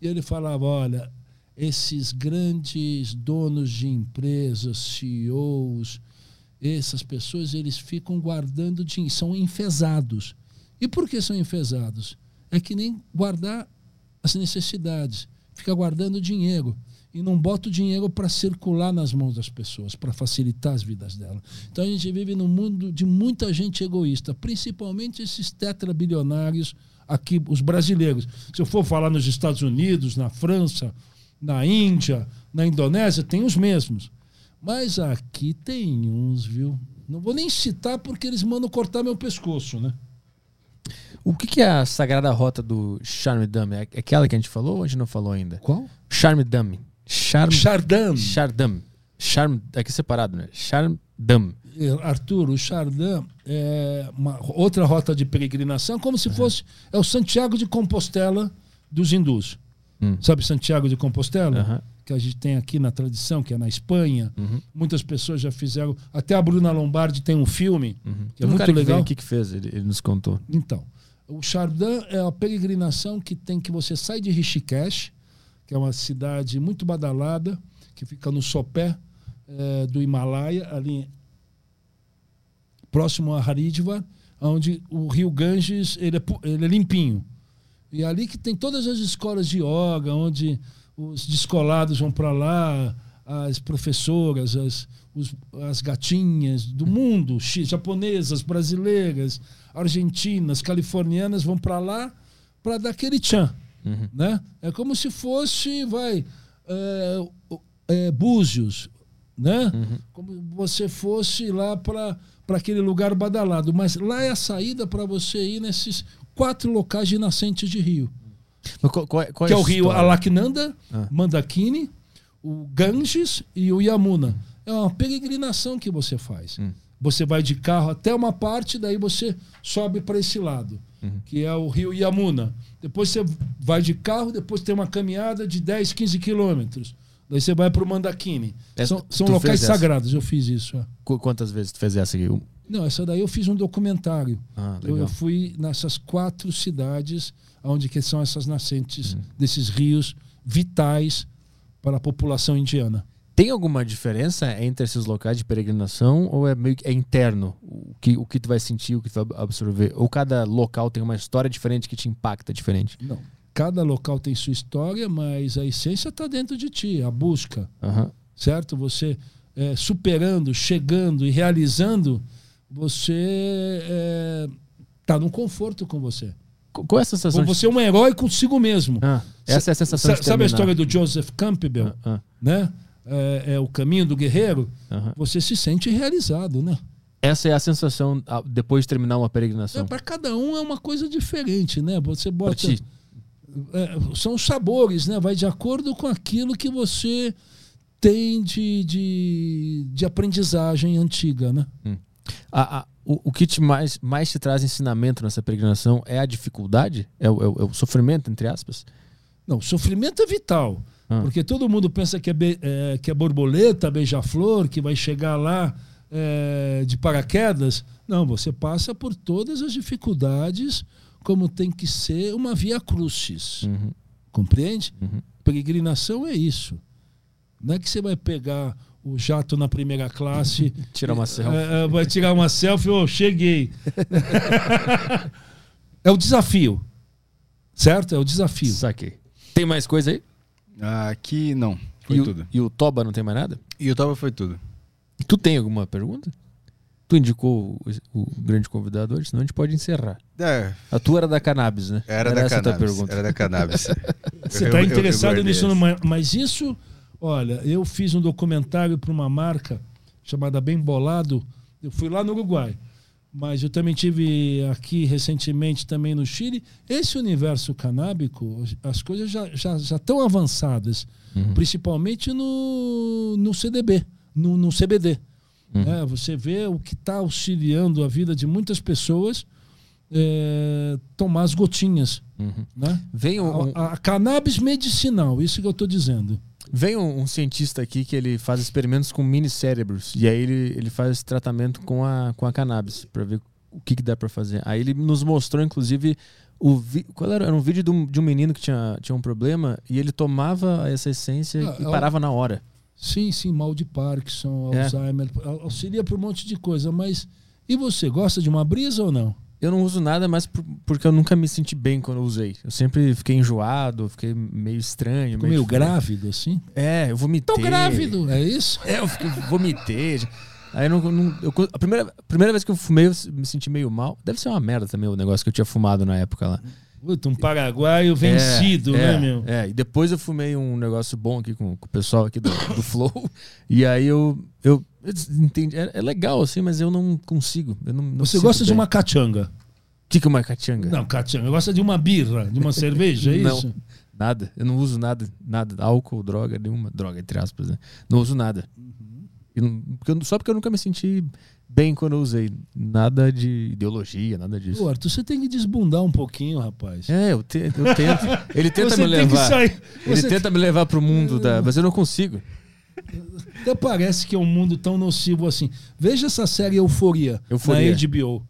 E ele falava: olha, esses grandes donos de empresas, CEOs, essas pessoas eles ficam guardando dinheiro, são enfesados. E por que são enfesados? É que nem guardar as necessidades, fica guardando dinheiro e não bota o dinheiro para circular nas mãos das pessoas, para facilitar as vidas delas. Então a gente vive num mundo de muita gente egoísta, principalmente esses tetrabilionários aqui, os brasileiros. Se eu for falar nos Estados Unidos, na França, na Índia, na Indonésia, tem os mesmos. Mas aqui tem uns, viu? Não vou nem citar porque eles mandam cortar meu pescoço, né?
O que, que é a sagrada rota do Charme Dame? É aquela que a gente falou ou a gente não falou ainda?
Qual?
Charme Dame.
Charme... Chardam.
Chardam. Charm, aqui separado, né? Charmdam.
Eh, Arthur, o Chardin é uma outra rota de peregrinação, como se fosse é o Santiago de Compostela dos hindus.
Hum.
Sabe Santiago de Compostela?
Aham.
Que a gente tem aqui na tradição, que é na Espanha.
Uhum.
Muitas pessoas já fizeram. Até a Bruna Lombardi tem um filme, que é
um
muito
cara que
legal.
veio aqui que fez, ele, ele nos contou.
Então, o Chardin é a peregrinação que tem que você sai de Rishikesh, que é uma cidade muito badalada, que fica no sopé eh, do Himalaia, ali próximo a Haridwar, onde o rio Ganges ele é, ele é limpinho. E é ali que tem todas as escolas de yoga, onde os descolados vão para lá, as professoras, as, os- as gatinhas do mundo, japonesas, brasileiras, argentinas, californianas vão para lá para dar aquele tchan. Né? É como se fosse, vai, é, é, Búzios, né? Como você fosse lá para aquele lugar badalado. Mas lá é a saída para você ir nesses quatro locais de nascentes de rio.
Qual, qual é, qual
que é o rio? Alaknanda,
Ah.
Mandakini, o Ganges e o Yamuna. É uma peregrinação que você faz.
Hum.
Você vai de carro até uma parte, daí você sobe para esse lado,
Uhum.
que é o rio Yamuna. Depois você vai de carro, depois tem uma caminhada de 10, 15 quilômetros. Daí você vai para o Mandakini.
Essa-
São, são locais sagrados, eu fiz isso. é.
Qu- Quantas vezes tu fez essa aqui?
Não, essa daí eu fiz um documentário.
Ah,
Eu, eu fui nessas quatro cidades onde que são essas nascentes
Uhum.
desses rios vitais para a população indiana.
Tem alguma diferença entre esses locais de peregrinação ou é meio é interno? O que, o que tu vai sentir, o que tu vai absorver? Ou cada local tem uma história diferente que te impacta diferente?
Não. Cada local tem sua história, mas a essência está dentro de ti, a busca, certo? Você é, superando, chegando e realizando, você está no conforto com você.
Qu- Qual é a sensação
Você é um herói consigo mesmo.
Ah, essa é a sensação
Sa-
de
Sabe a história do Joseph Campbell?
Ah, ah,
né? É, é o caminho do guerreiro. Você se sente realizado, né?
Essa é a sensação depois de terminar uma peregrinação.
Para cada um é uma coisa diferente, né? Você bota é, são sabores, né? Vai de acordo com aquilo que você tem de, de, de aprendizagem antiga, né?
A- a- o, o que te mais, mais te traz ensinamento nessa peregrinação é a dificuldade? É o, é o- é o sofrimento, entre aspas?
Não, sofrimento é vital.
Ah.
Porque todo mundo pensa que é, be- é, que é borboleta, beija-flor, que vai chegar lá é, de paraquedas. Não, você passa por todas as dificuldades, como tem que ser uma via crucis.
Uhum.
Compreende?
Uhum.
Peregrinação é isso. Não é que você vai pegar o jato na primeira classe, [laughs]
Tirar uma selfie.
é, é, vai tirar uma selfie, ô, cheguei. [laughs] é o desafio. Certo? É o desafio.
Saquei. Tem mais coisa aí?
Aqui não. Foi
e,
tudo.
O, e o Toba não tem mais nada?
E o Toba foi tudo.
Tu tem alguma pergunta? Tu indicou o, o grande convidado hoje, senão a gente pode encerrar.
É,
A tua era da cannabis, né?
era, da
essa a tua
cannabis.
pergunta.
Era da cannabis. [laughs]
Você
Eu-
está
eu- eu
interessado
guardei
nisso, numa- mas isso, olha, eu fiz um documentário para uma marca chamada Bem Bolado. Eu fui lá no Uruguai, mas eu também tive aqui recentemente também no Chile. Esse universo canábico, as coisas já já, já estão avançadas,
Uhum.
principalmente no, no CDB, no, no CBD.
Uhum.
né? Você vê o que está auxiliando a vida de muitas pessoas é, tomar as gotinhas,
Uhum.
né?
Vem um,
A, a cannabis medicinal, isso que eu estou dizendo.
Vem um, um cientista aqui que ele faz experimentos com mini cérebros. E aí ele, ele faz esse tratamento com a, com a cannabis, pra ver o que, que dá pra fazer. Aí ele nos mostrou, inclusive, o vi... qual era? era um vídeo de um, de um menino que tinha, tinha um problema e ele tomava essa essência
Ah,
e
é
parava na hora.
Sim, sim, mal de Parkinson,
É.
Alzheimer, au- auxilia para um monte de coisa, mas e você, gosta de uma brisa ou não?
Eu não uso nada, mas por- porque eu nunca me senti bem quando eu usei. Eu sempre fiquei enjoado, fiquei meio estranho.
Ficou meio
diferente.
grávido, assim?
É, eu vomitei.
Tô grávido, é isso?
É, eu fiquei, vomitei. Aí eu não, não- eu- a, primeira, a primeira vez que eu fumei, eu me senti meio mal. Deve ser uma merda também o negócio que eu tinha fumado na época lá.
Puta, um paraguaio vencido,
é,
né, meu?
É, e depois eu fumei um negócio bom aqui com, com o pessoal aqui do, do Flow. [laughs] E aí eu, eu, eu entendi. É, é legal assim, mas eu não consigo. Eu não, não
Você gosta de
bem.
uma cachanga?
O que, que é uma cachanga?
Não, cachanga. Gosta de uma birra, de uma cerveja, é [laughs]
Não.
isso?
Nada. Eu não uso nada, nada. Álcool, droga, nenhuma. Droga, entre aspas, né? Não uso nada. Não- porque eu- Só porque eu nunca me senti bem quando eu usei. Nada de ideologia, nada disso.
Ô, Arthur, você tem que desbundar um pouquinho, rapaz.
É, eu, te- eu tento. Ele [laughs] tenta
Você
me
tem que
levar.
sair-
Ele
você-
tenta me levar pro mundo da. Mas eu não consigo.
Até parece que é um mundo tão nocivo assim. Veja essa série Euforia,
Euforia.
na HBO.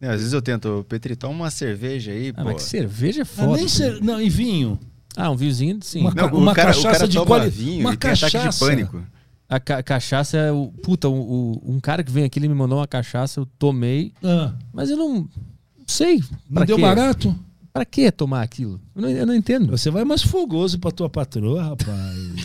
É, às vezes eu tento, Petri, toma uma cerveja aí,
Ah,
pô.
mas que cerveja é
Ah,
foda.
nem não, e vinho.
Ah, um vinhozinho, sim.
Uma
Não,
uma
o cara, o
cachaça
cara
de
toma
quali-
vinho
uma
e tem ataque de
cachaça.
pânico.
A ca- cachaça é o. Puta, o, o- um cara que vem aqui, ele me mandou uma cachaça, eu tomei,
Ah,
mas eu não. Não sei.
não deu
quê?
barato?
Pra que tomar aquilo? Eu não, eu não entendo.
Você vai mais fogoso pra tua patroa, rapaz.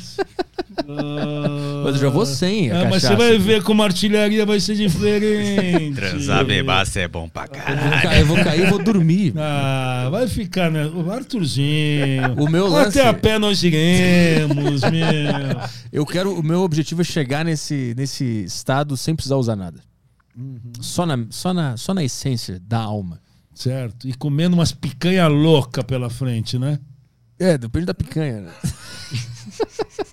Ah,
Mas eu já vou sem a
é, mas você vai ver como a artilharia vai ser diferente.
bebaça é bom pra
Eu
caralho.
vou cair, eu vou cair e vou dormir. [laughs]
Ah, vai ficar, né? O Arthurzinho.
O meu lance-
Até a pé nós iremos, meu. [laughs]
Eu quero. O meu objetivo é chegar nesse, nesse estado sem precisar usar nada.
Uhum.
Só, na, só, na, só na essência da alma.
Certo. E comendo umas picanha louca pela frente, né?
É, depende da picanha. né? [laughs]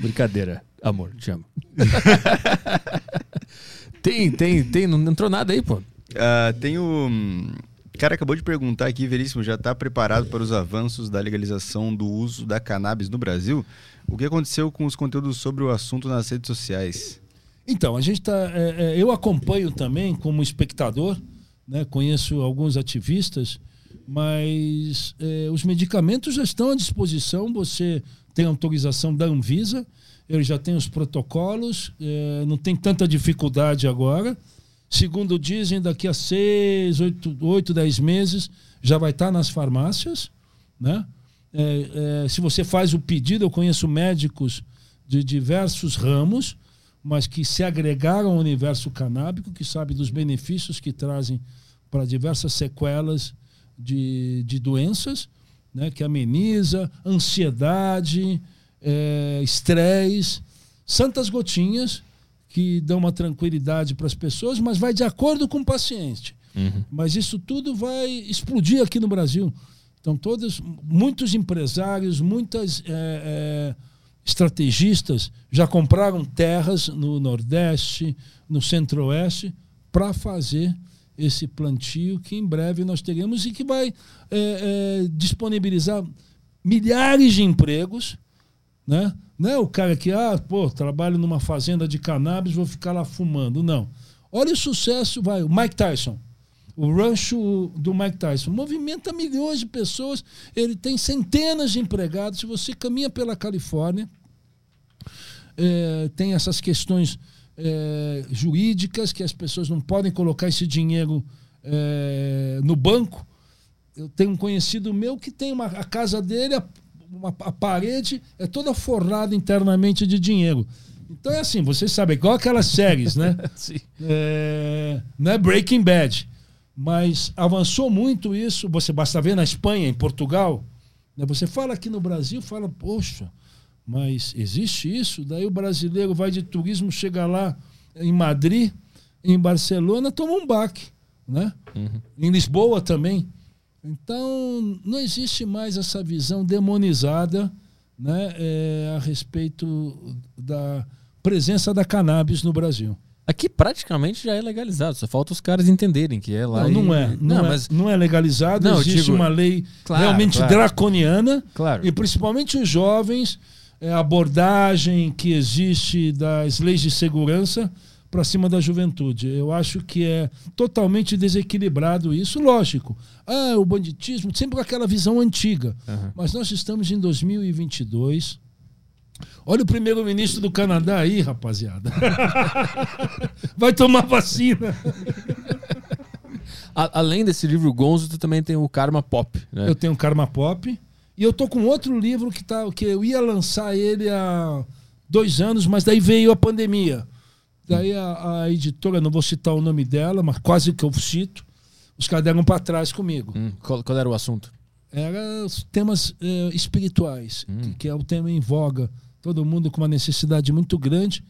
Brincadeira, amor, te amo. [laughs] tem, tem, tem, não entrou nada aí, pô.
Ah, tem o. hum, O cara acabou de perguntar aqui, Veríssimo, já está preparado para os avanços da legalização do uso da cannabis no Brasil? O que aconteceu com os conteúdos sobre o assunto nas redes sociais?
Então, a gente tá. é, é, eu acompanho também como espectador, né? Conheço alguns ativistas, mas é, os medicamentos já estão à disposição. Você tem autorização da Anvisa, ele já tem os protocolos, é, não tem tanta dificuldade agora. Segundo dizem, daqui a seis, oito, oito dez meses já vai estar nas farmácias, né? É, é, se você faz o pedido, eu conheço médicos de diversos ramos, mas que se agregaram ao universo canábico, que sabe dos benefícios que trazem para diversas sequelas de, de doenças, né, que ameniza ansiedade, é, estresse, santas gotinhas que dão uma tranquilidade para as pessoas, mas vai de acordo com o paciente. Mas isso tudo vai explodir aqui no Brasil. Então, todos, muitos empresários, muitas é, é, estrategistas já compraram terras no Nordeste, no Centro-Oeste, para fazer esse plantio que em breve nós teremos e que vai é, é, disponibilizar milhares de empregos, né? Não é o cara que, ah, pô, trabalho numa fazenda de cannabis, vou ficar lá fumando. Não. Olha o sucesso, vai, o Mike Tyson. O rancho do Mike Tyson movimenta milhões de pessoas, ele tem centenas de empregados. Se você caminha pela Califórnia, é, tem essas questões é, jurídicas que as pessoas não podem colocar esse dinheiro é, no banco. Eu tenho um conhecido meu que tem uma, a casa dele, a, uma, a parede é toda forrada internamente de dinheiro. Então é assim, vocês sabem, igual aquelas séries, né? [laughs]
Sim.
É, não é Breaking Bad, mas avançou muito isso. Você basta ver na Espanha, em Portugal. né? Você fala aqui no Brasil, fala, poxa, mas existe isso? Daí o brasileiro vai de turismo, chega lá em Madrid, em Barcelona, toma um baque, né? Em Lisboa também. Então, não existe mais essa visão demonizada né, é, a respeito da presença da cannabis no Brasil.
Aqui praticamente já é legalizado, só falta os caras entenderem que é lá.
Não,
e-
não é. Não, é,
mas.
não é legalizado,
Não,
existe
digo-
uma lei
Claro,
realmente
claro.
draconiana.
Claro.
E principalmente os jovens, abordagem que existe das leis de segurança para cima da juventude. Eu acho que é totalmente desequilibrado isso, lógico. Ah, o banditismo, sempre com aquela visão antiga.
Aham.
Mas nós estamos em 2022. Olha o primeiro-ministro do Canadá aí, rapaziada. [laughs] Vai tomar vacina.
Além desse livro Gonzo, tu também tem o Karma Pop, né?
Eu tenho Karma Pop. E eu tô com outro livro que, tá, que eu ia lançar ele há dois anos, mas daí veio a pandemia. Daí a, a editora, não vou citar o nome dela, mas quase que eu cito, os caras deram para trás comigo.
Hum, qual, qual era o assunto?
Era temas eh, espirituais, que, que é o tema em voga. Todo mundo com uma necessidade muito grande.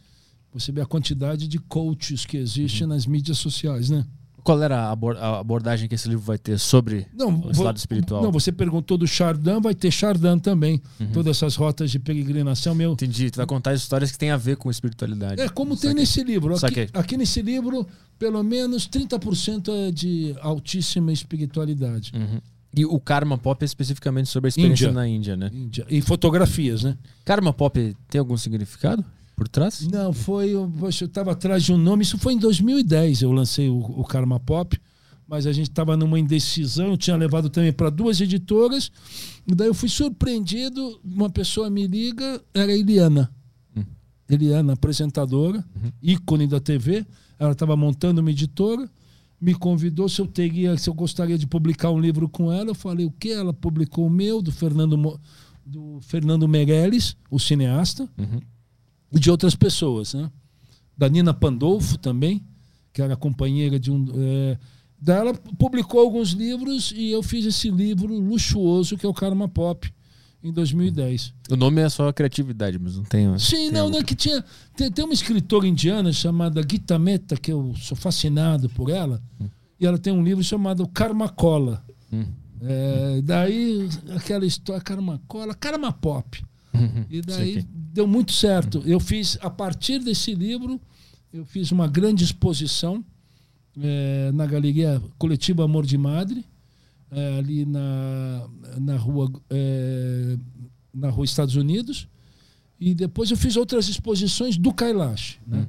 Você vê a quantidade de coaches que existe nas mídias sociais, né?
Qual era a, abor- a abordagem que esse livro vai ter sobre
Não, vo-
lado espiritual?
Não, você perguntou do Chardin, vai ter Chardin também.
Uhum.
Todas essas rotas de peregrinação, meu.
Entendi. Tu vai contar histórias que têm a ver com espiritualidade.
É como tem
Saquei.
nesse livro. Aqui,
Saquei.
aqui nesse livro, pelo menos 30% é de altíssima espiritualidade.
Uhum. E o Karma Pop é especificamente sobre a experiência
Índia.
na Índia, né?
Índia. E fotografias, né?
Karma Pop tem algum significado por trás?
Não, foi. eu- estava atrás de um nome. Isso foi em 2010. Eu lancei o, o Karma Pop. Mas a gente estava numa indecisão. Eu tinha levado também para duas editoras. E daí eu fui surpreendido. Uma pessoa me liga, era a Eliana.
Hum.
Eliana, apresentadora,
Uhum.
ícone da TV. Ela estava montando uma editora. Me convidou se eu teria, se eu gostaria de publicar um livro com ela. Eu falei o que? Ela publicou o meu, do Fernando, do Fernando Meirelles, o cineasta
Uhum.
E de outras pessoas, né? Da Nina Pandolfo também, que era companheira de um. É, daí ela publicou alguns livros e eu fiz esse livro luxuoso que é o Karma Pop em 2010.
O nome é só criatividade, mas não tem.
Sim,
tem
não,
algo-
não, que tinha. Tem, tem uma escritora indiana chamada Gita Mehta, que eu sou fascinado por ela, e ela tem um livro chamado Karma Cola.
Hum.
É, daí aquela história, Karma Cola, Karma Pop. E daí. Deu muito certo. Eu fiz, a partir desse livro, eu fiz uma grande exposição eh, na Galeria Coletiva Amor de Madre, eh, ali na, na, rua, eh, na rua Estados Unidos. E depois eu fiz outras exposições do Kailash. Né?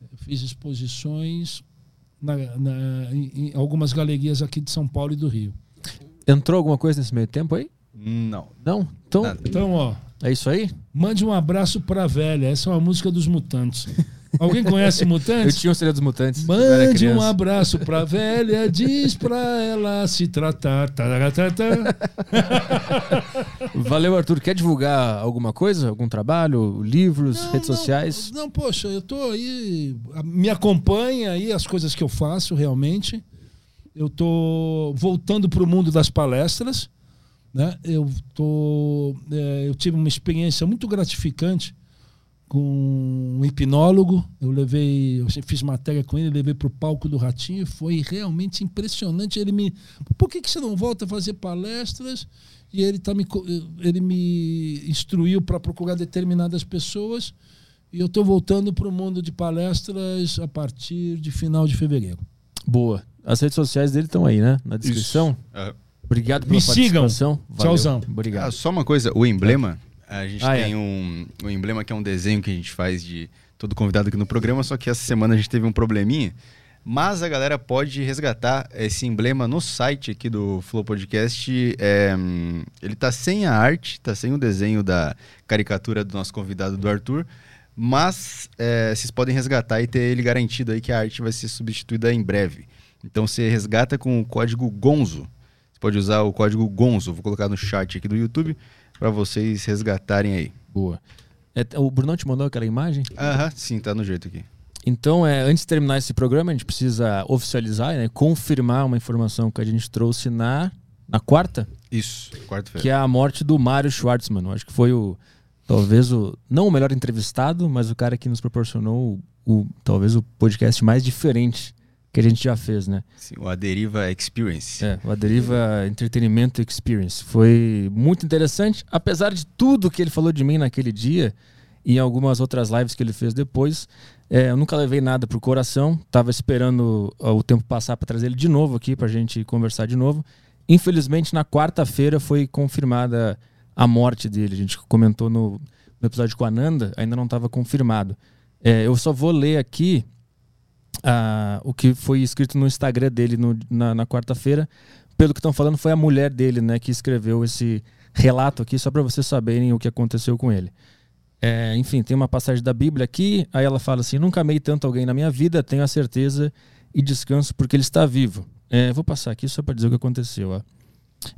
Eu fiz exposições na, na- em, em algumas galerias aqui de São Paulo e do Rio.
Entrou alguma coisa nesse meio tempo aí?
Não.
Não? Então,
Nada.
Então, ó,
é isso aí?
mande um abraço pra velha. Essa é uma música dos Mutantes. Alguém conhece [laughs]
Eu
Mutantes?
tinha o Segredo dos Mutantes. eu
Mande um abraço pra velha, diz pra ela se tratar. Tararatata. [laughs]
Valeu, Arthur. Quer divulgar alguma coisa? Algum trabalho? Livros,
Não,
redes
não,
sociais?
Não, poxa, eu tô aí. Me acompanha aí as coisas que eu faço realmente. Eu tô voltando pro mundo das palestras. Né? Eu, tô, é, eu tive uma experiência muito gratificante com um hipnólogo. Eu levei, eu fiz matéria com ele, levei para o palco do Ratinho. Foi realmente impressionante. Ele me, por que, que você não volta a fazer palestras? E ele tá me, ele me instruiu para procurar determinadas pessoas. E eu estou voltando para o mundo de palestras a partir de final de fevereiro.
Boa. As redes sociais dele estão aí, né? Na descrição.
Ah,
Obrigado pela
Me sigam.
participação. Valeu.
Tchauzão.
Ah,
Obrigado.
só uma coisa, o emblema, a gente
Ah,
tem
é.
um, um emblema que é um desenho que a gente faz de todo convidado aqui no programa, só que essa semana a gente teve um probleminha. Mas a galera pode resgatar esse emblema no site aqui do Flow Podcast. É, ele tá sem a arte, tá sem o desenho da caricatura do nosso convidado do Arthur. Mas é, vocês podem resgatar e ter ele garantido aí que a arte vai ser substituída em breve. Então você resgata com o código GONZO. Pode usar o código GONZO, vou colocar no chat aqui do YouTube para vocês resgatarem aí.
Boa. É, o Brunão te mandou aquela imagem?
Aham, sim, tá no jeito aqui.
Então, é, antes de terminar esse programa, a gente precisa oficializar, né, confirmar uma informação que a gente trouxe na, na quarta,
Isso, quarta-feira.
que é a morte do Mário Schwartzman. Eu acho que foi o talvez o não o melhor entrevistado, mas o cara que nos proporcionou o, o- talvez o podcast mais diferente que a gente já fez, né?
Sim, o A Deriva Experience.
É, o Aderiva Entretenimento Experience. Foi muito interessante, apesar de tudo que ele falou de mim naquele dia e em algumas outras lives que ele fez depois. é, eu nunca levei nada pro coração, tava esperando o tempo passar para trazer ele de novo aqui pra gente conversar de novo. Infelizmente, na quarta-feira foi confirmada a morte dele. A gente comentou no, no episódio com a Nanda, ainda não estava confirmado. É, eu só vou ler aqui ah, o que foi escrito no Instagram dele no- na, na quarta-feira. Pelo que estão falando, foi a mulher dele né, que escreveu esse relato aqui, só para vocês saberem o que aconteceu com ele. É, enfim, tem uma passagem da Bíblia aqui, aí ela fala assim: Nunca amei tanto alguém na minha vida, tenho a certeza e descanso porque ele está vivo. É, vou passar aqui só para dizer o que aconteceu. Ó.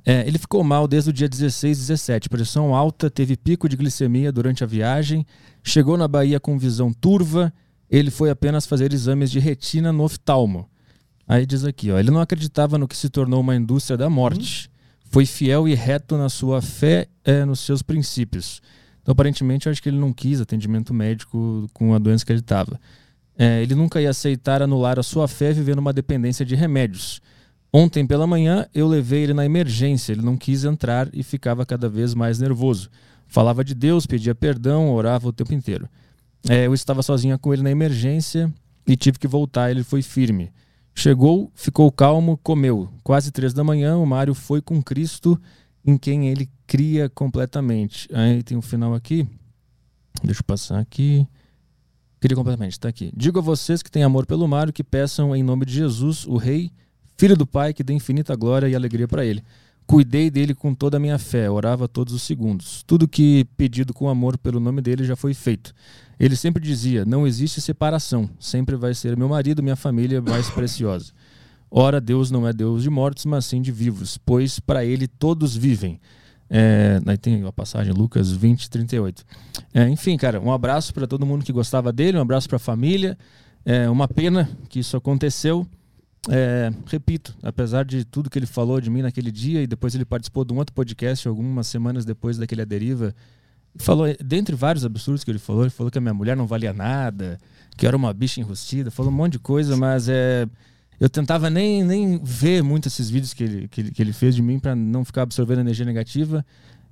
É, ele ficou mal desde o dia 16 e 17. Pressão alta, teve pico de glicemia durante a viagem, chegou na Bahia com visão turva. Ele foi apenas fazer exames de retina no oftalmo. Aí diz aqui, ó, ele não acreditava no que se tornou uma indústria da morte. Foi fiel e reto na sua fé, é, nos seus princípios. Então, aparentemente, eu acho que ele não quis atendimento médico com a doença que ele estava. É, ele nunca ia aceitar anular a sua fé vivendo uma dependência de remédios. Ontem pela manhã eu levei ele na emergência, ele não quis entrar e ficava cada vez mais nervoso. Falava de Deus, pedia perdão, orava o tempo inteiro. É, eu estava sozinha com ele na emergência e tive que voltar, ele foi firme. Chegou, ficou calmo, comeu. Quase três da manhã, o Mário foi com Cristo, em quem ele cria completamente. Aí tem um final aqui. Deixa eu passar aqui. Cria completamente, está aqui. Digo a vocês que têm amor pelo Mário que peçam em nome de Jesus, o Rei, Filho do Pai, que dê infinita glória e alegria para ele. Cuidei dele com toda a minha fé, orava todos os segundos. Tudo que pedido com amor pelo nome dele já foi feito. Ele sempre dizia: Não existe separação, sempre vai ser meu marido, minha família mais preciosa. Ora, Deus não é Deus de mortos, mas sim de vivos, pois para ele todos vivem. É, aí tem a passagem Lucas 20, 38. É, enfim, cara, um abraço para todo mundo que gostava dele, um abraço para a família. É uma pena que isso aconteceu. É, repito, apesar de tudo que ele falou de mim naquele dia, e depois ele participou de um outro podcast algumas semanas depois daquele A Deriva, falou, dentre vários absurdos que ele falou, ele falou que a minha mulher não valia nada, que eu era uma bicha enrustida, falou um monte de coisa, mas é, eu tentava nem, nem ver muito esses vídeos que ele, que ele, que ele fez de mim para não ficar absorvendo energia negativa.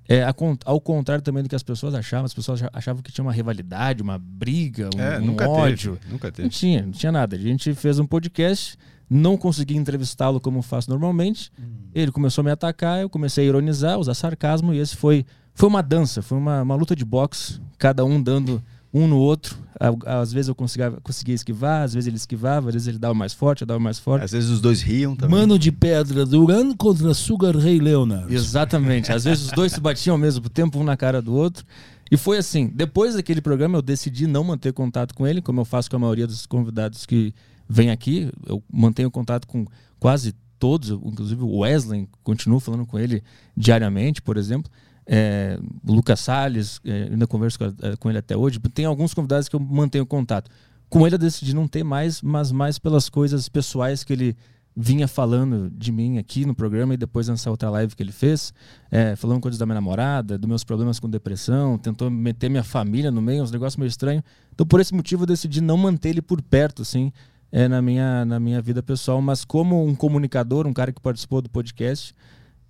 É, ao contrário também do que as pessoas achavam, as pessoas achavam que tinha uma rivalidade, uma briga, um, é, um ódio.
Teve, nunca teve.
Não tinha, não tinha nada. A gente fez um podcast, não consegui entrevistá-lo como faço normalmente. Hum. Ele começou a me atacar, eu comecei a ironizar, usar sarcasmo, e esse foi, foi uma dança, foi uma, uma luta de boxe, cada um dando um no outro. Às vezes eu conseguia, conseguia esquivar, às vezes ele esquivava, às vezes ele dava mais forte, eu dava mais forte.
Às vezes os dois riam também.
Mano de Pedra, Duran contra Sugar Ray Leonard.
Exatamente. Às vezes os dois se batiam ao mesmo tempo, um na cara do outro. E foi assim, depois daquele programa eu decidi não manter contato com ele, como eu faço com a maioria dos convidados que vêm aqui. Eu mantenho contato com quase todos, inclusive o Wesley, continuo falando com ele diariamente, por exemplo é, o Lucas Salles, é, ainda converso com, é, com, ele até hoje. Tem alguns convidados que eu mantenho contato. Com ele eu decidi não ter mais, mas mais pelas coisas pessoais que ele vinha falando de mim aqui no programa e depois nessa outra live que ele fez, é, falando coisas da minha namorada, dos meus problemas com depressão, tentou meter minha família no meio, uns negócios meio estranhos. Então, por esse motivo, eu decidi não manter ele por perto, assim, é, na, minha, na minha vida pessoal, mas como um comunicador, um cara que participou do podcast,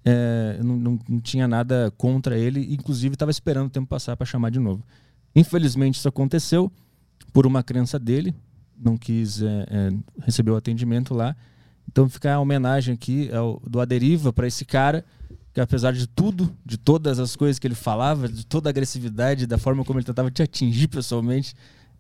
é, não, não, não, tinha nada contra ele, inclusive estava esperando o tempo passar para chamar de novo. Infelizmente isso aconteceu por uma crença dele, não quis é, é, receber o atendimento lá. Então fica a homenagem aqui ao, do Aderiva para esse cara que apesar de tudo, de todas as coisas que ele falava, de toda a agressividade, da forma como ele tentava te atingir pessoalmente,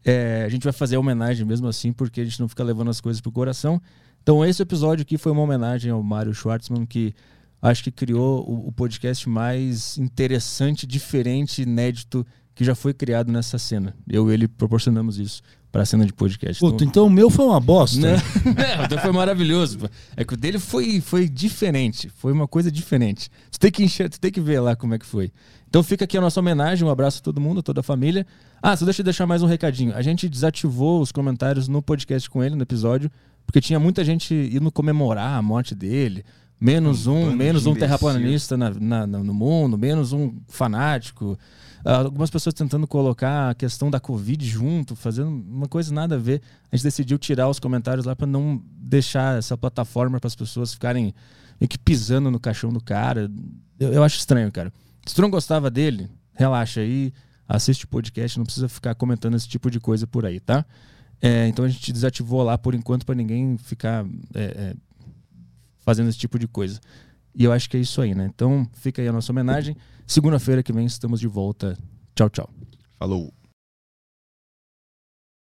é, a gente vai fazer a homenagem mesmo assim, porque a gente não fica levando as coisas pro coração. Então esse episódio aqui foi uma homenagem ao Mário Schwartzman, que acho que criou o, o podcast mais interessante, diferente, inédito que já foi criado nessa cena. Eu e ele proporcionamos isso para a cena de podcast.
Puta, então, então o meu foi uma bosta.
Né? [laughs] Não, então foi maravilhoso. É que o dele foi, foi diferente, foi uma coisa diferente. Tu tem, que encher, tu tem que ver lá como é que foi. Então fica aqui a nossa homenagem, um abraço a todo mundo, a toda a família. Ah, só deixa eu deixar mais um recadinho. A gente desativou os comentários no podcast com ele, no episódio, porque tinha muita gente indo comemorar a morte dele, menos um, um menos um terraplanista na, na, no mundo, menos um fanático. Uh, algumas pessoas tentando colocar a questão da Covid junto, fazendo uma coisa nada a ver. A gente decidiu tirar os comentários lá para não deixar essa plataforma para as pessoas ficarem meio que pisando no caixão do cara. Eu, eu, acho estranho, cara. Se tu não gostava dele, relaxa aí, assiste o podcast, não precisa ficar comentando esse tipo de coisa por aí, tá? É, então a gente desativou lá por enquanto para ninguém ficar é, é, fazendo esse tipo de coisa. E eu acho que é isso aí, né? Então fica aí a nossa homenagem. Segunda-feira que vem estamos de volta. Tchau, tchau.
Falou.